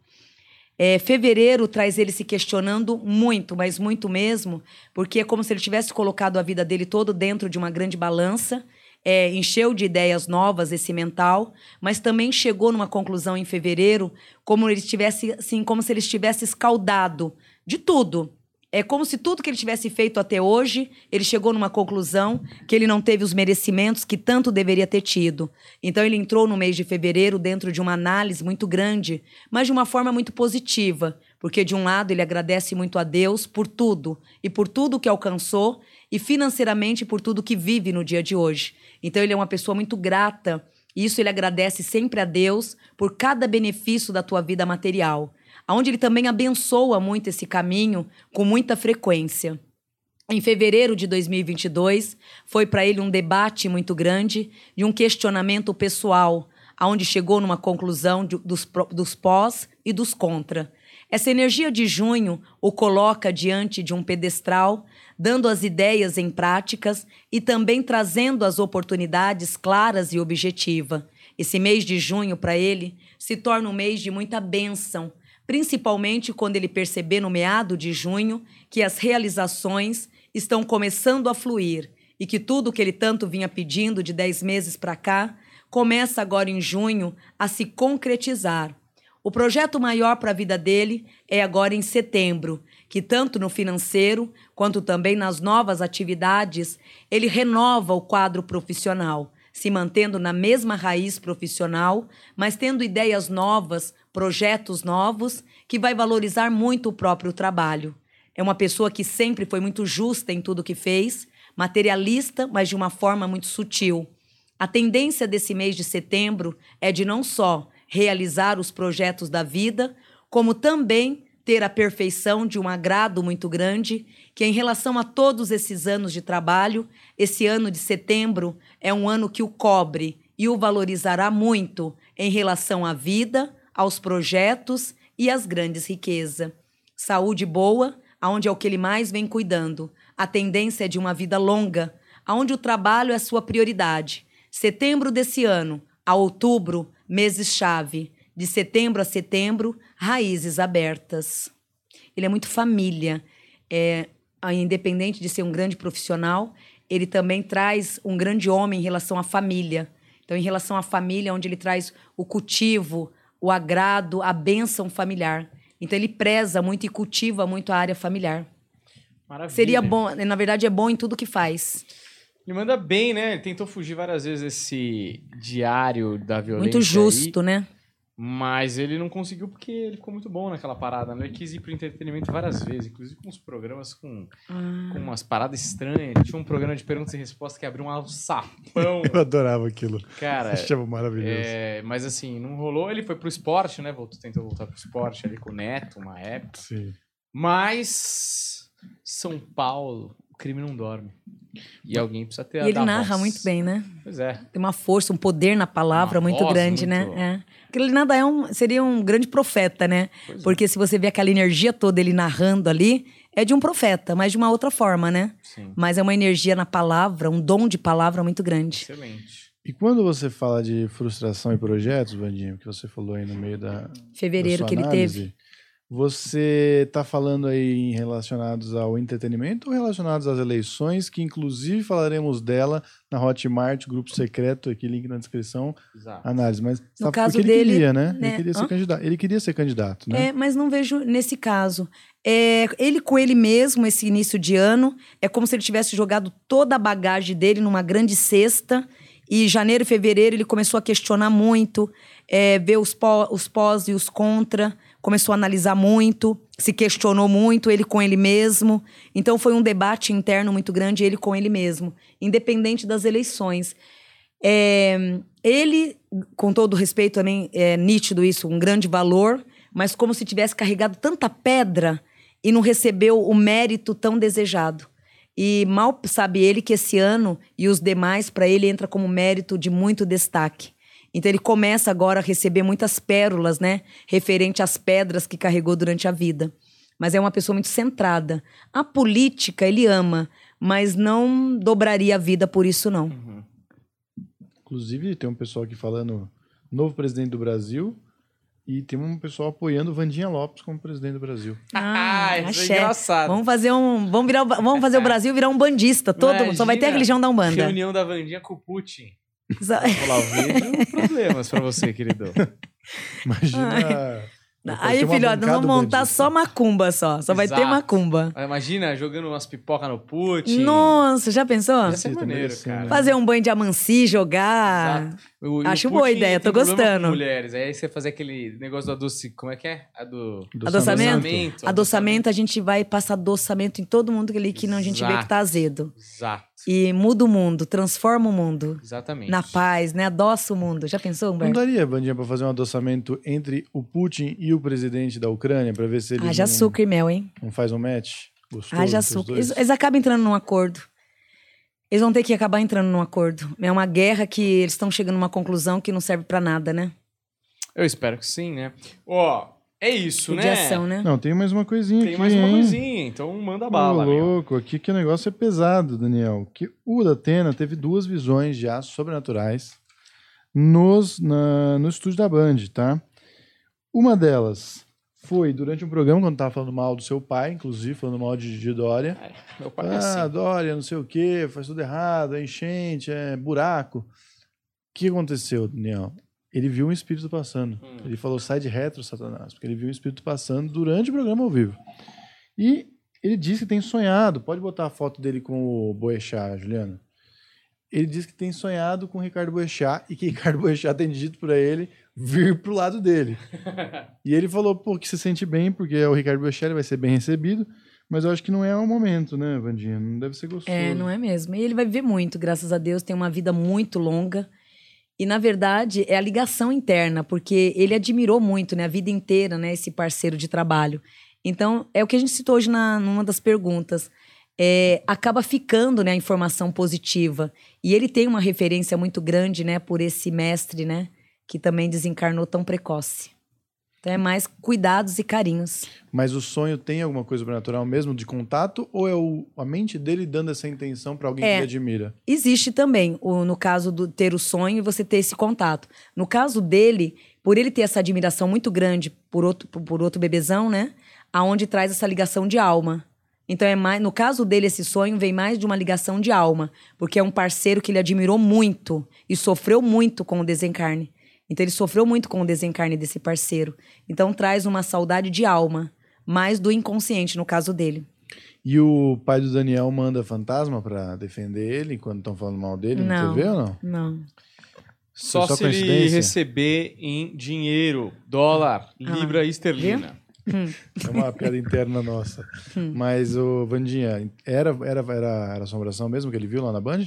É, fevereiro traz ele se questionando muito, mas muito mesmo, porque é como se ele tivesse colocado a vida dele todo dentro de uma grande balança, é, encheu de ideias novas esse mental, mas também chegou numa conclusão em fevereiro, como ele estivesse, assim, como se ele estivesse escaldado de tudo. É como se tudo que ele tivesse feito até hoje, ele chegou numa conclusão que ele não teve os merecimentos que tanto deveria ter tido. Então ele entrou no mês de fevereiro dentro de uma análise muito grande, mas de uma forma muito positiva, porque de um lado ele agradece muito a Deus por tudo e por tudo que alcançou e financeiramente por tudo que vive no dia de hoje. Então ele é uma pessoa muito grata. Isso ele agradece sempre a Deus por cada benefício da tua vida material onde ele também abençoa muito esse caminho com muita frequência. Em fevereiro de 2022, foi para ele um debate muito grande e um questionamento pessoal, aonde chegou numa conclusão de, dos, dos pós e dos contra. Essa energia de junho o coloca diante de um pedestral, dando as ideias em práticas e também trazendo as oportunidades claras e objetiva. Esse mês de junho, para ele, se torna um mês de muita bênção, principalmente quando ele perceber no meado de junho que as realizações estão começando a fluir e que tudo que ele tanto vinha pedindo de 10 meses para cá começa agora em junho a se concretizar. O projeto maior para a vida dele é agora em setembro, que tanto no financeiro quanto também nas novas atividades, ele renova o quadro profissional, se mantendo na mesma raiz profissional, mas tendo ideias novas, projetos novos, que vai valorizar muito o próprio trabalho. É uma pessoa que sempre foi muito justa em tudo que fez, materialista, mas de uma forma muito sutil. A tendência desse mês de setembro é de não só realizar os projetos da vida, como também ter a perfeição de um agrado muito grande, que em relação a todos esses anos de trabalho, esse ano de setembro é um ano que o cobre e o valorizará muito em relação à vida, aos projetos e às grandes riquezas. Saúde boa, aonde é o que ele mais vem cuidando. A tendência é de uma vida longa, aonde o trabalho é sua prioridade. Setembro desse ano a outubro, meses-chave. De setembro a setembro, raízes abertas. Ele é muito família. É, independente de ser um grande profissional, ele também traz um grande homem em relação à família. Então, em relação à família, onde ele traz o cultivo, o agrado, a bênção familiar. Então, ele preza muito e cultiva muito a área familiar. Maravilha. Seria bom, na verdade, é bom em tudo que faz. Ele manda bem, né? Ele tentou fugir várias vezes esse diário da violência. Muito justo, aí, né? Mas ele não conseguiu porque ele ficou muito bom naquela parada. Né? Ele quis ir pro entretenimento várias vezes, inclusive com uns programas com, Ah. com umas paradas estranhas. Tinha um programa de perguntas e respostas que abriu um alçapão. Eu adorava aquilo. Cara, Achava maravilhoso. é, mas assim, não rolou. Ele foi pro esporte, né? Voltou, tentou voltar pro esporte ali com o Neto, uma época. Sim. Mas São Paulo, o crime não dorme. E alguém precisa ter a E ele dar narra voz. muito bem, né? Pois é. Tem uma força, um poder na palavra Uma muito voz grande, muito- né? É. Porque ele nada é um, seria um grande profeta, né? Pois é. Porque se você vê aquela energia toda ele narrando ali, é de um profeta, mas de uma outra forma, né? Sim. Mas é uma energia na palavra, um dom de palavra muito grande. Excelente. E quando você fala de frustração e projetos, Vandinho, que você falou aí no meio da, Fevereiro da sua que ele análise, teve. Você está falando aí em relacionados ao entretenimento ou relacionados às eleições, que inclusive falaremos dela na Hotmart, grupo secreto, aqui link na descrição, Exato. análise. Mas No tá- caso porque ele dele, queria, né? né? Ele queria ser Hã? candidato. Ele queria ser candidato, né? É, mas não vejo nesse caso. É, ele com ele mesmo, esse início de ano, é como se ele tivesse jogado toda a bagagem dele numa grande cesta. E janeiro e fevereiro ele começou a questionar muito, é, ver os, pó, os pós e os contra, começou a analisar muito, se questionou muito, ele com ele mesmo. Então foi um debate interno muito grande, ele com ele mesmo, independente das eleições. É, ele, com todo respeito também, é nítido isso, um grande valor, mas como se tivesse carregado tanta pedra e não recebeu o mérito tão desejado. E mal sabe ele que esse ano e os demais, para ele, entra como mérito de muito destaque. Então ele começa agora a receber muitas pérolas, né? Referente às pedras que carregou durante a vida. Mas é uma pessoa muito centrada. A política ele ama, mas não dobraria a vida por isso, não. Inclusive, tem um pessoal aqui falando novo presidente do Brasil e tem um pessoal apoiando Vandinha Lopes como presidente do Brasil. Ah, isso é engraçado. Vamos fazer um. Vamos, virar, o- vamos fazer o Brasil virar um bandista. Todo, só vai ter a religião da Umbanda. Reunião da Vandinha com o Putin. Só- Vou lá, eu vejo problemas pra você, querido. Imagina. Aí, filhote, nós vamos montar bandista. só macumba só. Só vai ter Exato. macumba. Imagina jogando umas pipoca no Putin. Nossa, já pensou? Ia ser maneiro, cara. né? Fazer um banho de amansi, jogar. Exato. O- Acho boa ideia, tô gostando. Mulheres. Aí você fazer aquele negócio do adoce... Como é que é? A do... Adoçamento? Adoçamento, a gente vai passar adoçamento em todo mundo que ali que não a gente vê Exato. que tá azedo. Exato. E muda o mundo, transforma o mundo. Exatamente. Na paz, né? Adoça o mundo. Já pensou, Não Humberto? daria, Vandinha, pra fazer um adoçamento entre o Putin e o presidente da Ucrânia, pra ver se eles Haja não, açúcar e mel, hein? não faz um match? Gostoso Haja os açúcar. Eles, eles acabam entrando num acordo. Eles vão ter que acabar entrando num acordo. É uma guerra que eles estão chegando numa conclusão que não serve pra nada, né? Eu espero que sim, né? Ó, é isso, né? Mediação, né? Não, tem mais uma coisinha Tem aqui, mais uma hein? coisinha, então manda bala, Ô, meu. louco, aqui que o negócio é pesado, Daniel. Que o Datena teve duas visões já sobrenaturais nos, na- no estúdio da Band, tá? Uma delas foi durante um programa, quando tava falando mal do seu pai, inclusive, falando mal de, de Dória. Meu pai é Ah, assim. Dória, não sei o quê, faz tudo errado, é enchente, é buraco. O que aconteceu, Daniel? Ele viu um espírito passando. Hum. Ele falou, sai de retro, Satanás, porque ele viu um espírito passando durante o programa ao vivo. E ele disse que tem sonhado. Pode botar a foto dele com o Boechat, Juliana. Ele disse que tem sonhado com o Ricardo Boechat e que Ricardo Boechat tem dito para ele vir pro lado dele. e ele falou, pô, que se sente bem, porque é o Ricardo Boechat, ele vai ser bem recebido. Mas eu acho que não é o momento, né, Vandinha? Não deve ser gostoso. É, não é mesmo. E ele vai viver muito, graças a Deus, tem uma vida muito longa. E, na verdade, é a ligação interna, porque ele admirou muito, né, a vida inteira, né, esse parceiro de trabalho. Então, é o que a gente citou hoje na, numa das perguntas. É, acaba ficando, né, a informação positiva. E ele tem uma referência muito grande, né, por esse mestre, né, que também desencarnou tão precoce. Então, é mais cuidados e carinhos. Mas o sonho tem alguma coisa sobrenatural mesmo de contato? Ou é o, a mente dele dando essa intenção para alguém É. que ele admira? Existe também, o, no caso do ter o sonho e você ter esse contato. No caso dele, por ele ter essa admiração muito grande por outro, por, por outro bebezão, né? Aonde traz essa ligação de alma. Então, é mais, no caso dele, esse sonho vem mais de uma ligação de alma. Porque é um parceiro que ele admirou muito e sofreu muito com o desencarne. Então, ele sofreu muito com o desencarne desse parceiro. Então, traz uma saudade de alma, mais do inconsciente, no caso dele. E o pai do Daniel manda fantasma pra defender ele quando estão falando mal dele Não. na TV ou não? Não. Só, só se ele receber em dinheiro, dólar, Ah, libra esterlina. É uma piada interna nossa. Mas, o Vandinha, era, era, era, era assombração mesmo que ele viu lá na Band?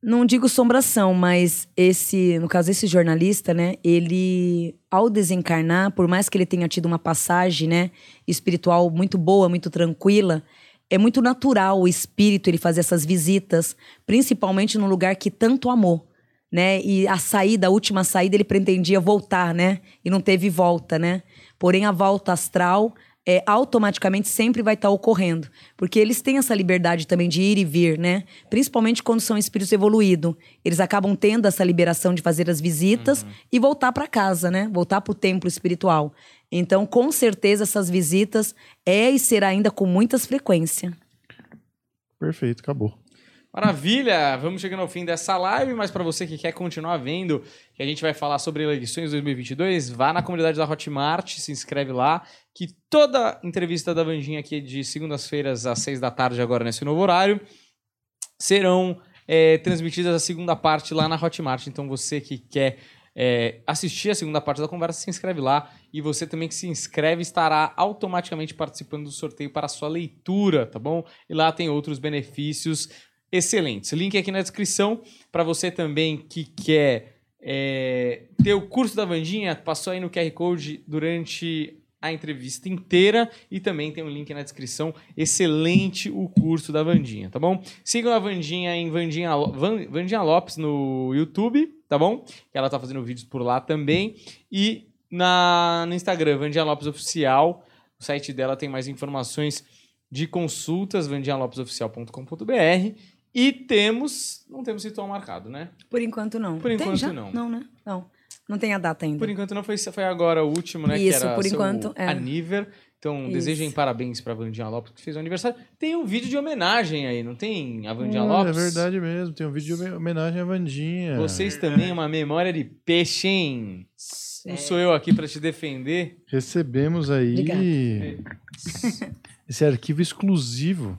Não digo sombração, mas esse, no caso, esse jornalista, né? Ele, ao desencarnar, por mais que ele tenha tido uma passagem, né, espiritual muito boa, muito tranquila, é muito natural o espírito ele fazer essas visitas, principalmente num lugar que tanto amou, né? E a saída, a última saída, ele pretendia voltar, né? E não teve volta, né? Porém, a volta astral é, automaticamente sempre vai estar ocorrendo. Porque eles têm essa liberdade também de ir e vir, né? Principalmente quando são espíritos evoluídos. Eles acabam tendo essa liberação de fazer as visitas e voltar para casa, né? Voltar para o templo espiritual. Então, com certeza, essas visitas é e será ainda com muitas frequência. Perfeito, acabou. Maravilha! Vamos chegando ao fim dessa live, mas para você que quer continuar vendo, que a gente vai falar sobre eleições 2022, vá na comunidade da Hotmart, se inscreve lá, que toda entrevista da Vandinha aqui de segundas-feiras às seis da tarde, agora nesse novo horário, serão é, transmitidas a segunda parte lá na Hotmart. Então você que quer é, assistir a segunda parte da conversa, se inscreve lá. E você também que se inscreve estará automaticamente participando do sorteio para a sua leitura, tá bom? E lá tem outros benefícios excelentes. Link aqui na descrição para você também que quer é, ter o curso da Vandinha, passou aí no QR Code durante a entrevista inteira e também tem um link na descrição. Excelente o curso da Vandinha, tá bom? Sigam a Vandinha em Vandinha, Vandinha Lopes no YouTube, tá bom? Ela tá fazendo vídeos por lá também. E na, no Instagram, Vandinha Lopes Oficial. O site dela tem mais informações de consultas, vandinhalopesoficial.com.br. E temos. Não temos ritual marcado, né? Por enquanto, não. Por enquanto, já? não. Não, né? Não. Não tem a data ainda. Por enquanto não foi, foi agora o último, né? Isso, que era por seu enquanto, é. Aniver. Então, Isso. desejem parabéns pra Vandinha Lopes, que fez o aniversário. Tem um vídeo de homenagem aí, não tem? A Vandinha Hum, Lopes? É verdade mesmo, tem um vídeo de homenagem à Vandinha. Vocês também, uma memória de peixe, hein? Não sou eu aqui pra te defender. Recebemos aí Obrigada. esse arquivo exclusivo.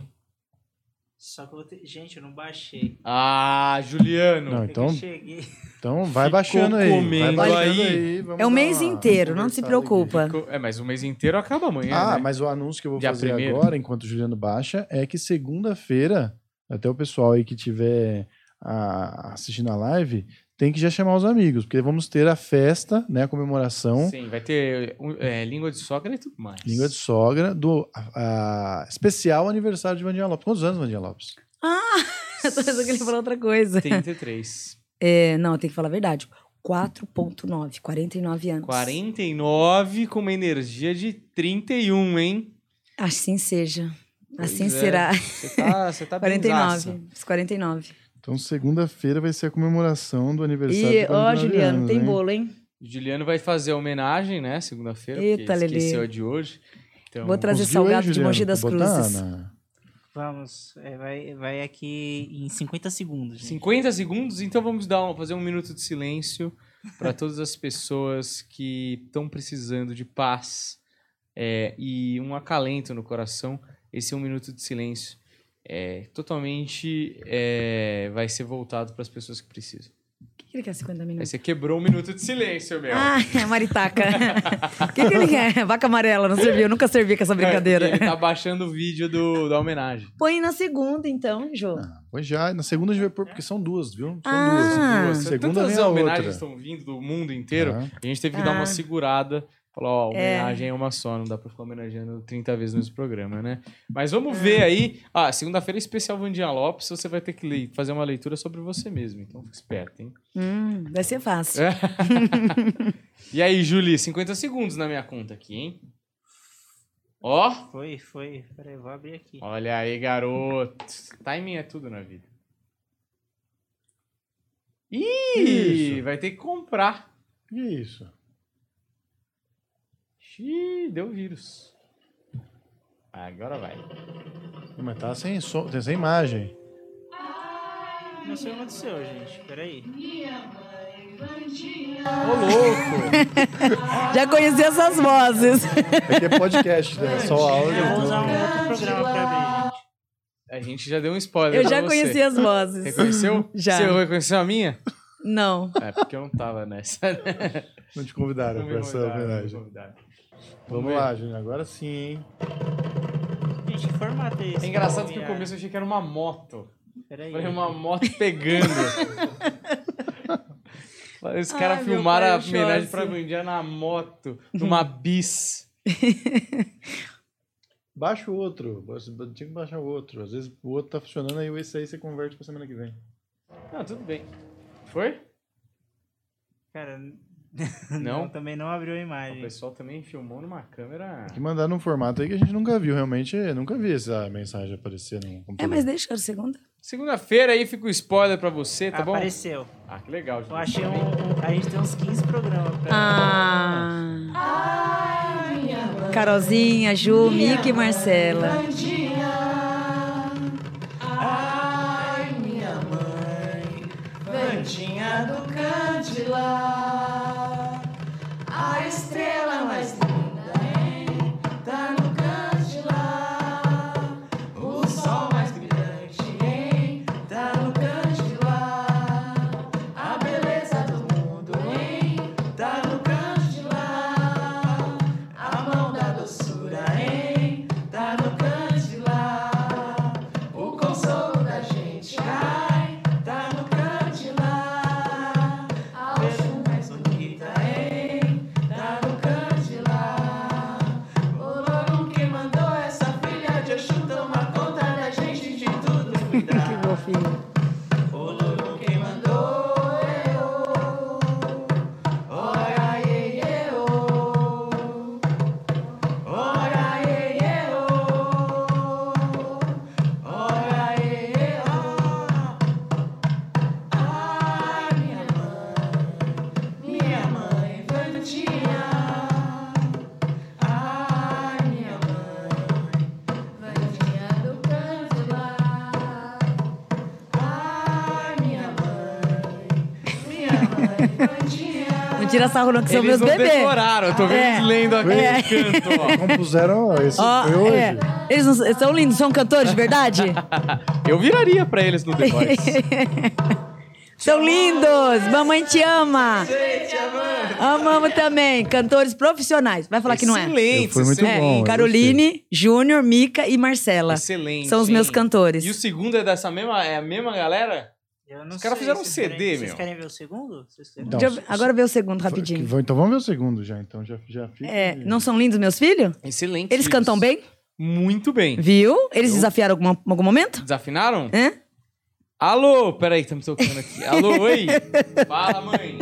Só que eu vou ter... Gente, eu não baixei. Ah, Juliano. Não, É então, eu cheguei. então vai Ficou baixando aí. Vai baixando aí. aí. É o mês inteiro, não se preocupa. Ficou- É, mas o mês inteiro acaba amanhã, Ah, né? mas o anúncio que eu vou Dia fazer primeiro. agora, enquanto o Juliano baixa, é que segunda-feira, até o pessoal aí que tiver ah, assistindo a live, tem que já chamar os amigos, porque vamos ter a festa, né, a comemoração, Sim, vai ter é, língua de sogra e tudo mais. língua de sogra, do a- a especial aniversário de Vandinha Lopes. Quantos anos, Vandinha Lopes? Ah, eu tô pensando que ele falou outra coisa. 33. É, não, tem que falar a verdade. 4.9, 49 anos. 49 com uma energia de 31, hein? Assim seja. Pois Assim é. será. Você tá, você tá benzaça. 49. Os 49. Então, segunda-feira vai ser a comemoração do aniversário E, de ó, 49 Juliano, anos, tem hein? bolo, hein? Juliano vai fazer a homenagem, né? Segunda-feira, porque Eita, Lelê. esqueceu a de hoje. Então, Vou trazer aí, salgado de Mogi das botar Cruzes. na- Vamos, é, vai, vai aqui em 50 segundos, gente. 50 segundos, então vamos dar um- fazer um minuto de silêncio para todas as pessoas que estão precisando de paz é, e um acalento no coração. Esse um minuto de silêncio é, totalmente é, vai ser voltado para as pessoas que precisam. O que, que ele quer 50 Aí minutos? você quebrou um minuto de silêncio, meu. Ah, é maritaca. O que, que ele quer? Vaca amarela, não serviu. Eu nunca servi com essa brincadeira. Ele tá baixando o vídeo do, da homenagem. Põe na segunda, então, Jô. Ah, pois já, na segunda a gente vai pôr, porque são duas, viu? São Ah. duas. Duas. Segunda Tantas vem a homenagens outra. estão vindo do mundo inteiro. Ah. A gente teve que dar uma Ah. segurada. Falou, ó, É. homenagem é. uma só, não dá pra ficar homenageando 30 vezes nesse programa, né? Mas vamos É. ver aí. Ah, segunda-feira é especial Vandinha Lopes, você vai ter que ler- fazer uma leitura sobre você mesmo. Então fica esperto, hein? Hum, vai ser fácil. É. e aí, Julie, 50 segundos na minha conta aqui, hein? Ó, Foi, foi. Peraí, vou abrir aqui. olha aí, garoto. Timing é tudo na vida. Ih, Isso. vai ter que comprar. Que isso? Xiii, deu vírus. Agora vai. Mas tá sem, som, tem sem imagem. Não sei o que aconteceu, gente. Peraí. Ô, louco! Já conheci essas vozes. Aqui é podcast, né? Só áudio. Eu vou usar um outro programa pra abrir, gente. A gente já deu um spoiler Eu já pra você. conheci as vozes. Reconheceu? Já. Você reconheceu a minha? Não. É, porque eu não tava nessa. né? Não te convidaram Não me pra essa convidaram, não me homenagem. convidaram. Vamos lá, Júnior. Agora sim, hein? Gente, que formato é esse? É engraçado que no começo eu achei que era uma moto. Peraí. Foi uma moto pegando. Os caras filmaram a homenagem pra assim. Vandinha na moto, numa bis. Baixa o outro. Tinha que baixar o outro. Às vezes o outro tá funcionando, aí esse aí você converte pra semana que vem. Não, tudo bem. Foi? Cara, Não? também não abriu a O imagem. pessoal também filmou numa câmera. Tem que mandar num formato aí que a gente nunca viu. Realmente, nunca vi essa mensagem aparecer no computador. É, mas deixa, cara, segunda. Segunda-feira aí fica o spoiler pra você, tá bom? Apareceu. Ah, que legal. Eu achei um, um- A gente tem uns 15 programas pra. Ah. Carolzinha, Ju, Mica e Marcela. Vandinha do Cândila, Sarro não, que são Eles meus bebês. decoraram, eu tô vendo É. eles lendo aqui É. no canto, ó. Compuseram, ó, esse Ó, foi hoje. é. Eles não, eles são lindos, são cantores de verdade? Eu viraria pra eles no The Voice. são lindos! Mamãe te ama! Amamos também. Cantores profissionais. Vai falar que não é? Excelente. Foi muito excelente. bom. Caroline, Júnior, Mica e Marcela. Excelente. São os meus cantores. E o segundo é dessa mesma, é a mesma galera? Eu não Os caras fizeram um CD, querem, meu. Vocês querem ver o segundo? Vocês querem? Então, Deixa eu ver- agora vê o segundo rapidinho. que- Então vamos ver o segundo já. Então já, já fica. É, não são lindos meus filhos? Excelente. Eles cantam bem? Muito bem. Viu? Eles desafiaram algum, algum momento? Desafinaram? Hã? Alô, peraí, estamos tocando aqui. Alô, oi. Fala, mãe.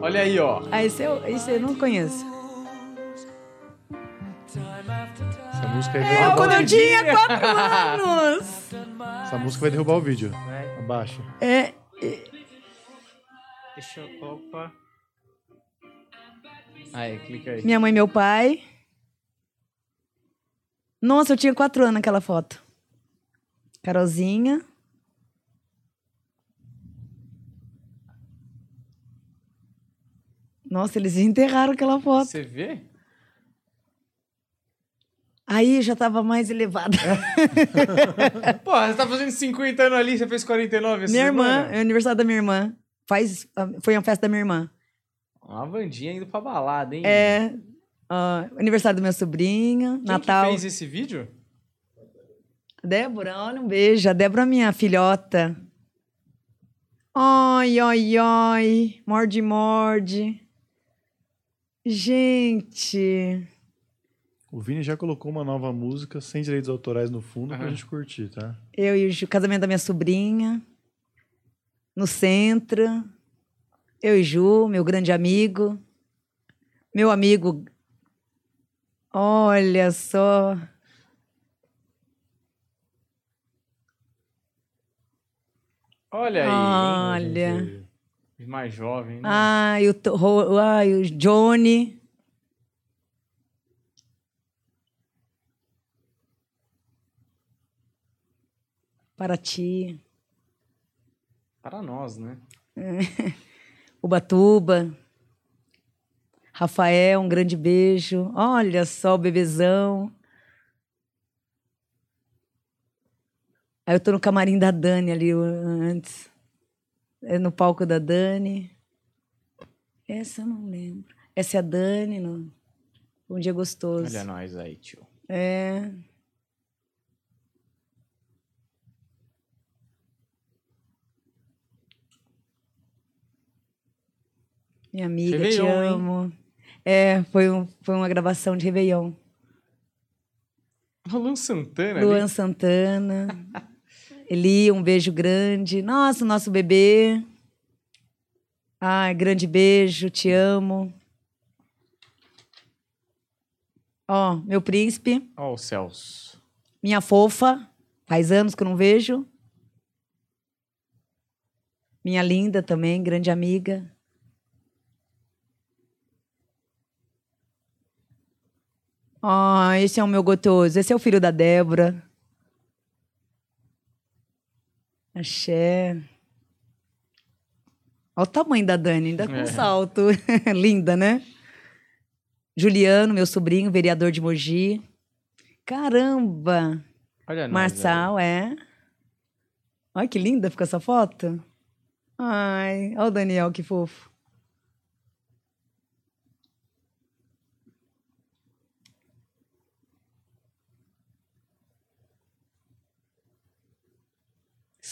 Olha aí, ó. Ah, esse eu, esse eu não conheço. Essa música É, derrubar quando eu tinha quatro anos. Essa música vai derrubar o vídeo. Vai. Abaixa. É, Deixa eu. Opa. Aí, clica aí. minha mãe e meu pai. Nossa, eu tinha quatro anos naquela foto. Carolzinha. Nossa, eles enterraram aquela foto. Você vê? Aí já tava mais elevada. Pô, você tá fazendo 50 anos ali, você fez 49 essa minha irmã, é o aniversário da minha irmã. Faz, foi uma festa da minha irmã. Uma Vandinha indo pra balada, hein? É. ó, aniversário do meu sobrinho, Quem Natal. que fez esse vídeo? Débora, olha um beijo. A Débora, minha filhota. Ai, ai, ai. Morde, morde. Gente. O Vini já colocou uma nova música sem direitos autorais no fundo pra Aham. gente curtir, tá? Eu e o Ju, casamento da minha sobrinha. No centro. Eu e Ju, meu grande amigo. Meu amigo. Olha só. Olha aí. Olha. Os Mais jovem, né? Ai, o, ai, o Johnny. Para ti. Para nós, né? Ubatuba. Rafael, um grande beijo. Olha só o bebezão. Aí eu tô no camarim da Dani ali antes. É no palco da Dani. Essa eu não lembro. Essa é a Dani no Um Dia Gostoso. Olha nós aí, tio. É. Minha amiga, te Réveillon, hein? amo. É, foi, um, foi uma gravação de Réveillon. O Luan Santana Luan ali. Santana. Eli, um beijo grande. Nossa, nosso bebê. Ai, grande beijo, te amo. Ó, meu príncipe. Ó, o Celso. Minha fofa, faz anos que eu não vejo. Minha linda também, grande amiga. Ah, esse é o meu gotoso. Esse é o filho da Débora. Axé. Olha o tamanho da Dani, ainda com É. salto. Linda, né? Juliano, meu sobrinho, vereador de Mogi. Caramba! Olha nós. Marçal, é. Olha que linda ficou essa foto. Ai, olha o Daniel, que fofo.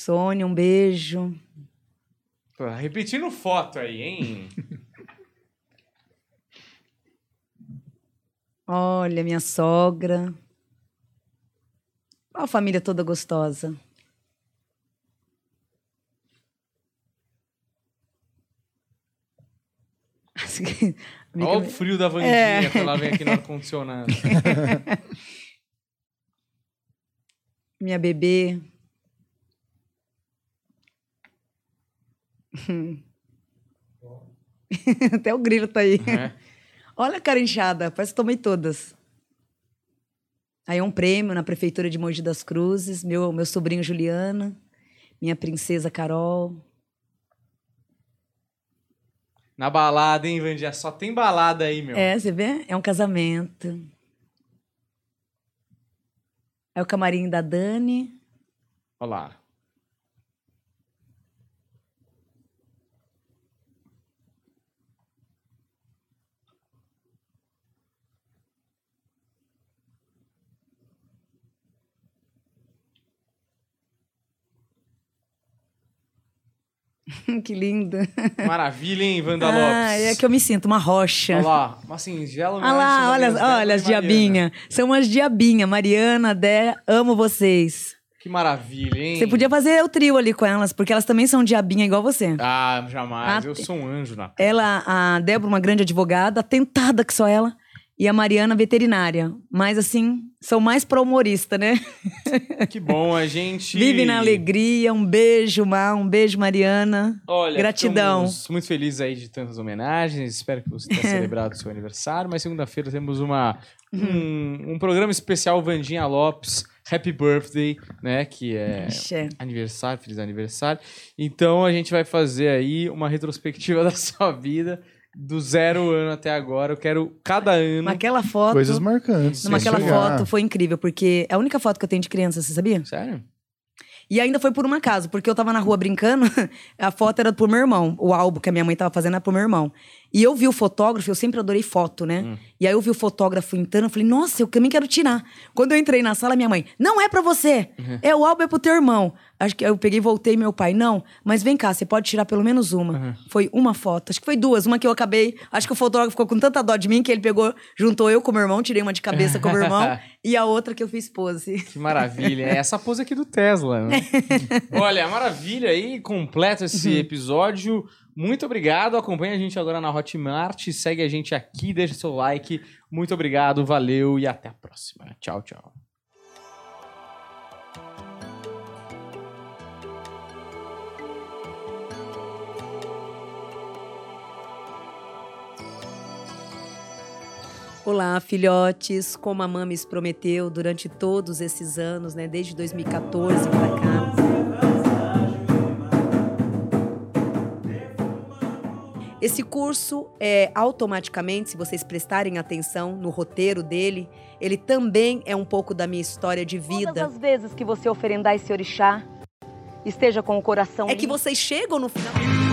Sônia, um beijo. Tô repetindo foto aí, hein? Olha, minha sogra. Olha a família toda gostosa. Olha o frio da Vandinha É. que ela vem aqui no ar-condicionado. minha bebê. Até o grilo tá aí. É. Olha a cara inchada, parece que tomei todas. Aí um prêmio na Prefeitura de Mogi das Cruzes, meu, meu sobrinho Juliana, minha princesa Carol. Na balada, hein, Vandinha? Só tem balada aí, meu. É, você vê? É um casamento. É o camarim da Dani. Olha que lindo. Maravilha, hein, Wanda Ah, Lopes? é que eu me sinto uma rocha. Olha lá, uma singela Olha lá, olha, olha as diabinhas. São umas diabinhas. Mariana, Dé, amo vocês. Que maravilha, hein? Você podia fazer o trio ali com elas, porque elas também são diabinha igual você. Ah, jamais. Ah, eu sou um anjo na Ela, a Débora, uma grande advogada, tentada que só ela. E a Mariana, veterinária. Mas, assim, são mais pra humorista, né? Que bom, a gente... Vive na alegria. Um beijo, Mar. Um beijo, Mariana. Olha, Gratidão. estamos muito felizes aí de tantas homenagens. Espero que você tenha celebrado o seu aniversário. Mas segunda-feira temos uma, um, um programa especial Vandinha Lopes, Happy Birthday, né? Que é Axé. aniversário, feliz aniversário. Então a gente vai fazer aí uma retrospectiva da sua vida do zero ano até agora. Eu quero cada ano. Naquela foto. Coisas marcantes. Numa sem aquela chegar. foto foi incrível, porque é a única foto que eu tenho de criança, você sabia? Sério? E ainda foi por um acaso, porque eu tava na rua brincando, a foto era pro meu irmão. O álbum que a minha mãe tava fazendo era pro meu irmão. E eu vi o fotógrafo, eu sempre adorei foto, né? Hum. E aí eu vi o fotógrafo entrando, eu falei, nossa, eu também quero tirar. Quando eu entrei na sala, minha mãe, não é pra você. Uhum. É o álbum é pro teu irmão. Acho que eu peguei e voltei, meu pai, não, mas vem cá, você pode tirar pelo menos uma. Uhum. Foi uma foto, acho que foi duas. Uma que eu acabei, acho que o fotógrafo ficou com tanta dó de mim que ele pegou, juntou eu com o meu irmão, tirei uma de cabeça com o meu irmão, e a outra que eu fiz pose. Que maravilha. É essa pose aqui do Tesla, né? Olha, maravilha aí, completo esse episódio. Muito obrigado. Acompanhe a gente agora na Hotmart. Segue a gente aqui, deixa seu like. Muito obrigado, valeu e até a próxima. Tchau, tchau. Olá, filhotes. Como a Mames prometeu durante todos esses anos, né, desde 2014 para cá. Esse curso é automaticamente, se vocês prestarem atenção no roteiro dele, ele também é um pouco da minha história de Todas vida. as vezes que você oferendar esse orixá, esteja com o coração É que limpo. vocês chegam no final.